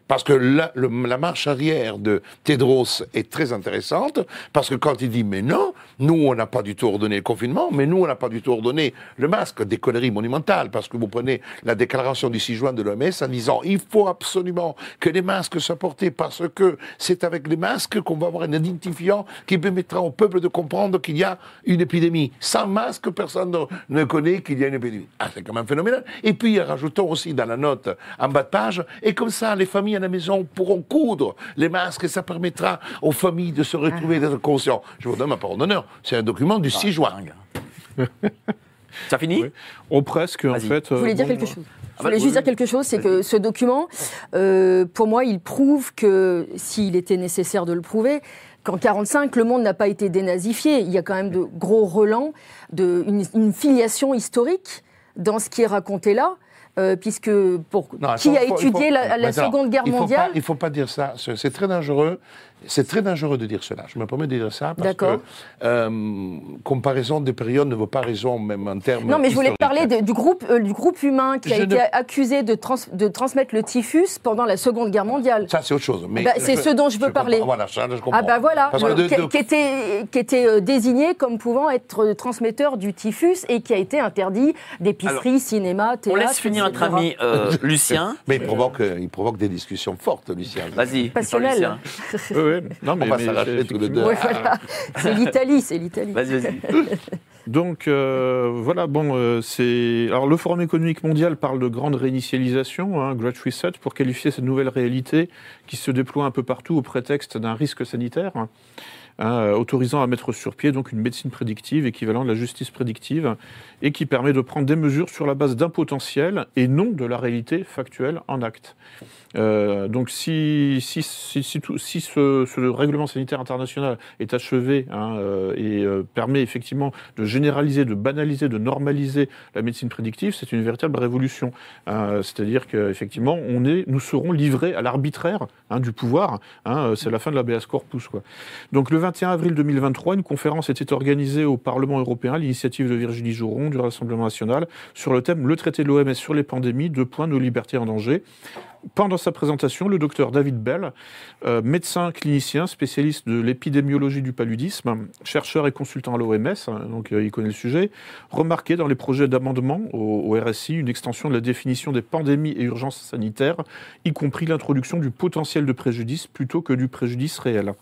Parce que la, marche arrière de Tedros est très intéressante, parce que quand il dit mais non, nous on n'a pas du tout ordonné le confinement, mais nous on n'a pas du tout ordonné le masque, des conneries monumentales, parce que vous prenez la déclaration du 6 juin de l'OMS en disant il faut absolument que les masques soient portés parce que c'est avec les masques qu'on va avoir un identifiant qui permettra au peuple de comprendre qu'il y a une épidémie. Sans masque, personne ne, ne connaît qu'il y a une épidémie. Ah, c'est quand même phénoménal. Et puis rajoutons aussi dans la note en bas de page, et comme ça les familles à la maison pourront coudre les masques et ça permettra aux familles de se retrouver, d'être conscients. Je vous donne ma parole d'honneur. C'est un document du 6 juin. (laughs) Ça finit Oui. Oh, presque, en fait. Je voulais euh, dire bon, quelque chose. Je Ah voulais bah, juste dire quelque chose, c'est que ce document, euh, pour moi, il prouve que, s'il était nécessaire de le prouver, qu'en 45, le monde n'a pas été dénazifié. Il y a quand même de gros relents, de, une, une filiation historique dans ce qui est raconté là. Euh, puisque pour Non, qui a faut- étudié la, Seconde Guerre il mondiale pas- Il ne faut pas dire ça. C'est très dangereux. C'est très dangereux de dire cela. Je me permets de dire ça parce que D'accord. euh, comparaison des périodes ne vaut pas raison, même en termes. Non, mais je voulais parler de- du, groupe, euh, du groupe humain qui a été accusé de, trans- de transmettre le typhus pendant la Seconde Guerre mondiale. Ça, c'est autre chose. Mais Bah, c'est ce dont je veux parler. comprends. Voilà, ça, je comprends. Ah bah voilà, Parce que euh, de- qui, de- qui était, qui était désigné comme pouvant être transmetteur du typhus et qui a été interdit d'épicerie, cinéma, On théâtre. laisse finir notre ami euh, (laughs) Lucien. Mais il provoque, il provoque des discussions fortes, Lucien. Vas-y, Passionnel. (laughs) Oui. Non, mais, On va s'arracher c'est tous les deux. Ouais, voilà. (laughs) C'est l'Italie, c'est l'Italie. Vas-y, vas-y. (laughs) Donc euh, voilà, bon, euh, c'est. Alors le Forum économique mondial parle de grande réinitialisation, hein, Great Reset, pour qualifier cette nouvelle réalité qui se déploie un peu partout au prétexte d'un risque sanitaire, hein, autorisant à mettre sur pied donc une médecine prédictive équivalent de la justice prédictive et qui permet de prendre des mesures sur la base d'un potentiel et non de la réalité factuelle en acte. Euh, donc si, si, si, si, ce, règlement sanitaire international est achevé hein, euh, et euh, permet effectivement de généraliser, de banaliser, de normaliser la médecine prédictive, c'est une véritable révolution. C'est-à-dire qu'effectivement, nous serons livrés à l'arbitraire hein, du pouvoir. hein, c'est la fin de l'ABS corpus. Quoi. Donc le 21 avril 2023, une conférence était organisée au Parlement européen, à l'initiative de Virginie Jouron du Rassemblement national, sur le thème Le traité de l'OMS sur les pandémies, deux points, nos libertés en danger. Pendant sa présentation, le docteur David Bell, euh, médecin clinicien, spécialiste de l'épidémiologie du paludisme, chercheur et consultant à l'OMS, hein, donc euh, il connaît le sujet, remarquait dans les projets d'amendement au, au RSI une extension de la définition des pandémies et urgences sanitaires, y compris l'introduction du potentiel de préjudice plutôt que du préjudice réel.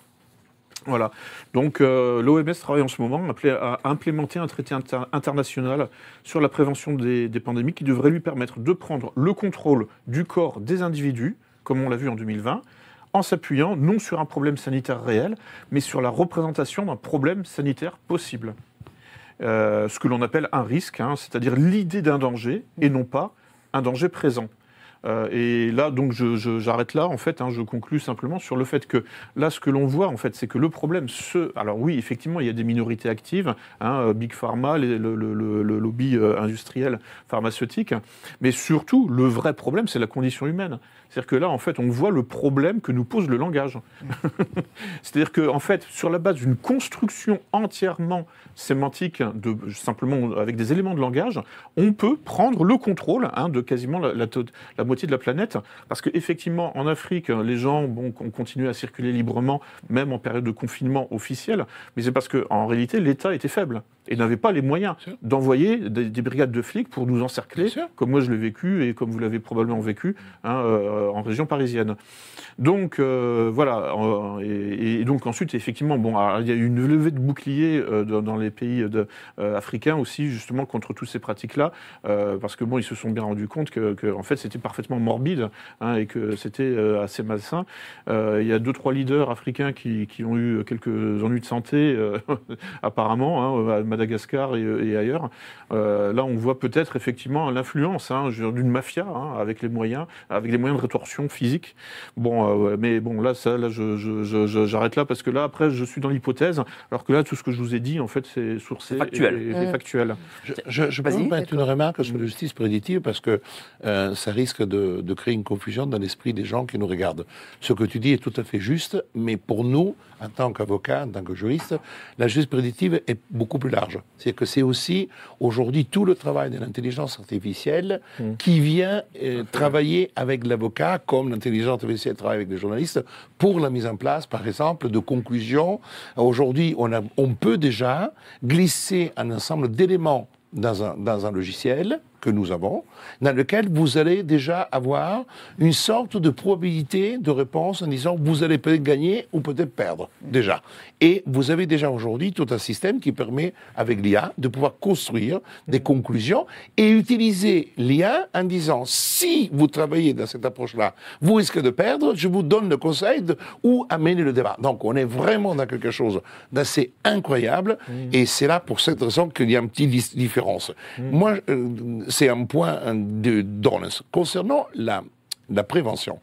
Voilà. Donc euh, l'OMS travaille en ce moment appelé à implémenter un traité inter- international sur la prévention des, des pandémies qui devrait lui permettre de prendre le contrôle du corps des individus, comme on l'a vu en 2020, en s'appuyant non sur un problème sanitaire réel, mais sur la représentation d'un problème sanitaire possible. Euh, ce que l'on appelle un risque, hein, c'est-à-dire l'idée d'un danger et non pas un danger présent. Euh, et là, donc, j'arrête là. En fait, hein, je conclus simplement sur le fait que là, ce que l'on voit, en fait, c'est que le problème, ce... alors oui, effectivement, il y a des minorités actives, hein, euh, Big Pharma, les- le, le- le- le lobby euh, industriel pharmaceutique, mais surtout, le vrai problème, c'est la condition humaine. C'est-à-dire que là, en fait, on voit le problème que nous pose le langage. (laughs) C'est-à-dire que, en fait, sur la base d'une construction entièrement sémantique, de, simplement avec des éléments de langage, on peut prendre le contrôle hein, de quasiment la, la la de la planète. Parce qu'effectivement, en Afrique, les gens bon, ont continué à circuler librement, même en période de confinement officiel, mais c'est parce qu'en réalité, l'État était faible et n'avait pas les moyens d'envoyer des, des brigades de flics pour nous encercler, comme moi je l'ai vécu et comme vous l'avez probablement vécu hein, euh, en région parisienne. Donc euh, voilà, et, et donc ensuite effectivement, bon, alors, il y a eu une levée de boucliers euh, dans, dans les pays de- africains aussi justement contre toutes ces pratiques-là, parce que bon, ils se sont bien rendus compte que, que, en fait c'était parfaitement morbide hein, et que c'était assez malsain. Il y a deux trois leaders africains qui, qui ont eu quelques ennuis de santé (laughs) apparemment hein, Madagascar et, et ailleurs. Euh, là, on voit peut-être effectivement l'influence hein, d'une mafia hein, avec les moyens, avec les moyens de rétorsion physique. Bon, euh, mais bon, là, ça, là, je, je- je- je- j'arrête là parce que là, après, je suis dans l'hypothèse, alors que là, tout ce que je vous ai dit, en fait, c'est sourcé, factuel. et- et Mm. factuel. Je, je, je peux me mettre une remarque sur la justice prédicative parce que euh, ça risque de, de créer une confusion dans l'esprit des gens qui nous regardent. Ce que tu dis est tout à fait juste, mais pour nous, en tant qu'avocats, en tant que juristes, la justice prédictive est beaucoup plus large. C'est que c'est aussi aujourd'hui tout le travail de l'intelligence artificielle Mm. qui vient euh, travailler avec l'avocat, comme l'intelligence artificielle travaille avec les journalistes, pour la mise en place, par exemple, de conclusions. Aujourd'hui, on, a- on peut déjà glisser un ensemble d'éléments dans un, dans un logiciel que nous avons, dans lequel vous allez déjà avoir une sorte de probabilité de réponse en disant vous allez peut-être gagner ou peut-être perdre, déjà. Et vous avez déjà aujourd'hui tout un système qui permet, avec l'IA, de pouvoir construire des conclusions et utiliser l'IA en disant si vous travaillez dans cette approche-là, vous risquez de perdre, je vous donne le conseil de où amener le débat. Donc on est vraiment dans quelque chose d'assez incroyable et c'est là pour cette raison qu'il y a une petite différence. Moi, euh, c'est un point de d'honneur. Concernant la prévention,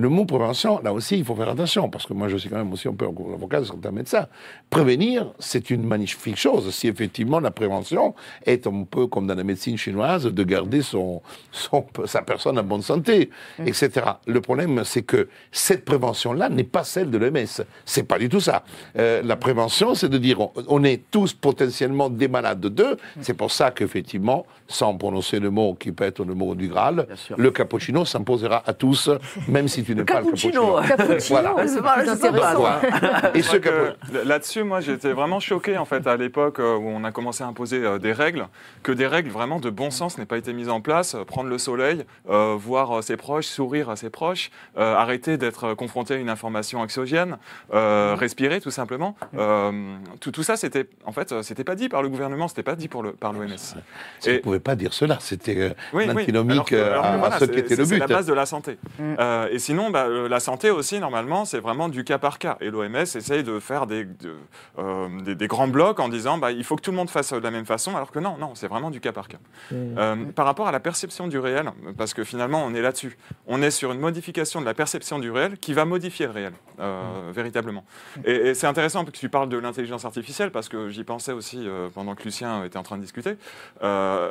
le mot prévention, là aussi, il faut faire attention, parce que moi, je suis quand même aussi un peu avocat de certains médecins. Prévenir, c'est une magnifique chose. Si effectivement la prévention est un peu comme dans la médecine chinoise, de garder son, son- sa personne en bonne santé, etc. Le problème, c'est que cette prévention-là n'est pas celle de l'OMS. C'est pas du tout ça. Euh, la prévention, c'est de dire on, on est tous potentiellement des malades d'eux. C'est pour ça qu'effectivement, sans prononcer le mot qui peut être le mot du Graal, le cappuccino s'imposera à tous, même si tu n'es pas le Cappuccino. cappuccino. Voilà. c'est intéressant. (laughs) Et ce que Là-dessus, moi, j'étais vraiment choqué, en fait, à l'époque euh, où on a commencé à imposer euh, des règles, que des règles vraiment de bon sens n'aient pas été mises en place. Euh, Prendre le soleil, euh, voir ses proches, sourire à ses proches, euh, arrêter d'être confronté à une information anxiogène, euh, respirer tout simplement. Euh, tout, tout ça, c'était, en fait, c'était pas dit par le gouvernement, c'était pas dit pour le, par l'OMS. Vous ne Et- pouvez pas dire cela. C'était euh, Oui, oui. l'antinomique Alors que- alors que à, ce qui était le but. C'est la base de la santé. Mm. Euh, et sinon, bah, euh, la santé aussi, normalement, c'est vraiment du cas par cas. Et l'OMS essaye de faire des, de- euh, des, des grands blocs en disant bah, il faut que tout le monde fasse de la même façon, alors que non, non, c'est vraiment du cas par cas. Euh, par rapport à la perception du réel, parce que finalement, on est là-dessus. On est sur une modification de la perception du réel qui va modifier le réel, euh, véritablement. Et, et c'est intéressant que tu parles de l'intelligence artificielle, parce que j'y pensais aussi euh, pendant que Lucien était en train de discuter. Euh,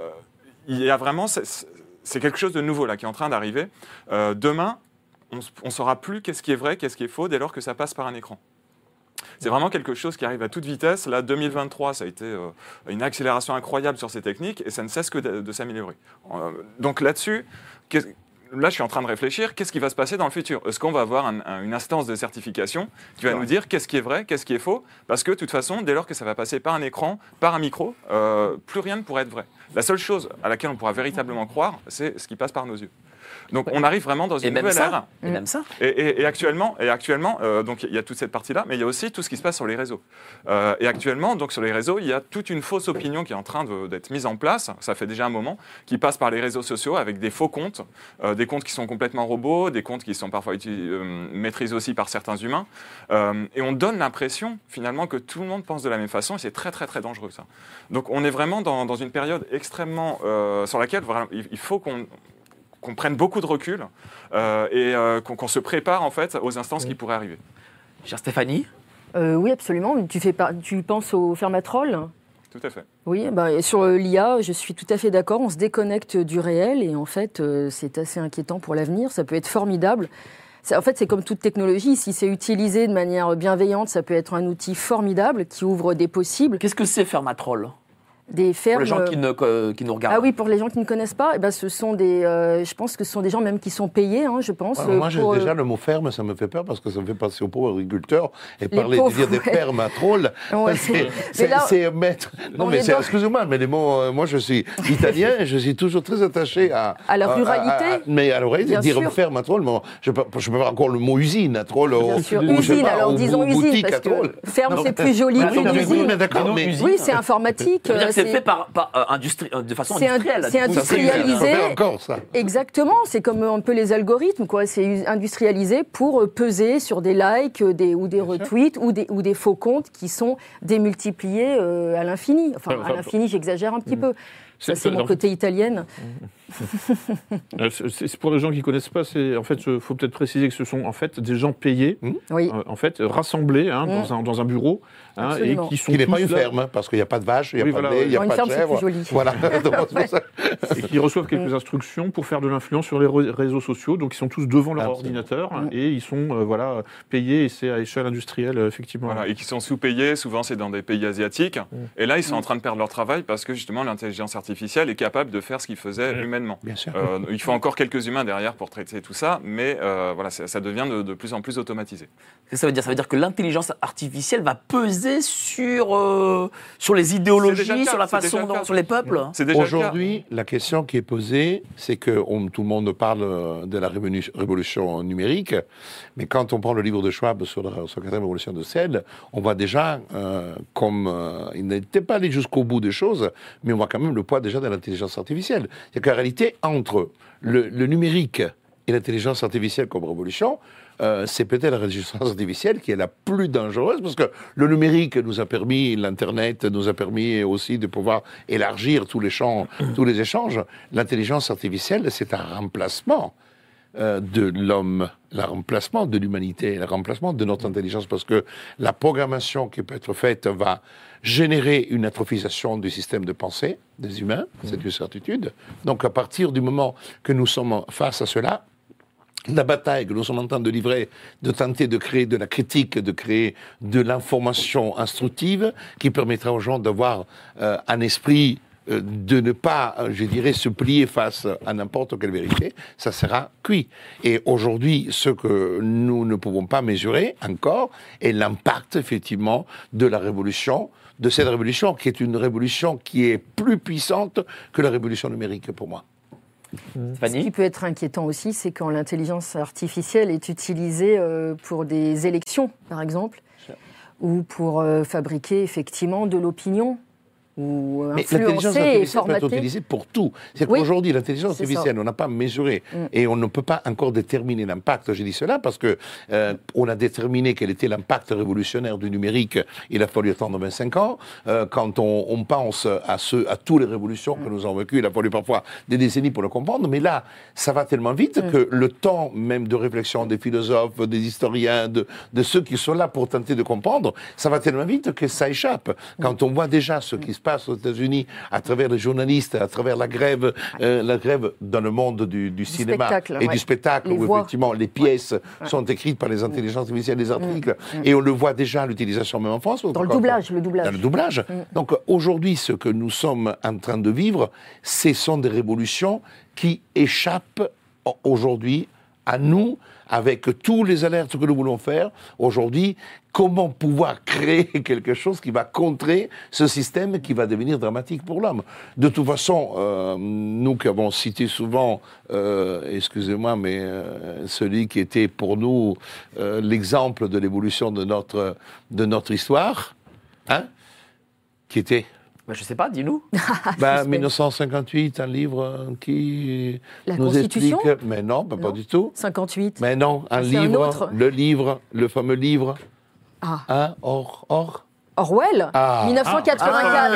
il y a vraiment, c'est- c'est quelque chose de nouveau là qui est en train d'arriver. Euh, demain, on ne saura plus qu'est-ce qui est vrai, qu'est-ce qui est faux, dès lors que ça passe par un écran. C'est vraiment quelque chose qui arrive à toute vitesse. Là, 2023, ça a été euh, une accélération incroyable sur ces techniques et ça ne cesse que de, de s'améliorer. Euh, donc là-dessus, là, je suis en train de réfléchir, qu'est-ce qui va se passer dans le futur? Est-ce qu'on va avoir un- un- une instance de certification qui va nous dire qu'est-ce qui est vrai, qu'est-ce qui est faux? Parce que de toute façon, dès lors que ça va passer par un écran, par un micro, euh, plus rien ne pourra être vrai. La seule chose à laquelle on pourra véritablement croire, c'est ce qui passe par nos yeux. Donc on arrive vraiment dans Et une même nouvelle ère. Et même ça. Et, et- et actuellement, et actuellement euh, donc il y a toute cette partie-là, mais il y a aussi tout ce qui se passe sur les réseaux. Euh, et actuellement, donc sur les réseaux, il y a toute une fausse opinion qui est en train d'être mise en place. Ça fait déjà un moment, qui passe par les réseaux sociaux avec des faux comptes, euh, des comptes qui sont complètement robots, des comptes qui sont parfois euh, maîtrisés aussi par certains humains. Euh, et on donne l'impression finalement que tout le monde pense de la même façon, et c'est très très très dangereux ça. Donc on est vraiment dans, dans une période extrêmement euh, sur laquelle il faut qu'on qu'on prenne beaucoup de recul euh, et euh, qu'on se prépare en fait aux instances qui pourraient arriver. Chère Stéphanie Euh, oui, absolument. Tu, fais pas, tu penses au Fermatrol? Tout à fait. Oui, bah, et sur l'IA, je suis tout à fait d'accord. On se déconnecte du réel et en fait, euh, c'est assez inquiétant pour l'avenir. Ça peut être formidable. C'est- En fait, c'est comme toute technologie. Si c'est utilisé de manière bienveillante, ça peut être un outil formidable qui ouvre des possibles. Qu'est-ce que c'est Fermatrol? Des Pour fermes. les gens qui, ne, que- qui nous regardent. Ah oui, pour les gens qui ne connaissent pas, eh ben, ce sont des. euh, je pense que ce sont des gens même qui sont payés, hein, je pense. Ouais, moi, euh, j'ai- pour, euh, déjà, le mot ferme, ça me fait peur parce que ça me fait penser aux pauvres agriculteurs et Les parler pauvres, de dire des fermes à trolls. (laughs) Ouais, c'est- mais c'est là, c'est mettre. Non, on mais dans- excusez-moi, mais les mots. euh, moi, je suis italien et (laughs) je suis toujours très attaché à. À la ruralité. à- mais à l'oreille, Bien dire sûr. ferme à troll, je peux, je peux pas encore le mot usine à troll. Bien sûr, ou sais usine, pas, alors disons usine, boutique parce à troll. que ferme c'est plus joli mais. usine. Oui, c'est informatique. Euh, c'est fait par, par, euh, industrie, euh, de façon industrielle. c'est industrialisé. ça fait encore ça. Exactement, c'est comme un peu les algorithmes, quoi. C'est industrialisé pour euh, peser sur des likes euh, des, ou des retweets ou des, ou des faux comptes qui sont démultipliés euh, à l'infini. Enfin, Enfin, à l'infini, j'exagère un petit Mm. peu. Ça, c'est mon côté italienne. (laughs) Euh, c'est- pour les gens qui connaissent pas. C'est en fait, il faut peut-être préciser que ce sont en fait des gens payés, Oui. euh, en fait rassemblés hein, Mm. dans, un, dans un bureau, hein, et qui sont Qui n'est pas une là- ferme, hein, parce qu'il n'y a pas de vache, il n'y a Oui, pas voilà, de lait, il n'y a pas ferme, de c'est plus chèvre. joli. Voilà. (laughs) Et qui reçoivent quelques instructions pour faire de l'influence sur les réseaux sociaux. Donc ils sont tous devant leur Absolument. ordinateur et ils sont euh, voilà payés et c'est à échelle industrielle effectivement. Voilà, et qui sont sous-payés, souvent c'est dans des pays asiatiques. Et là, ils sont en train de perdre leur travail parce que justement l'intelligence artificielle est capable de faire ce qu'ils faisaient humainement. Bien sûr. Euh, il faut encore quelques humains derrière pour traiter tout ça, mais euh, voilà, ça, ça devient de, de plus en plus automatisé. Qu'est-ce que ça veut dire? Ça veut dire que l'intelligence artificielle va peser sur, euh, sur les idéologies, le sur la façon le dont, sur les peuples? Le. Aujourd'hui, la question qui est posée, c'est que on- tout le monde parle de la révolu- révolution numérique, mais quand on prend le livre de Schwab sur la, sur la quatrième révolution de sel, on voit déjà, euh, comme euh, il n'était pas allé jusqu'au bout des choses, mais on voit quand même le poids déjà de l'intelligence artificielle. C'est qu'en réalité, entre le, le numérique et l'intelligence artificielle comme révolution, euh, c'est peut-être la intelligence artificielle qui est la plus dangereuse parce que le numérique nous a permis, l'Internet nous a permis aussi de pouvoir élargir tous les champs, tous les échanges. L'intelligence artificielle, c'est un remplacement euh, de l'homme, le remplacement de l'humanité, le remplacement de notre intelligence, parce que la programmation qui peut être faite va générer une atrophisation du système de pensée des humains, c'est une certitude. Donc à partir du moment que nous sommes face à cela, la bataille que nous sommes en train de livrer, de tenter de créer de la critique, de créer de l'information instructive qui permettra aux gens d'avoir euh, un esprit euh, de ne pas, je dirais, se plier face à n'importe quelle vérité, ça sera cuit. Et aujourd'hui, ce que nous ne pouvons pas mesurer encore est l'impact, effectivement, de la révolution, de cette révolution qui est une révolution qui est plus puissante que la révolution numérique pour moi. Ce qui peut être inquiétant aussi, c'est quand l'intelligence artificielle est utilisée euh, pour des élections, par exemple, ou pour euh, fabriquer effectivement de l'opinion, ou influencer et artificielle peut être formater. utilisée pour tout. C'est Oui, qu'aujourd'hui, l'intelligence artificielle, ça. on n'a pas mesuré Mm. et on ne peut pas encore déterminer l'impact. J'ai dit cela parce que euh, on a déterminé quel était l'impact révolutionnaire du numérique. Il a fallu attendre 25 ans. Euh, quand on, on pense à, ce, à toutes les révolutions que nous avons vécues, il a fallu parfois des décennies pour le comprendre. Mais là, ça va tellement vite Mm. que le temps même de réflexion des philosophes, des historiens, de, de ceux qui sont là pour tenter de comprendre, ça va tellement vite que ça échappe. Quand on voit déjà ce qui se passe aux États-Unis à travers les journalistes, à travers la grève, euh, la grève dans le monde du, du cinéma et ouais. du spectacle, Les où voix. effectivement les pièces sont écrites par les intelligences artificielles, les articles, Mm. et on le voit déjà l'utilisation même en France. Dans le doublage, le doublage. Dans le doublage. Mm. Donc aujourd'hui, ce que nous sommes en train de vivre, ce sont des révolutions qui échappent aujourd'hui à nous, avec tous les alertes que nous voulons faire. Aujourd'hui, comment pouvoir créer (laughs) quelque chose qui va contrer ce système qui va devenir dramatique pour l'homme. De toute façon, euh, nous qui avons cité souvent, euh, excusez-moi, mais euh, celui qui était pour nous l'exemple de l'évolution de notre, de notre histoire, hein, qui était Bah, je sais pas, dis-nous. (laughs) bah, Suspense. 1958, un livre qui La nous Constitution? Explique. Mais non, bah, pas Non. du tout. 58. Mais non, un livre, autre. le livre, le fameux livre, Ah. hein, or, or, Orwell, Ah. 1984.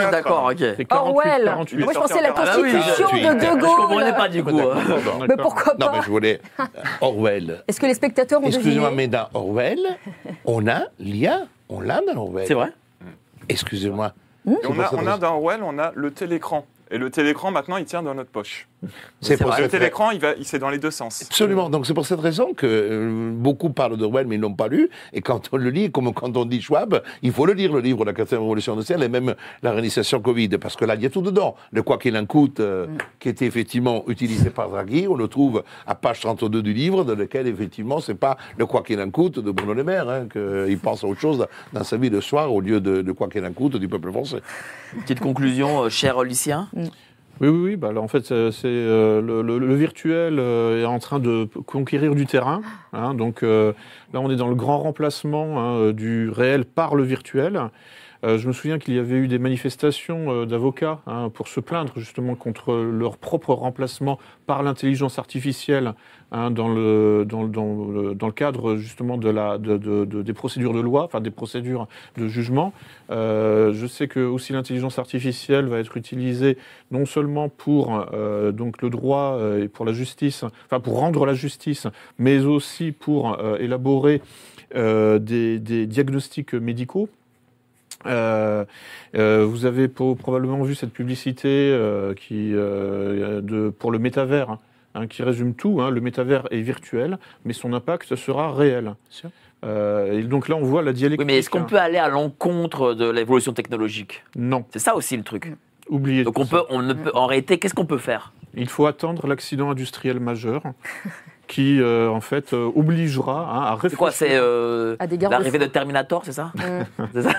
Ah, d'accord, ok. C'est 48, Orwell. 48. Moi, je pensais la Ah oui, constitution je- de De Je comprenais Gaulle. pas du coup. Mais pourquoi Non, pas mais je voulais. euh, Orwell. Est-ce que les spectateurs ont Excusez-moi, mais dans Orwell, on a l'IA. On l'a dans Orwell. C'est vrai? Excusez-moi. Et on, a, cette on a raison. dans Orwell, on a le télécran. Et le télécran, maintenant, il tient dans notre poche. C'est pour vrai. Cette télécran, il va, il c'est dans les deux sens. Absolument. Donc c'est pour cette raison que euh, beaucoup parlent d'Orwell, mais ils l'ont pas lu. Et quand on le lit, comme quand on dit Schwab, il faut le lire, le livre La quatrième révolution industrielle et même la réinitiation Covid, parce que là, il y a tout dedans. Le quoi qu'il en coûte, euh, qui était effectivement utilisé par Draghi, on le trouve à page 32 du livre, dans lequel effectivement, c'est pas le quoi qu'il en coûte de Bruno Le Maire, hein, qu'il pense à autre chose dans sa vie de soir au lieu de, de quoi qu'il en coûte du peuple français. Petite conclusion, euh, cher Lucien. Oui, oui, oui. Bah, là, en fait, c'est euh, le, le- le virtuel euh, est en train de conquérir du terrain. hein. donc euh, là, on est dans le grand remplacement hein, du réel par le virtuel. Euh, je me souviens qu'il y avait eu des manifestations euh, d'avocats hein, pour se plaindre justement contre leur propre remplacement par l'intelligence artificielle hein, dans, le, cadre justement des procédures de loi, enfin des procédures de jugement. Euh, je sais que aussi l'intelligence artificielle va être utilisée non seulement pour donc le droit et pour la justice, enfin pour rendre la justice, mais aussi pour élaborer des diagnostics médicaux. Euh, euh, vous avez probablement vu cette publicité euh, qui, euh, de, pour le métavers, hein, hein, qui résume tout. hein. le métavers est virtuel, mais son impact sera réel. Euh, et donc là, on voit la dialectique. Oui, mais est-ce qu'on hein. peut aller à l'encontre de l'évolution technologique? Non, C'est ça aussi le truc. oubliez. Donc tout on ça. peut, on ne peut, en réalité, qu'est-ce qu'on peut faire? Il faut attendre l'accident industriel majeur (laughs) qui, euh, en fait, euh, obligera hein, à C'est quoi réfléchir. C'est euh, À des garde l'arrivée de Terminator, c'est ça (laughs) C'est ça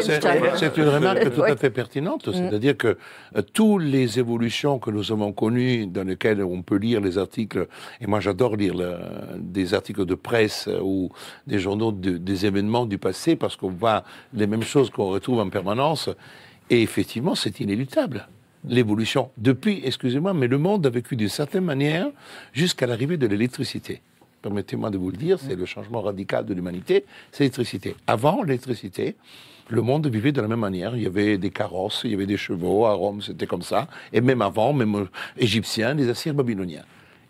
c'est-. C'est une remarque tout à fait pertinente. C'est-à-dire que euh, toutes les évolutions que nous avons connues, dans lesquelles on peut lire les articles, et moi j'adore lire le- des articles de presse euh, ou des journaux de- des événements du passé, parce qu'on voit les mêmes choses qu'on retrouve en permanence. Et effectivement, c'est inéluctable. L'évolution. Depuis, excusez-moi, mais le monde a vécu d'une certaine manière jusqu'à l'arrivée de l'électricité. Permettez-moi de vous le dire, c'est le changement radical de l'humanité, c'est l'électricité. Avant l'électricité, le monde vivait de la même manière. Il y avait des carrosses, il y avait des chevaux. À Rome, c'était comme ça. Et même avant, même euh, égyptiens, les Assyriens, babyloniens.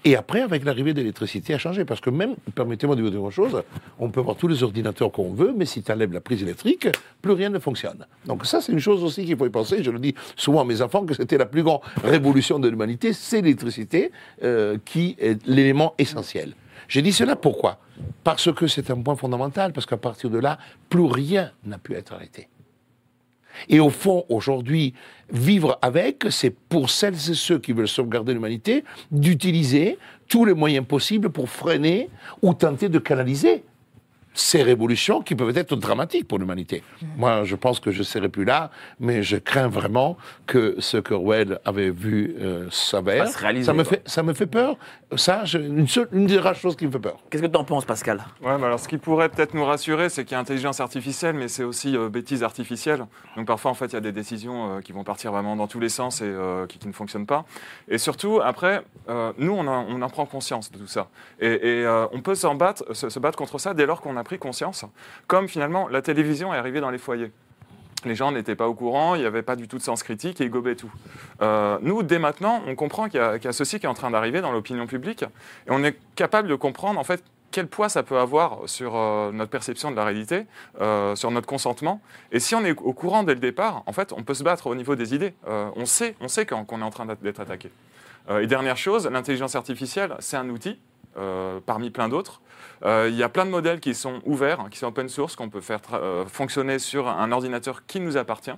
Et après, avec l'arrivée de l'électricité, a changé. Parce que même, permettez-moi de vous dire une chose, on peut avoir tous les ordinateurs qu'on veut, mais si tu enlèves la prise électrique, plus rien ne fonctionne. Donc ça, c'est une chose aussi qu'il faut y penser. Je le dis souvent à mes enfants que c'était la plus grande révolution de l'humanité, c'est l'électricité euh, qui est l'élément essentiel. J'ai dit cela pourquoi? Parce que c'est un point fondamental, parce qu'à partir de là, plus rien n'a pu être arrêté. Et au fond, aujourd'hui, vivre avec, c'est pour celles et ceux qui veulent sauvegarder l'humanité, d'utiliser tous les moyens possibles pour freiner ou tenter de canaliser ces révolutions qui peuvent être dramatiques pour l'humanité. Moi, je pense que je ne serai plus là, mais je crains vraiment que ce que Orwell avait vu euh, s'avère. Ça me, fait, ça me fait peur. Ça, je- une, seule, une des rares choses qui me fait peur. Qu'est-ce que tu en penses, Pascal? Ouais, alors ce qui pourrait peut-être nous rassurer, c'est qu'il y a intelligence artificielle, mais c'est aussi euh, bêtise artificielle. Donc parfois, en fait, il y a des décisions euh, qui vont partir vraiment dans tous les sens et euh, qui, qui ne fonctionnent pas. Et surtout, après, euh, nous, on en, on en prend conscience de tout ça. Et, et, euh, on peut s'en battre, se, se battre contre ça dès lors qu'on a pris conscience, comme finalement la télévision est arrivée dans les foyers. Les gens n'étaient pas au courant, il n'y avait pas du tout de sens critique et ils gobaient tout. Euh, nous, dès maintenant, on comprend qu'il y, a- a ceci qui est en train d'arriver dans l'opinion publique et on est capable de comprendre en fait quel poids ça peut avoir sur euh, notre perception de la réalité, euh, sur notre consentement. Et si on est au courant dès le départ, en fait, on peut se battre au niveau des idées. On sait, on sait qu'on est en train d'être attaqué. Et dernière chose, l'intelligence artificielle, c'est un outil parmi plein d'autres. Euh, Il y a plein de modèles qui sont ouverts, hein, qui sont open source, qu'on peut faire euh, fonctionner sur un ordinateur qui nous appartient.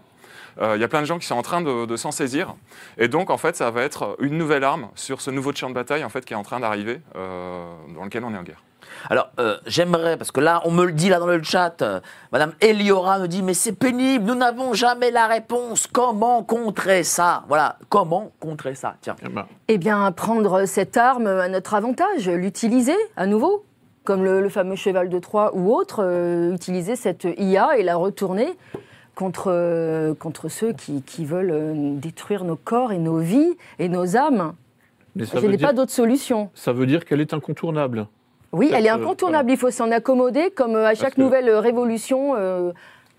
Euh, Il y a plein de gens qui sont en train de, de s'en saisir. Et donc, en fait, ça va être une nouvelle arme sur ce nouveau champ de bataille en fait, qui est en train d'arriver, euh, dans lequel on est en guerre. Alors, euh, j'aimerais, parce que là, on me le dit là dans le chat, euh, Madame Eliora nous dit, mais c'est pénible, nous n'avons jamais la réponse. Comment contrer ça? Voilà, comment contrer ça? Tiens. Eh ben, Eh bien, prendre cette arme à notre avantage, l'utiliser à nouveau, comme le, le fameux cheval de Troie ou autre, euh, utiliser cette IA et la retourner contre, euh, contre ceux qui, qui veulent euh, détruire nos corps et nos vies et nos âmes. mais ça Je n'ai dire, pas d'autre solution. ça veut dire qu'elle est incontournable. Oui, elle est incontournable, il faut s'en accommoder, comme à chaque que- nouvelle révolution,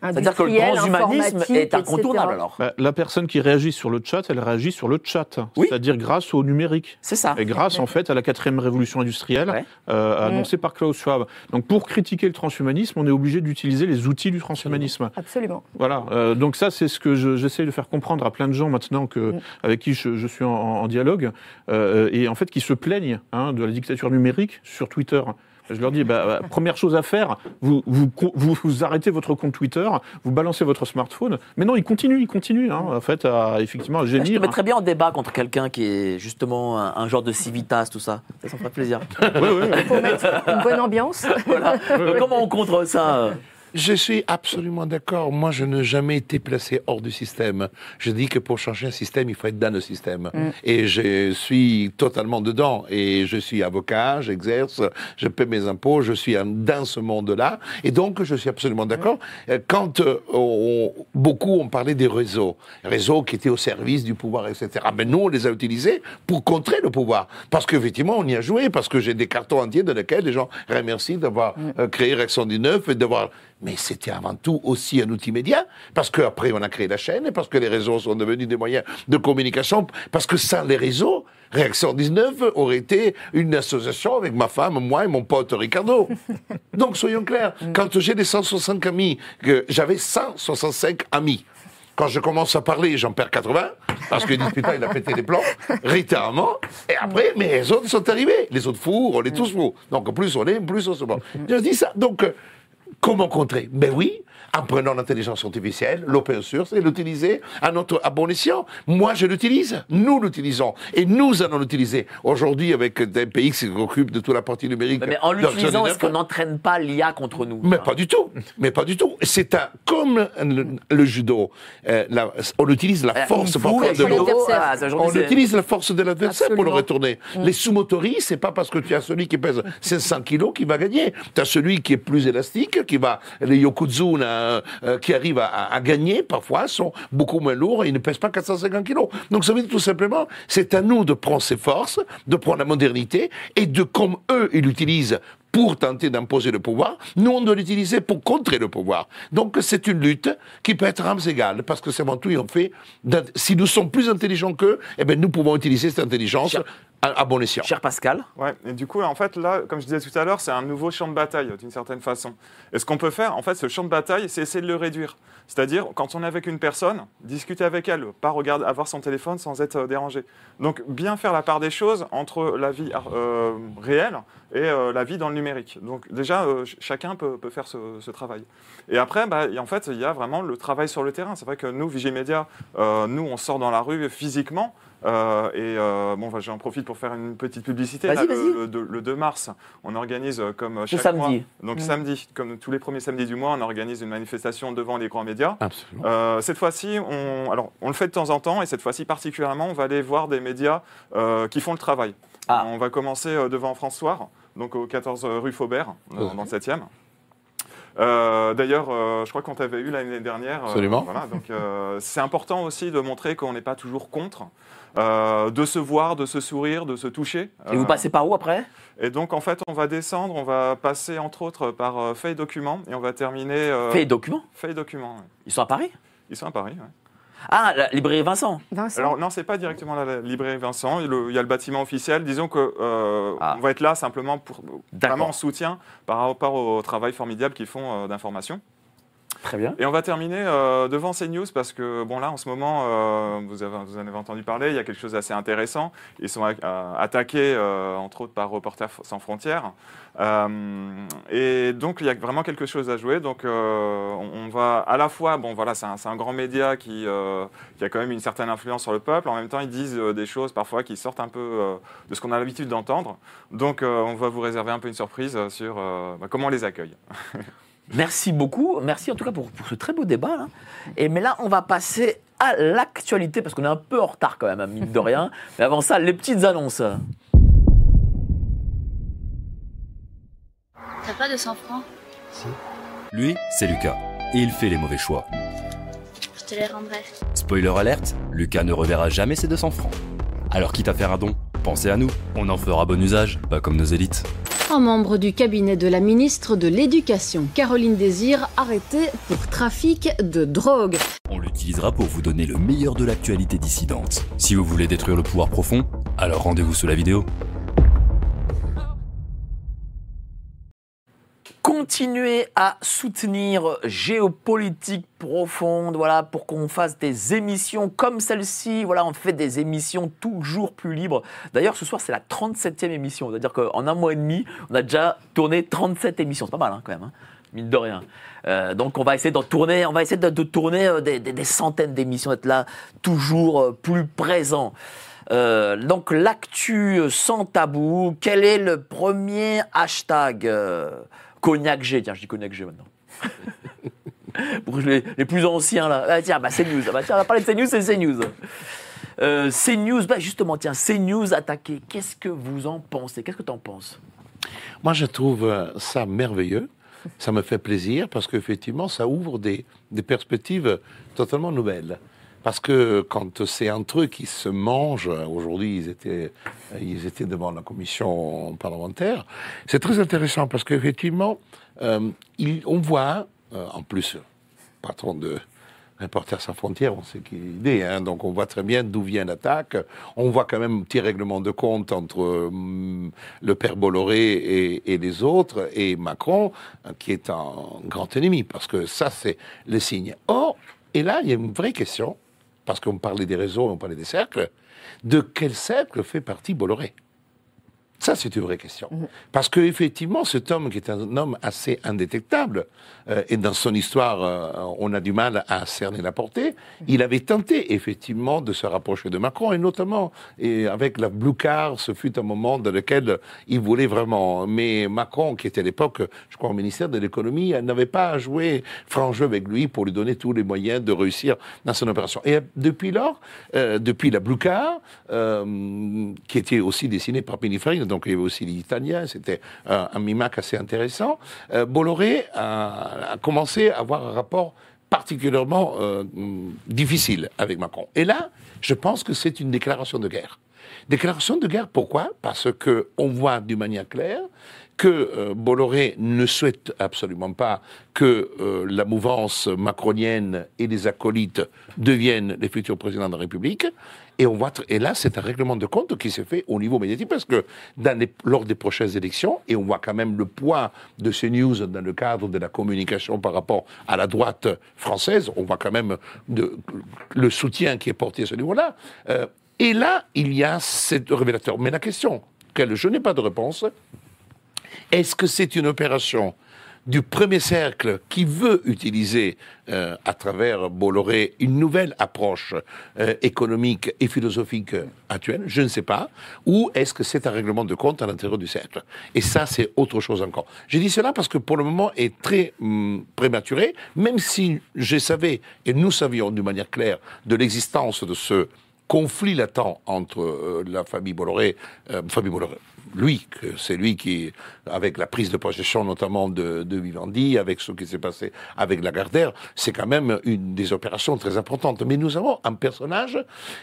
C'est-à-dire que le transhumanisme est incontournable etc. alors. Bah, la personne qui réagit sur le chat, elle réagit sur le chat, Oui. c'est-à-dire grâce au numérique. C'est ça. Et grâce en fait à la quatrième révolution industrielle Ouais. euh, annoncée par Klaus Schwab. Donc pour critiquer le transhumanisme, on est obligé d'utiliser les outils du transhumanisme. Absolument. Voilà. Euh, donc ça, c'est ce que je- j'essaie de faire comprendre à plein de gens maintenant que, Mm. avec qui je, je suis en, en dialogue euh, et en fait qui se plaignent hein, de la dictature numérique sur Twitter. Je leur dis, bah, bah, première chose à faire, vous, vous, vous, vous arrêtez votre compte Twitter, vous balancez votre smartphone. Mais non, il continue, il continue, hein, en fait, à, effectivement, à Ah, Je te gémir. mettrais bien en débat contre quelqu'un qui est justement un, un genre de civitas, tout ça? Ça, ça me ferait plaisir. Ouais, ouais, ouais. Il faut mettre une bonne ambiance. Voilà. Mais Comment on contre ça? euh Je suis absolument d'accord. Moi, je n'ai jamais été placé hors du système. Je dis que pour changer un système, il faut être dans le système. Et je suis totalement dedans. Et je suis avocat, j'exerce, je paie mes impôts, je suis dans ce monde-là. Et donc, je suis absolument d'accord. Euh, Quand euh, on- beaucoup ont parlé des réseaux, réseaux qui étaient au service du pouvoir, etc. Mais nous, on les a utilisés pour contrer le pouvoir. Parce qu'effectivement, on y a joué, parce que j'ai des cartons entiers dans lesquels les gens remercient d'avoir euh, créé Rex 119 et d'avoir... Mais c'était avant tout aussi un outil média, parce qu'après, on a créé la chaîne, et parce que les réseaux sont devenus des moyens de communication, parce que sans les réseaux, Réaction 19 aurait été une association avec ma femme, moi et mon pote Ricardo. (laughs) Donc, soyons clairs, quand j'ai des 165 amis, j'avais 165 amis. Quand je commence à parler, j'en perds 80, parce que disent putain, il a pété les plombs, littéralement. Et après, mais les autres sont arrivés. Les autres fous, on est tous fous. Donc, plus on est, plus on se bat. Je dis ça. Donc, comment contrer? Ben oui, en prenant l'intelligence artificielle, l'open source, et l'utiliser à notre à bon escient. Moi, je l'utilise, nous l'utilisons, et nous allons l'utiliser. Aujourd'hui, avec des pays qui s'occupent de toute la partie numérique. Mais en de l'utilisant, est-ce qu'on 19, n'entraîne pas l'IA contre nous? Mais pas du tout, mais pas du tout. C'est un comme le, le judo. euh, la- on utilise la Euh, force parfois de l'adversaire. ah, On utilise la force de l'adversaire pour le retourner. Les sumotori, c'est pas parce que tu as celui qui pèse 500 kilos qui va gagner. Tu as celui qui est plus élastique, qui va, les yokozuna, euh, euh, qui arrivent à, gagner, parfois, sont beaucoup moins lourds et ils ne pèsent pas 450 kilos. Donc ça veut dire tout simplement, c'est à nous de prendre ses forces, de prendre la modernité et de, comme eux, ils l'utilisent pour tenter d'imposer le pouvoir, nous on doit l'utiliser pour contrer le pouvoir. Donc c'est une lutte qui peut être armes égales, parce que c'est avant tout, on fait, d'int- si nous sommes plus intelligents qu'eux, eh ben, nous pouvons utiliser cette intelligence à, à bon escient. Cher Pascal, Ouais, et du coup, en fait, là, comme je disais tout à l'heure, c'est un nouveau champ de bataille, d'une certaine façon. Et ce qu'on peut faire, en fait, ce champ de bataille, c'est essayer de le réduire. C'est-à-dire, quand on est avec une personne, discuter avec elle, pas regarder, avoir son téléphone sans être euh, dérangé. Donc, bien faire la part des choses entre la vie euh, réelle et euh, la vie dans le numérique. Donc, déjà, euh, ch- chacun peut, peut faire ce, ce travail. Et après, bah, et en fait, il y a vraiment le travail sur le terrain. C'est vrai que nous, Vigimedia, euh, nous, on sort dans la rue physiquement. Euh, et euh, bon, bah, j'en profite pour faire une petite publicité. Là, le, le- le 2 mars, on organise euh, comme chaque samedi. mois. Donc samedi, comme tous les premiers samedis du mois, on organise une manifestation devant les grands médias. Absolument. Euh, cette fois-ci, on, alors, on le fait de temps en temps, et cette fois-ci particulièrement, on va aller voir des médias euh, qui font le travail. Ah. On va commencer devant François, donc au 14 rue Faubert, dans, Mhm. dans le 7e. Euh, D'ailleurs, euh, je crois qu'on t'avait eu l'année dernière. euh, Absolument. voilà, donc euh, c'est important aussi de montrer qu'on n'est pas toujours contre, euh, de se voir, de se sourire, de se toucher. et vous Euh, passez par où après? et donc, en fait, on va descendre, on va passer entre autres par euh, Feuille Document et on va terminer. euh, Fait les documents? Feuille Document. ouais. Ils sont à Paris? Ils sont à Paris. ouais. Ah, la librairie Vincent Vincent Alors, non, c'est pas directement la, la librairie Vincent. Il y a le- il y a le bâtiment officiel. Disons que euh, Ah. on va être là simplement pour vraiment en soutien par rapport au travail formidable qu'ils font euh, d'information. Très bien. Et on va terminer euh, devant CNews parce que, bon, là, en ce moment, euh, vous, avez, en avez entendu parler, il y a quelque chose d'assez intéressant. Ils sont euh, attaqués, euh, entre autres, par Reporters sans frontières. Et donc, il y a vraiment quelque chose à jouer. Donc, on, va à la fois, bon, voilà, c'est un, grand média qui, a quand même une certaine influence sur le peuple. En même temps, ils disent des choses parfois qui sortent un peu de ce qu'on a l'habitude d'entendre. Donc, on va vous réserver un peu une surprise sur bah, comment on les accueille. (laughs) Merci beaucoup. Merci en tout cas pour, pour ce très beau débat. Là. Et mais là, on va passer à l'actualité parce qu'on est un peu en retard quand même, à mine de rien. Mais avant ça, les petites annonces. T'as pas de 100 francs? Lui, c'est Lucas. Et il fait les mauvais choix. Je te les rendrai. Spoiler alerte, Lucas ne reverra jamais ses 200 francs. Alors quitte à faire un don, pensez à nous, on en fera bon usage, pas comme nos élites. Un membre du cabinet de la ministre de l'Éducation, Caroline Désir, arrêté pour trafic de drogue. On l'utilisera pour vous donner le meilleur de l'actualité dissidente. Si vous voulez détruire le pouvoir profond, alors rendez-vous sous la vidéo. Continuer à soutenir Géopolitique Profonde, voilà, pour qu'on fasse des émissions comme celle-ci. Voilà, on fait des émissions toujours plus libres. D'ailleurs, ce soir, c'est la 37e émission. C'est-à-dire qu'en un mois et demi, on a déjà tourné 37 émissions. C'est pas mal, hein, quand même. hein, mine de rien. Euh, donc on va essayer d'en tourner, on va essayer de, tourner euh, des, centaines d'émissions, d'être là toujours euh, plus présent. Euh, donc l'actu sans tabou, quel est le premier hashtag Cognac G, tiens je dis Cognac G maintenant. (laughs) Pour les, plus anciens là, ah, tiens bah CNews, ah, bah, tiens on va parler de CNews, c'est CNews. Euh, CNews, bah justement tiens CNews attaqué, qu'est-ce que vous en pensez? Qu'est-ce que tu en penses? Moi, je trouve euh, ça merveilleux. Ça me fait plaisir parce qu'effectivement, ça ouvre des, des perspectives totalement nouvelles. Parce que quand c'est un truc qui se mange, aujourd'hui ils étaient, ils étaient devant la commission parlementaire, c'est très intéressant parce qu'effectivement, euh, on voit, euh, en plus, patron de Reporters sans frontières, on sait qui est hein, donc on voit très bien d'où vient l'attaque. On voit quand même un petit règlement de compte entre euh, le père Bolloré et, et les autres, et Macron, euh, qui est un grand ennemi, parce que ça, c'est le signe. Or, et là, il y a une vraie question, parce qu'on parlait des réseaux, on parlait des cercles, de quel cercle fait partie Bolloré? Ça, c'est une vraie question. Parce que effectivement, cet homme qui est un homme assez indétectable, euh, et dans son histoire, euh, on a du mal à cerner la portée, il avait tenté effectivement de se rapprocher de Macron, et notamment et avec la Blue Card, ce fut un moment dans lequel il voulait vraiment. Mais Macron, qui était à l'époque, je crois, au ministère de l'économie, n'avait pas joué franc jeu avec lui pour lui donner tous les moyens de réussir dans son opération. Et depuis lors, euh, depuis la Blue Card, euh, qui était aussi dessinée par Pininfarina, donc il y avait aussi l'Italien, c'était un, un mimac assez intéressant, euh, Bolloré a, commencé à avoir un rapport particulièrement euh, difficile avec Macron. Et là, je pense que c'est une déclaration de guerre. Déclaration de guerre, pourquoi? Parce que on voit d'une manière claire que euh, Bolloré ne souhaite absolument pas que euh, la mouvance macronienne et les acolytes deviennent les futurs présidents de la République. Et, on et là, c'est un règlement de compte qui s'est fait au niveau médiatique, parce que lors des prochaines élections, et on voit quand même le poids de ces news dans le cadre de la communication par rapport à la droite française, on voit quand même le soutien qui est porté à ce niveau-là. Euh, et là, il y a cette révélateur. Mais la question, qu'elle, je n'ai pas de réponse, est-ce que c'est une opération du premier cercle qui veut utiliser euh, à travers Bolloré une nouvelle approche euh, économique et philosophique actuelle? Je ne sais pas. Ou est-ce que c'est un règlement de compte à l'intérieur du cercle? Et ça, c'est autre chose encore. J'ai dit cela parce que pour le moment est très hum, prématuré, même si je savais, et nous savions d'une manière claire, de l'existence de ce conflit latent entre euh, la famille Bolloré, famille Bolloré, lui, c'est lui qui, avec la prise de possession notamment de, de Vivendi, avec ce qui s'est passé avec Lagardère, c'est quand même une des opérations très importantes. Mais nous avons un personnage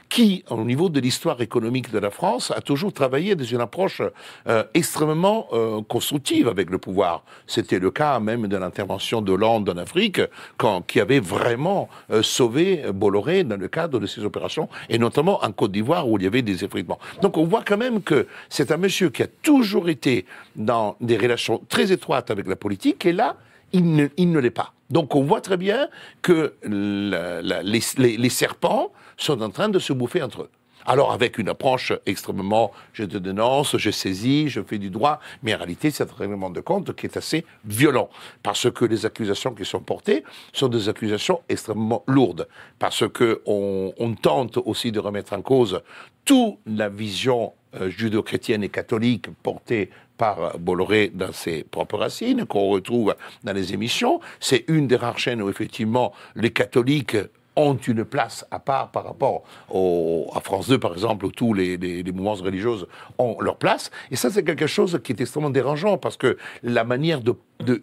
qui, au niveau de l'histoire économique de la France, a toujours travaillé dans une approche euh, extrêmement euh, constructive avec le pouvoir. C'était le cas même de l'intervention de Hollande en Afrique, quand, qui avait vraiment euh, sauvé Bolloré dans le cadre de ces opérations, et notamment en Côte d'Ivoire où il y avait des effritements. Donc on voit quand même que c'est un monsieur qui a toujours été dans des relations très étroites avec la politique, et là, il ne, il ne l'est pas. Donc on voit très bien que les, les- les serpents sont en train de se bouffer entre eux. Alors avec une approche extrêmement, je te dénonce, je saisis, je fais du droit, mais en réalité c'est un règlement de compte qui est assez violent, parce que les accusations qui sont portées sont des accusations extrêmement lourdes, parce que on, on tente aussi de remettre en cause toute la vision euh, judéo-chrétienne et catholique portée par Bolloré dans ses propres racines, qu'on retrouve dans les émissions. C'est une des rares chaînes où effectivement les catholiques ont une place à part par rapport au- à France 2, par exemple, où tous les, les, les religieuses ont leur place. Et ça, c'est quelque chose qui est extrêmement dérangeant, parce que la manière de, de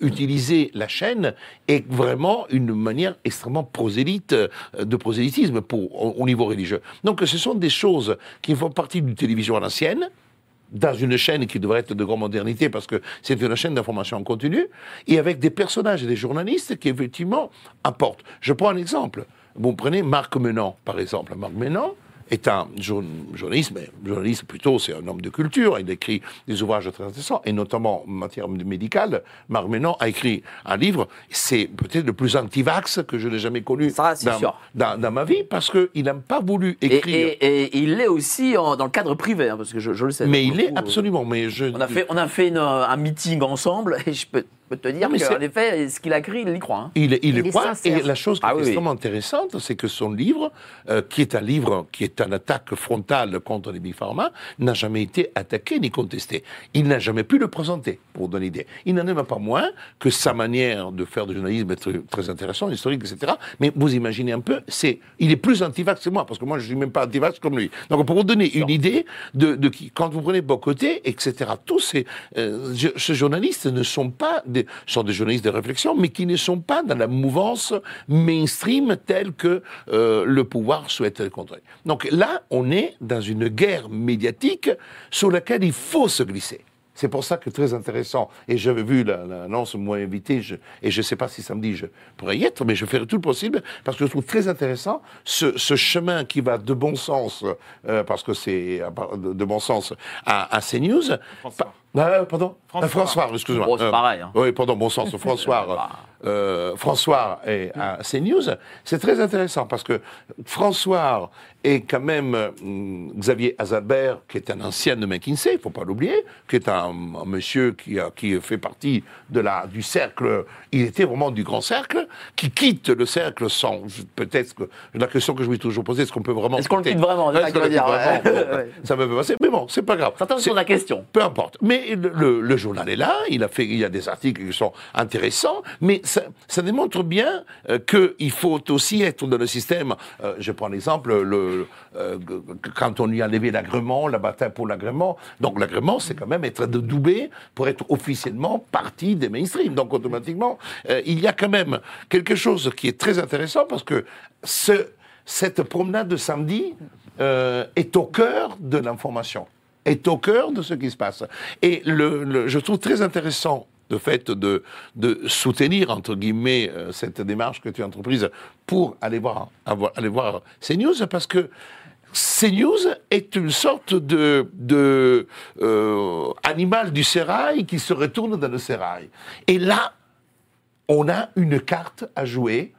la chaîne est vraiment une manière extrêmement prosélyte, euh, de prosélytisme au, au niveau religieux. Donc ce sont des choses qui font partie d'une télévision à l'ancienne, dans une chaîne qui devrait être de grande modernité parce que c'est une chaîne d'information en continu, et avec des personnages et des journalistes qui effectivement apportent. Je prends un exemple. Vous prenez Marc Menant, par exemple. Marc Menant est un jour- journaliste, mais journaliste plutôt, c'est un homme de culture. Il écrit des ouvrages très intéressants, et notamment en matière médicale. Marc Menant a écrit un livre, c'est peut-être le plus anti-vax que je n'ai jamais connu c'est dans, sûr. dans- dans ma vie, parce qu'il n'a pas voulu écrire. et- et il l'est aussi en- dans le cadre privé, hein, parce que je, je le sais. mais il le est coup, absolument. Mais je, On a fait, on a fait une- un meeting ensemble (laughs) et je peux, peux te dire qu'en effet, ce qu'il a écrit, il y croit. hein. Il, il, Il quoi sincère. Et la chose qui Ah est oui, extrêmement intéressante, c'est que son livre, euh, qui est un livre qui est une attaque frontale contre les Big Pharma, n'a jamais été attaqué ni contesté. Il n'a jamais pu le présenter, pour vous donner une idée. Il n'en est même pas moins que sa manière de faire du journalisme est très, très intéressante, historique, etc. Mais vous imaginez un peu, c'est, il est plus anti-vax que moi, parce que moi, je suis même pas anti-vax comme lui. Donc, pour vous donner une idée de, de qui, quand vous prenez Bocoté, etc., tous ces, euh, journalistes ne sont pas des, sont des journalistes de réflexion, mais qui ne sont pas dans la mouvance mainstream telle que euh, le pouvoir souhaite le contrôler. Donc là, on est dans une guerre médiatique sur laquelle il faut se glisser. C'est pour ça que très intéressant. Et j'avais vu la- l'annonce, moi invité, et je ne sais pas si samedi je pourrais y être, mais je ferai tout le possible parce que je trouve très intéressant ce, chemin qui va de bon sens, euh, parce que c'est part- de, bon sens à, à CNews. Ah, pardon François. Euh, François. Bon, c'est pareil, hein. Oui, pardon, bon sens, (laughs) François. euh, François et à CNews, c'est très intéressant parce que François est quand même hum, Xavier Azalbert, qui est un ancien de McKinsey, il faut pas l'oublier, qui est un, un monsieur qui, a, qui fait partie de la, du cercle, il était vraiment du grand cercle, qui quitte le cercle sans, peut-être que, la question que je me suis toujours posée, est-ce qu'on peut vraiment... Est-ce qu'on le quitte vraiment? Ça dire, ouais. Bon, (laughs) Ouais. Ça me fait passer, mais bon, c'est pas grave. Se C'est- la question. peu importe. Mais le, journal est là, il, a fait, il y a des articles qui sont intéressants, mais ça, démontre bien euh, qu'il faut aussi être dans le système. euh, je prends l'exemple, le, euh, quand on lui a enlevé l'agrément, la bataille pour l'agrément. Donc l'agrément, c'est quand même être de doublé pour être officiellement partie des mainstream. Donc automatiquement, il y a quand même quelque chose qui est très intéressant parce que ce, cette promenade de samedi est au cœur de l'information est au cœur de ce qui se passe. Et le, je trouve très intéressant le fait de, de soutenir, entre guillemets, euh, cette démarche que tu as entreprise pour aller voir, aller voir CNews, parce que CNews est une sorte de, de euh, animal du sérail qui se retourne dans le sérail. Et là, on a une carte à jouer,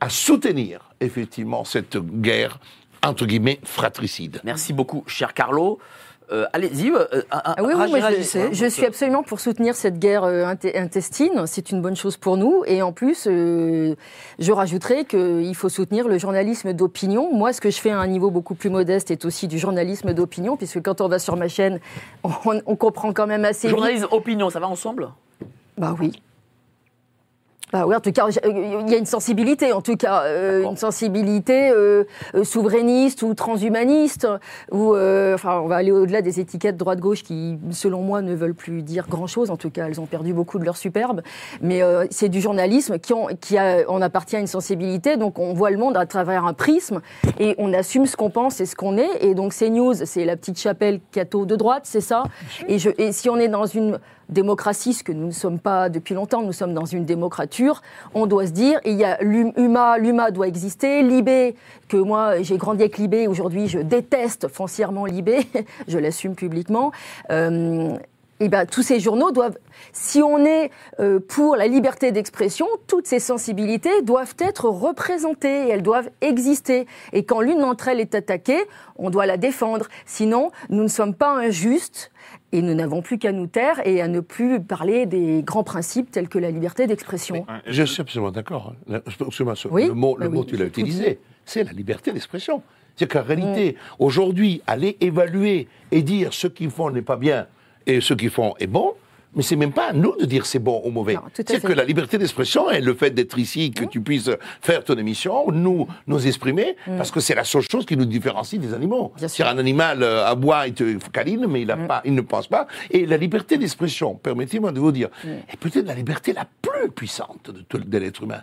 à soutenir effectivement cette guerre, entre guillemets, fratricide. Merci beaucoup, cher Carlo. Euh, Allez-y, euh, Ah oui, oui, je, je suis absolument pour soutenir cette guerre euh, intestine. C'est une bonne chose pour nous. Et en plus, euh, je rajouterais qu'il faut soutenir le journalisme d'opinion. Moi, ce que je fais à un niveau beaucoup plus modeste est aussi du journalisme d'opinion, puisque quand on va sur ma chaîne, (laughs) on, on comprend quand même assez vite. Journalisme, opinion, ça va ensemble? Bah oui. Bah oui, en tout cas, il y a une sensibilité, en tout cas, euh, une sensibilité euh, euh, souverainiste ou transhumaniste, ou euh, enfin, on va aller au-delà des étiquettes droite-gauche qui, selon moi, ne veulent plus dire grand-chose. En tout cas, elles ont perdu beaucoup de leur superbe. Mais euh, c'est du journalisme qui, ont- qui a, on appartient à une sensibilité, donc on voit le monde à travers un prisme et on assume ce qu'on pense et ce qu'on est. Et donc, CNews, c'est la petite chapelle catho de droite, c'est ça? Et, je, et si on est dans une démocratie, ce que nous ne sommes pas depuis longtemps, nous sommes dans une démocrature, on doit se dire, il y a l'UMA, l'UMA doit exister, Libé, que moi j'ai grandi avec Libé, aujourd'hui je déteste foncièrement Libé, (laughs) je l'assume publiquement. Euh, et ben, tous ces journaux doivent, si on est euh, pour la liberté d'expression, toutes ces sensibilités doivent être représentées, elles doivent exister. Et quand l'une d'entre elles est attaquée, on doit la défendre. Sinon, nous ne sommes pas injustes et nous n'avons plus qu'à nous taire et à ne plus parler des grands principes tels que la liberté d'expression. Je suis absolument d'accord. hein. Excuse-moi, ce- Oui, le mot, bah le mot oui, tu l'as utilisé, c'est la liberté d'expression. C'est qu'en réalité, aujourd'hui, aller évaluer et dire ce qu'ils font n'est pas bien et ce qu'ils font est bon, mais c'est même pas à nous de dire c'est bon ou mauvais. C'est que la liberté d'expression est le fait d'être ici, que tu puisses faire ton émission, nous nous exprimer, parce que c'est la seule chose qui nous différencie des animaux. C'est un animal euh, aboie, il te câline, mais il, a pas, il ne pense pas. Et la liberté d'expression, permettez-moi de vous dire, est peut-être la liberté la plus puissante de l'être humain.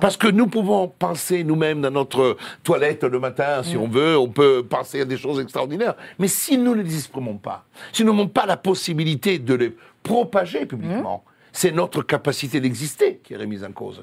Parce que nous pouvons penser nous-mêmes dans notre toilette le matin, si on veut, on peut penser à des choses extraordinaires. Mais si nous ne les exprimons pas, si nous n'avons pas la possibilité de les propager publiquement, c'est notre capacité d'exister qui est remise en cause.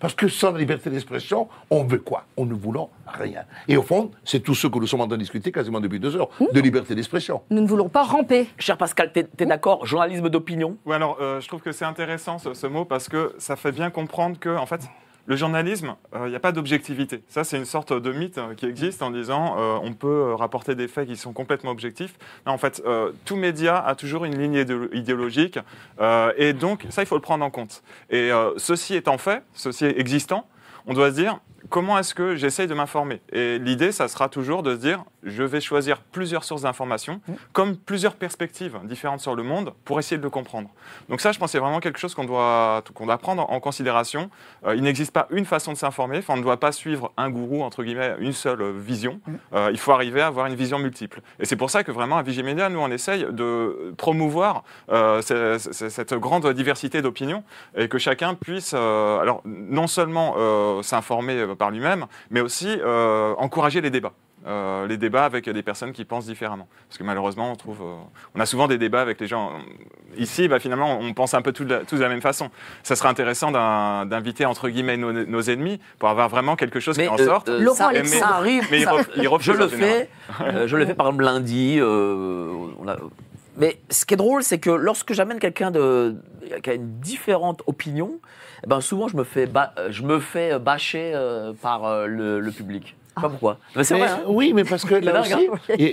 Parce que sans la liberté d'expression, on veut quoi? On ne voulons rien. Et au fond, c'est tout ce que nous sommes en train de discuter quasiment depuis deux heures, de liberté d'expression. Nous ne voulons pas ramper. Cher Pascal, t'es es, d'accord? Journalisme d'opinion? Oui, alors euh, je trouve que c'est intéressant ce, ce, mot parce que ça fait bien comprendre que, en fait, le journalisme, il euh, n'y a pas d'objectivité. Ça, c'est une sorte de mythe euh, qui existe en disant euh, on peut rapporter des faits qui sont complètement objectifs. Non, en fait, tout média a toujours une ligne idéologique et donc ça, il faut le prendre en compte. Et ceci étant fait, ceci existant, on doit se dire comment est-ce que j'essaye de m'informer? Et l'idée, ça sera toujours de se dire, je vais choisir plusieurs sources d'informations, mm. comme plusieurs perspectives différentes sur le monde, pour essayer de le comprendre. Donc ça, je pense, c'est vraiment quelque chose qu'on doit, qu'on doit prendre en considération. Euh, il n'existe pas une façon de s'informer, enfin, on ne doit pas suivre un gourou, entre guillemets, une seule vision. Mm. Euh, il faut arriver à avoir une vision multiple. Et c'est pour ça que vraiment, à Vigimedia, nous, on essaye de promouvoir euh, cette grande diversité d'opinions et que chacun puisse, alors, non seulement s'informer par lui-même, mais aussi euh, encourager les débats. Euh, les débats avec des personnes qui pensent différemment. Parce que malheureusement, on trouve, euh, on a souvent des débats avec les gens. Ici, bah, finalement, on pense un peu tous de, la, la même façon. Ça serait intéressant d'inviter entre guillemets nos, ennemis pour avoir vraiment quelque chose qui en sorte. ça, arrive. Mais je le fais. je le fais par exemple lundi. On a, mais ce qui est drôle, c'est que lorsque j'amène quelqu'un qui a une différente opinion, ben souvent je me fais, euh, je me fais euh, bâcher euh, par le, public. Ah. Pas pourquoi. Mais c'est vrai. Hein. Oui, mais parce que (laughs) là aussi,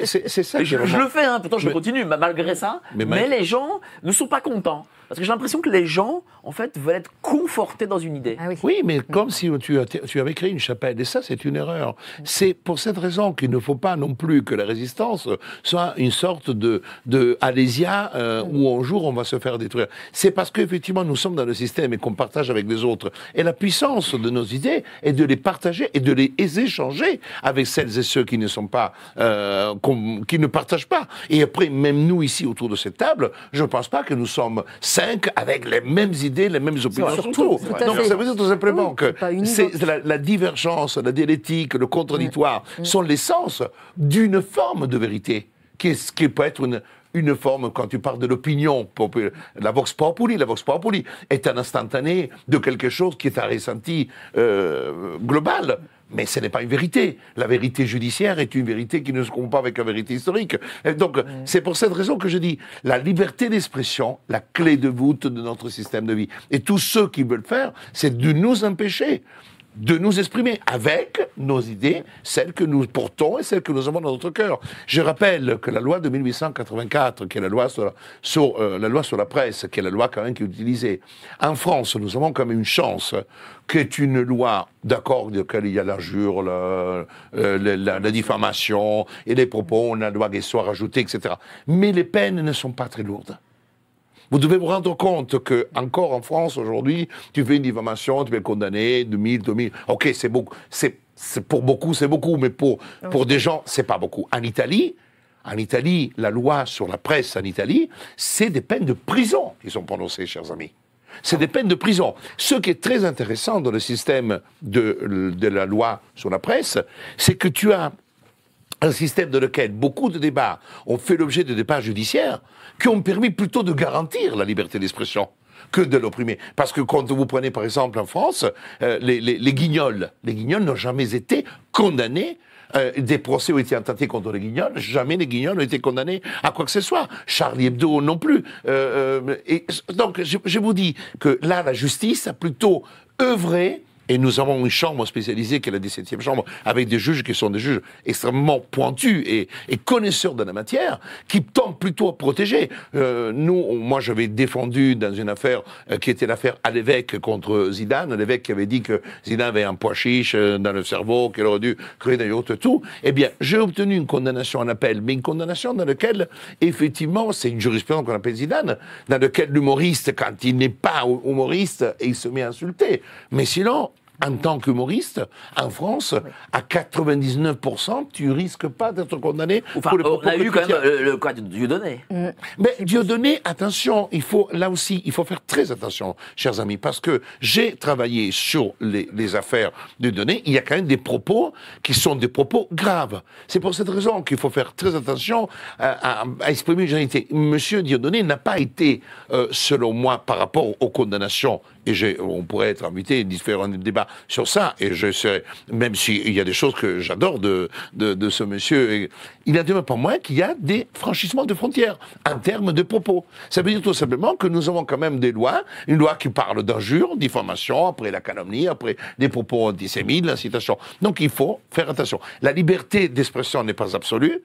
c'est ça. Je, je, le fais, hein, pourtant je continue, malgré ça. mais les gens ne sont pas contents. Parce que j'ai l'impression que les gens, en fait, veulent être confortés dans une idée. Ah oui. mais comme si tu, tu, avais créé une chapelle. Et ça, c'est une erreur. C'est pour cette raison qu'il ne faut pas non plus que la résistance soit une sorte de, de Alésia euh, où un jour on va se faire détruire. C'est parce qu'effectivement, nous sommes dans le système et qu'on partage avec les autres. Et la puissance de nos idées est de les partager et de les échanger avec celles et ceux qui ne sont pas, euh, qui ne partagent pas. Et après, même nous ici autour de cette table, je ne pense pas que nous sommes avec les mêmes idées, les mêmes opinions sur tout. Donc ça veut dire tout simplement que c'est la, divergence, la dialectique, le contradictoire sont l'essence d'une forme de vérité qui, qui peut être une, une forme, quand tu parles de l'opinion, la vox populi, la vox populi est un instantané de quelque chose qui est un ressenti euh, global. Mais ce n'est pas une vérité. La vérité judiciaire est une vérité qui ne se compare pas avec la vérité historique. donc, c'est pour cette raison que je dis la liberté d'expression, la clé de voûte de notre système de vie. Et tous ceux qui veulent faire, c'est de nous empêcher de nous exprimer avec nos idées, celles que nous portons et celles que nous avons dans notre cœur. Je rappelle que la loi de 1884, qui est la loi sur la, euh, la, loi sur la presse, qui est la loi quand même qui est utilisée, en France, nous avons quand même une chance, qui est une loi, d'accord, de laquelle il y a l'injure, la, euh, la, la, diffamation et les propos, on a la loi des soirs ajoutés, etc. Mais les peines ne sont pas très lourdes. Vous devez vous rendre compte que encore en France aujourd'hui, tu fais une diffamation, tu es condamné, 2000, 2000. Ok, c'est beaucoup. C'est, pour beaucoup, c'est beaucoup, mais pour, pour des gens, c'est pas beaucoup. En Italie, en Italie, la loi sur la presse en Italie, c'est des peines de prison qui sont prononcées, chers amis. C'est des peines de prison. Ce qui est très intéressant dans le système de, de la loi sur la presse, c'est que tu as un système dans lequel beaucoup de débats ont fait l'objet de débats judiciaires qui ont permis plutôt de garantir la liberté d'expression que de l'opprimer. Parce que quand vous prenez par exemple en France, euh, les, les, guignols, les guignols n'ont jamais été condamnés euh, des procès ont été intentés contre les guignols, jamais les guignols n'ont été condamnés à quoi que ce soit. Charlie Hebdo non plus. Euh, donc je, vous dis que là, la justice a plutôt œuvré et nous avons une chambre spécialisée qui est la 17e chambre, avec des juges qui sont des juges extrêmement pointus et, connaisseurs de la matière, qui tentent plutôt à protéger. Euh, nous, moi, j'avais défendu dans une affaire euh, qui était l'affaire à l'évêque contre Zidane, l'évêque qui avait dit que Zidane avait un poids chiche euh, dans le cerveau, qu'il aurait dû créer des autres tout. Eh bien, j'ai obtenu une condamnation en appel, mais une condamnation dans laquelle, effectivement, c'est une jurisprudence qu'on appelle Zidane, dans laquelle l'humoriste, quand il n'est pas humoriste, il se met à insulter. Mais sinon, en tant qu'humoriste, en France, à 99%, tu risques pas d'être condamné Enfin, pour le on propos a que eu quand même tiens. le, le cas de Dieudonné. Mais Dieudonné, attention, il faut là aussi, il faut faire très attention, chers amis, parce que j'ai travaillé sur les, les affaires de Dieudonné. Il y a quand même des propos qui sont des propos graves. C'est pour cette raison qu'il faut faire très attention à, à- à exprimer une généralité. Monsieur Dieudonné n'a pas été, euh, selon moi, par rapport aux condamnations. Et on pourrait être invité à différents débats sur ça. Et je sais, même s'il y a des choses que j'adore de, de, de ce monsieur, il n'en demeure pas moins qu'il y a des franchissements de frontières en termes de propos. Ça veut dire tout simplement que nous avons quand même des lois, une loi qui parle d'injures, diffamation, après la calomnie, après des propos antisémites, l'incitation. Donc il faut faire attention. La liberté d'expression n'est pas absolue.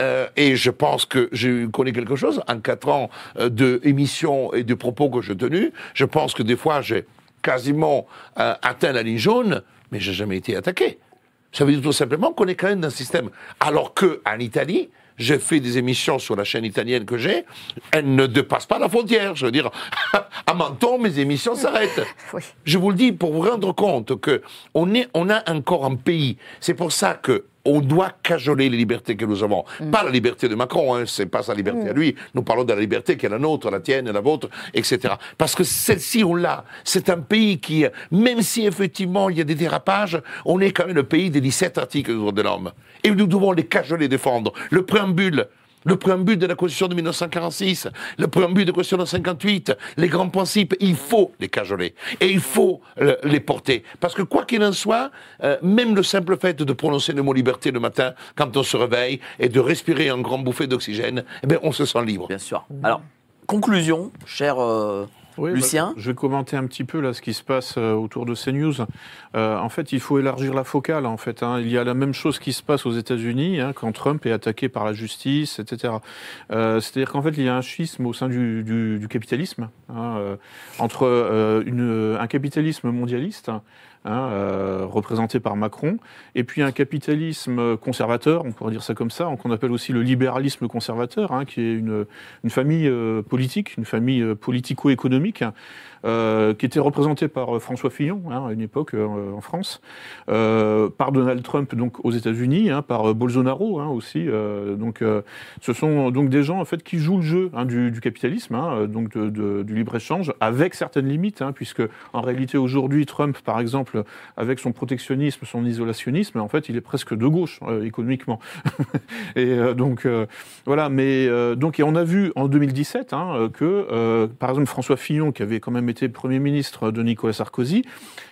Euh, et je pense que j'ai connu quelque chose en quatre ans euh, de émissions et de propos que j'ai tenus. Je pense que des fois j'ai quasiment euh, atteint la ligne jaune, mais j'ai jamais été attaqué. Ça veut dire tout simplement qu'on est quand même dans un système. Alors que en Italie, j'ai fait des émissions sur la chaîne italienne que j'ai, elles ne dépassent pas la frontière. Je veux dire, (laughs) à Menton, mes émissions s'arrêtent. (laughs) Je vous le dis pour vous rendre compte que on est, on a encore un pays. C'est pour ça que on doit cajoler les libertés que nous avons. Pas la liberté de Macron, hein, c'est pas sa liberté à lui. Nous parlons de la liberté qui est la nôtre, la tienne, la vôtre, etc. Parce que celle-ci, on l'a. C'est un pays qui, même si effectivement il y a des dérapages, on est quand même le pays des 17 articles de l'homme. Et nous devons les cajoler, défendre. Le préambule, le préambule de la Constitution de 1946, le préambule de la Constitution de 58, les grands principes, il faut les cajoler. Et il faut les porter. Parce que quoi qu'il en soit, euh, même le simple fait de prononcer le mot liberté le matin, quand on se réveille, et de respirer un grand bouffée d'oxygène, eh bien, on se sent libre. Bien sûr. Alors, conclusion, cher euh, Oui, Lucien. bah, je vais commenter un petit peu là ce qui se passe euh, autour de CNews. Euh, en fait, il faut élargir la focale. En fait, hein. il y a la même chose qui se passe aux États-Unis hein, quand Trump est attaqué par la justice, etc. Euh, C'est-à-dire qu'en fait, il y a un schisme au sein du, du- du capitalisme hein, euh, entre une- un capitalisme mondialiste. Hein, euh, représenté par Macron, et puis un capitalisme conservateur, on pourrait dire ça comme ça, qu'on appelle aussi le libéralisme conservateur, hein, qui est une, une famille euh, politique, une famille euh, politico-économique, euh, qui était représentée par euh, François Fillon hein, à une époque euh, en France, par Donald Trump donc aux États-Unis, hein, par Bolsonaro hein, aussi. donc, ce sont donc des gens en fait qui jouent le jeu du, capitalisme, donc du libre échange, avec certaines limites, puisque en réalité aujourd'hui Trump, par exemple, avec son protectionnisme, son isolationnisme, en fait, il est presque de gauche économiquement. (laughs) et donc voilà, mais donc et on a vu en 2017 hein, euh, que par exemple François Fillon, qui avait quand même été Premier ministre de Nicolas Sarkozy,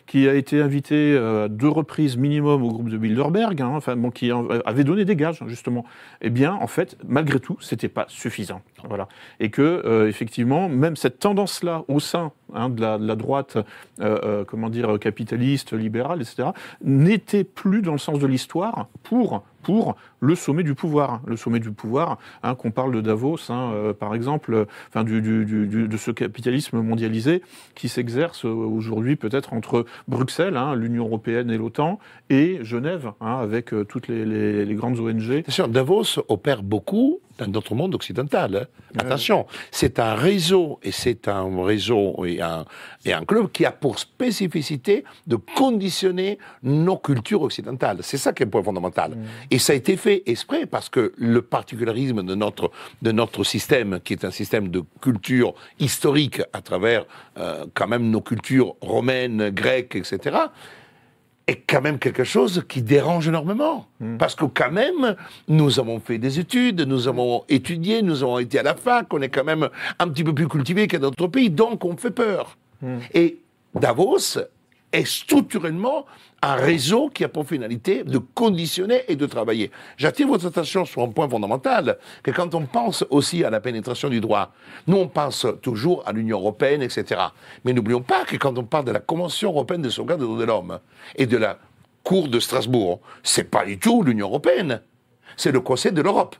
qui a été invité euh, à deux reprises minimum au groupe de Bilderberg, hein, enfin qui en- avait donné des gages justement. Eh bien, en fait, malgré tout, c'était pas suffisant. Voilà, et que euh, effectivement, même cette tendance-là au sein hein, de, la, droite, euh, euh, comment dire, capitaliste, libérale, etc., n'était plus dans le sens de l'histoire pour pour le sommet du pouvoir. Le sommet du pouvoir, hein, qu'on parle de Davos, hein, euh, par exemple, euh, enfin, du, de ce capitalisme mondialisé qui s'exerce euh, aujourd'hui peut-être entre Bruxelles, hein, l'Union européenne et l'OTAN, et Genève, avec toutes les, les- grandes ONG. Bien sûr, Davos opère beaucoup dans notre monde occidental. hein. Attention, c'est un réseau, et c'est un réseau et un, et un club qui a pour spécificité de conditionner nos cultures occidentales. C'est ça qui est le point fondamental. Et ça a été fait exprès parce que le particularisme de notre, de notre système, qui est un système de culture historique à travers euh, quand même nos cultures romaines, grecques, etc., est quand même quelque chose qui dérange énormément. Parce que quand même, nous avons fait des études, nous avons étudié, nous avons été à la fac, on est quand même un petit peu plus cultivé dans d'autres pays, donc on fait peur. Et Davos est structurellement un réseau qui a pour finalité de conditionner et de travailler. J'attire votre attention sur un point fondamental, que quand on pense aussi à la pénétration du droit, nous on pense toujours à l'Union européenne, etc. Mais n'oublions pas que quand on parle de la Convention européenne de sauvegarde des droits de l'homme et de la Cour de Strasbourg, c'est pas du tout l'Union européenne, c'est le Conseil de l'Europe.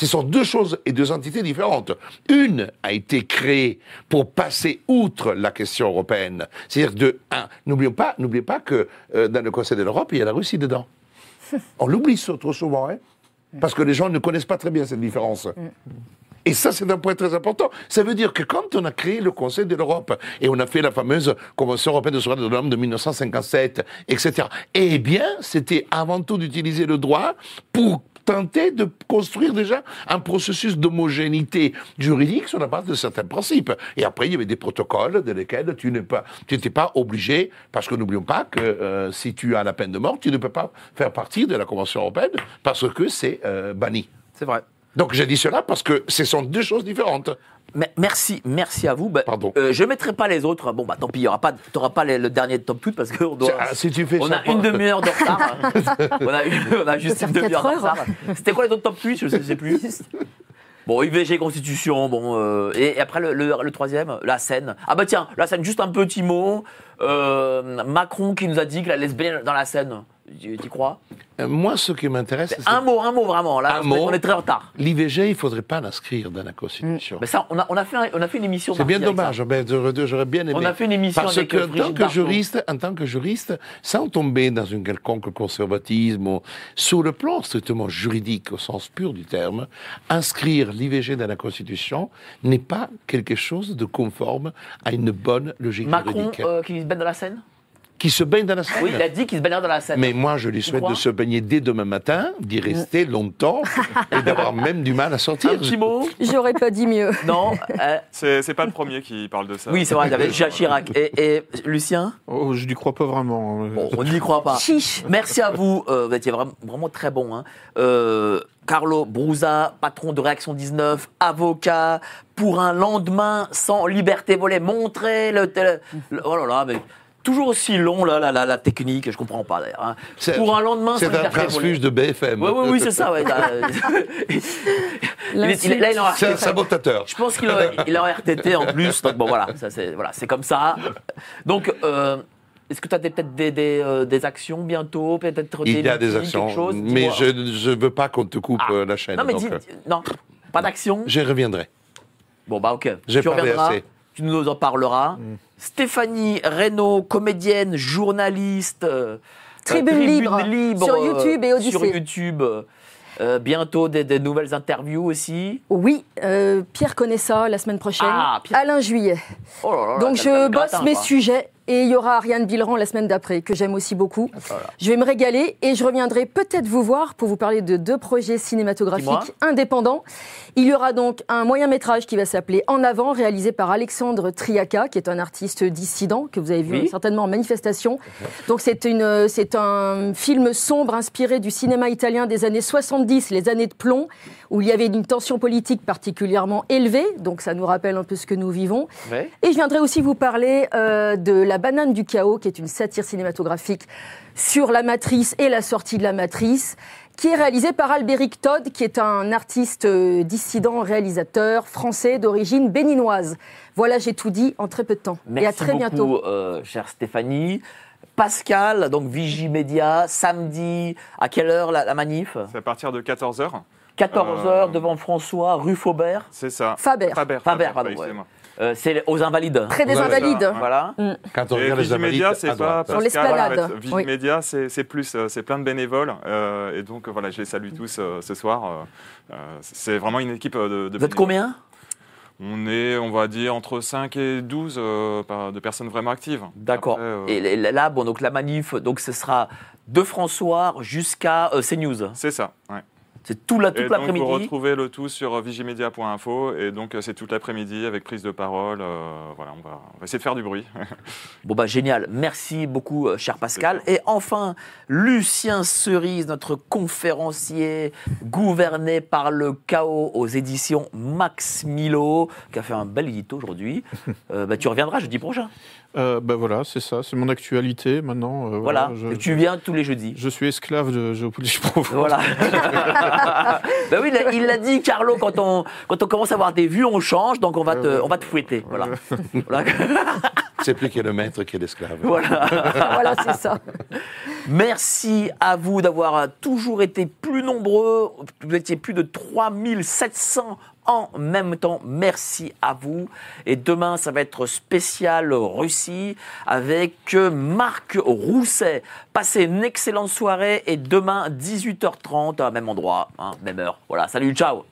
Ce sont deux choses et deux entités différentes. Une a été créée pour passer outre la question européenne. C'est-à-dire de, un, n'oublions pas, n'oubliez pas que euh, dans le Conseil de l'Europe, il y a la Russie dedans. (laughs) On l'oublie trop souvent, hein, parce que les gens ne connaissent pas très bien cette différence. Et ça, c'est un point très important. Ça veut dire que quand on a créé le Conseil de l'Europe et on a fait la fameuse Convention européenne de sauvegarde de l'homme de 1957, etc., eh bien, c'était avant tout d'utiliser le droit pour de construire déjà un processus d'homogénéité juridique sur la base de certains principes. Et après, il y avait des protocoles dans lesquels tu n'es pas, tu n'étais pas obligé, parce que n'oublions pas que euh, si tu as la peine de mort, tu ne peux pas faire partie de la Convention européenne parce que c'est euh, banni. C'est vrai. Donc j'ai dit cela parce que ce sont deux choses différentes. Merci, merci à vous. Bah, euh, je ne mettrai pas les autres. Bon, bah tant pis, tu n'auras pas les- le dernier top tout parce qu'on doit. Ah, si tu fais on ça a une demi-heure de retard. (laughs) on, a une- on a juste une demi-heure de retard. C'était quoi les autres top 8 Je ne sais plus. (laughs) Bon, IVG, Constitution, bon. euh, et, et après, le, le- le troisième, la scène. Ah bah tiens, la scène, juste un petit mot. Euh, Macron qui nous a dit que la lesbienne dans la scène. Tu tu crois? Euh, Moi, ce qui m'intéresse, Un mot, un mot vraiment. Là, Un on est- mot. on est très en retard. l'IVG, il ne faudrait pas l'inscrire dans la Constitution. Mais ça, on a, on a, fait, un- on a fait une émission. C'est bien dommage, ben, j'aurais bien aimé. On a fait une émission Parce avec, que, euh, en tant que juriste, en tant que juriste, sans tomber dans une quelconque conservatisme, sur le plan strictement juridique, au sens pur du terme, inscrire l'IVG dans la Constitution n'est pas quelque chose de conforme à une bonne logique Macron juridique. euh, qui se baigne dans la Seine? Qui se baigne dans la Seine Oui, il a dit qu'il se baignait dans la Seine. Mais moi, je lui souhaite de se baigner dès demain matin, d'y rester longtemps (laughs) et d'avoir même du mal à sortir. Un petit mot J'aurais pas dit mieux. Non euh, C'est pas le premier qui parle de ça. Oui, c'est vrai, il y avait (laughs) Jacques Chirac. Et, et Lucien Oh, je n'y crois pas vraiment. Bon, on n'y croit pas. Chiche. Merci à vous, euh, vous étiez vraiment, vraiment très bon. Hein. Euh, Carlo Brusa, patron de Réaction 19, avocat pour un lendemain sans liberté volée. Montrez le, le- le- Oh là là, mais toujours aussi long là, la, la, la technique, je comprends pas d'ailleurs. hein. Pour un lendemain sans C'est un liberté volée. transfuge de BFM. Oui, oui, oui, c'est ça. Ouais, t'as- (laughs) il est- il est- là, il est en C'est un RTT. sabotateur. Je pense qu'il est il RTT en plus. Donc bon, voilà, ça, c'est voilà, c'est comme ça. Donc, euh, est-ce que tu as peut-être des, des, euh, des actions bientôt Peut-être Il y a meetings, des actions, chose mais Dis-moi. je ne veux pas qu'on te coupe euh, la chaîne. Non, mais donc, dis- euh, non, pas d'action. Je reviendrai. Bon, bah, ok. J'ai tu parlé reviendras, assez. tu nous en parleras. Stéphanie Reynaud, comédienne, journaliste. euh, Tribune euh, libre, sur euh, YouTube et Odyssée. Sur YouTube. Euh, bientôt des, des nouvelles interviews aussi. Oui, euh, Pierre connaît ça la semaine prochaine. Ah, Pierre. Alain Juillet. Oh là là là, Donc je bosse gratin, mes quoi. sujets et il y aura Ariane Villeran la semaine d'après, que j'aime aussi beaucoup. Voilà. Je vais me régaler et je reviendrai peut-être vous voir pour vous parler de deux projets cinématographiques indépendants. Il y aura donc un moyen métrage qui va s'appeler En avant, réalisé par Alexandre Triaca, qui est un artiste dissident que vous avez vu Oui. certainement en manifestation. Donc c'est une, c'est un film sombre inspiré du cinéma italien des années 70, les années de plomb, où il y avait une tension politique particulièrement élevée. Donc ça nous rappelle un peu ce que nous vivons. Et je viendrai aussi vous parler euh, de La banane du chaos, qui est une satire cinématographique sur la matrice et la sortie de la matrice, qui est réalisée par Albéric Todd, qui est un artiste euh, dissident, réalisateur français d'origine béninoise. Voilà, j'ai tout dit en très peu de temps. Merci et à très beaucoup, bientôt. euh, chère Stéphanie. Pascal, donc Vigimédia, samedi, à quelle heure la, la manif? C'est à partir de 14h. 14h Euh, devant François, rue Faubert. C'est ça. Faber. Faber. Faber, pardon, oui, ouais. Euh, c'est aux Invalides. Près des Invalides. Voilà. Quand on Et regarde les invalides c'est pas. Sur l'esplanade, oui. Vigimédia, c'est plus, euh, c'est plein de bénévoles. euh, et donc, voilà, je les salue tous euh, ce soir. c'est vraiment une équipe de, de Vous êtes combien? On est, on va dire, entre 5 et 12 euh, par- de personnes vraiment actives. D'accord. Euh, Et là, bon, donc la manif, donc ce sera de François jusqu'à euh, CNews. C'est ça, ouais. C'est tout la, toute l'après-midi. vous retrouvez le tout sur euh, vigimedia.info. Et donc, euh, c'est toute l'après-midi avec prise de parole. euh, voilà, on va, on va essayer de faire du bruit. (laughs) Bon bah génial, merci beaucoup cher Pascal. Et enfin, Lucien Cerise, notre conférencier gouverné par le chaos aux éditions Max Milo, qui a fait un bel édito aujourd'hui. (laughs) Euh, bah, tu reviendras jeudi prochain. Euh, ben voilà, c'est ça, c'est mon actualité maintenant. euh, Voilà, je, tu viens tous les jeudis. je suis esclave de géopolitique profonde. Voilà. (laughs) bah oui, il l'a dit, Carlo, quand on, quand on commence à avoir des vues, on change, donc on va te, on va te fouetter. Voilà. (laughs) Voilà. (laughs) C'est plus qui est le maître qui est l'esclave. Voilà. voilà, c'est ça. Merci à vous d'avoir toujours été plus nombreux. Vous étiez plus de 3700 en même temps. Merci à vous. Et demain, ça va être spécial Russie avec Marc Rousset. Passez une excellente soirée et demain, 18h30, à même endroit, hein, même heure. Voilà, salut, ciao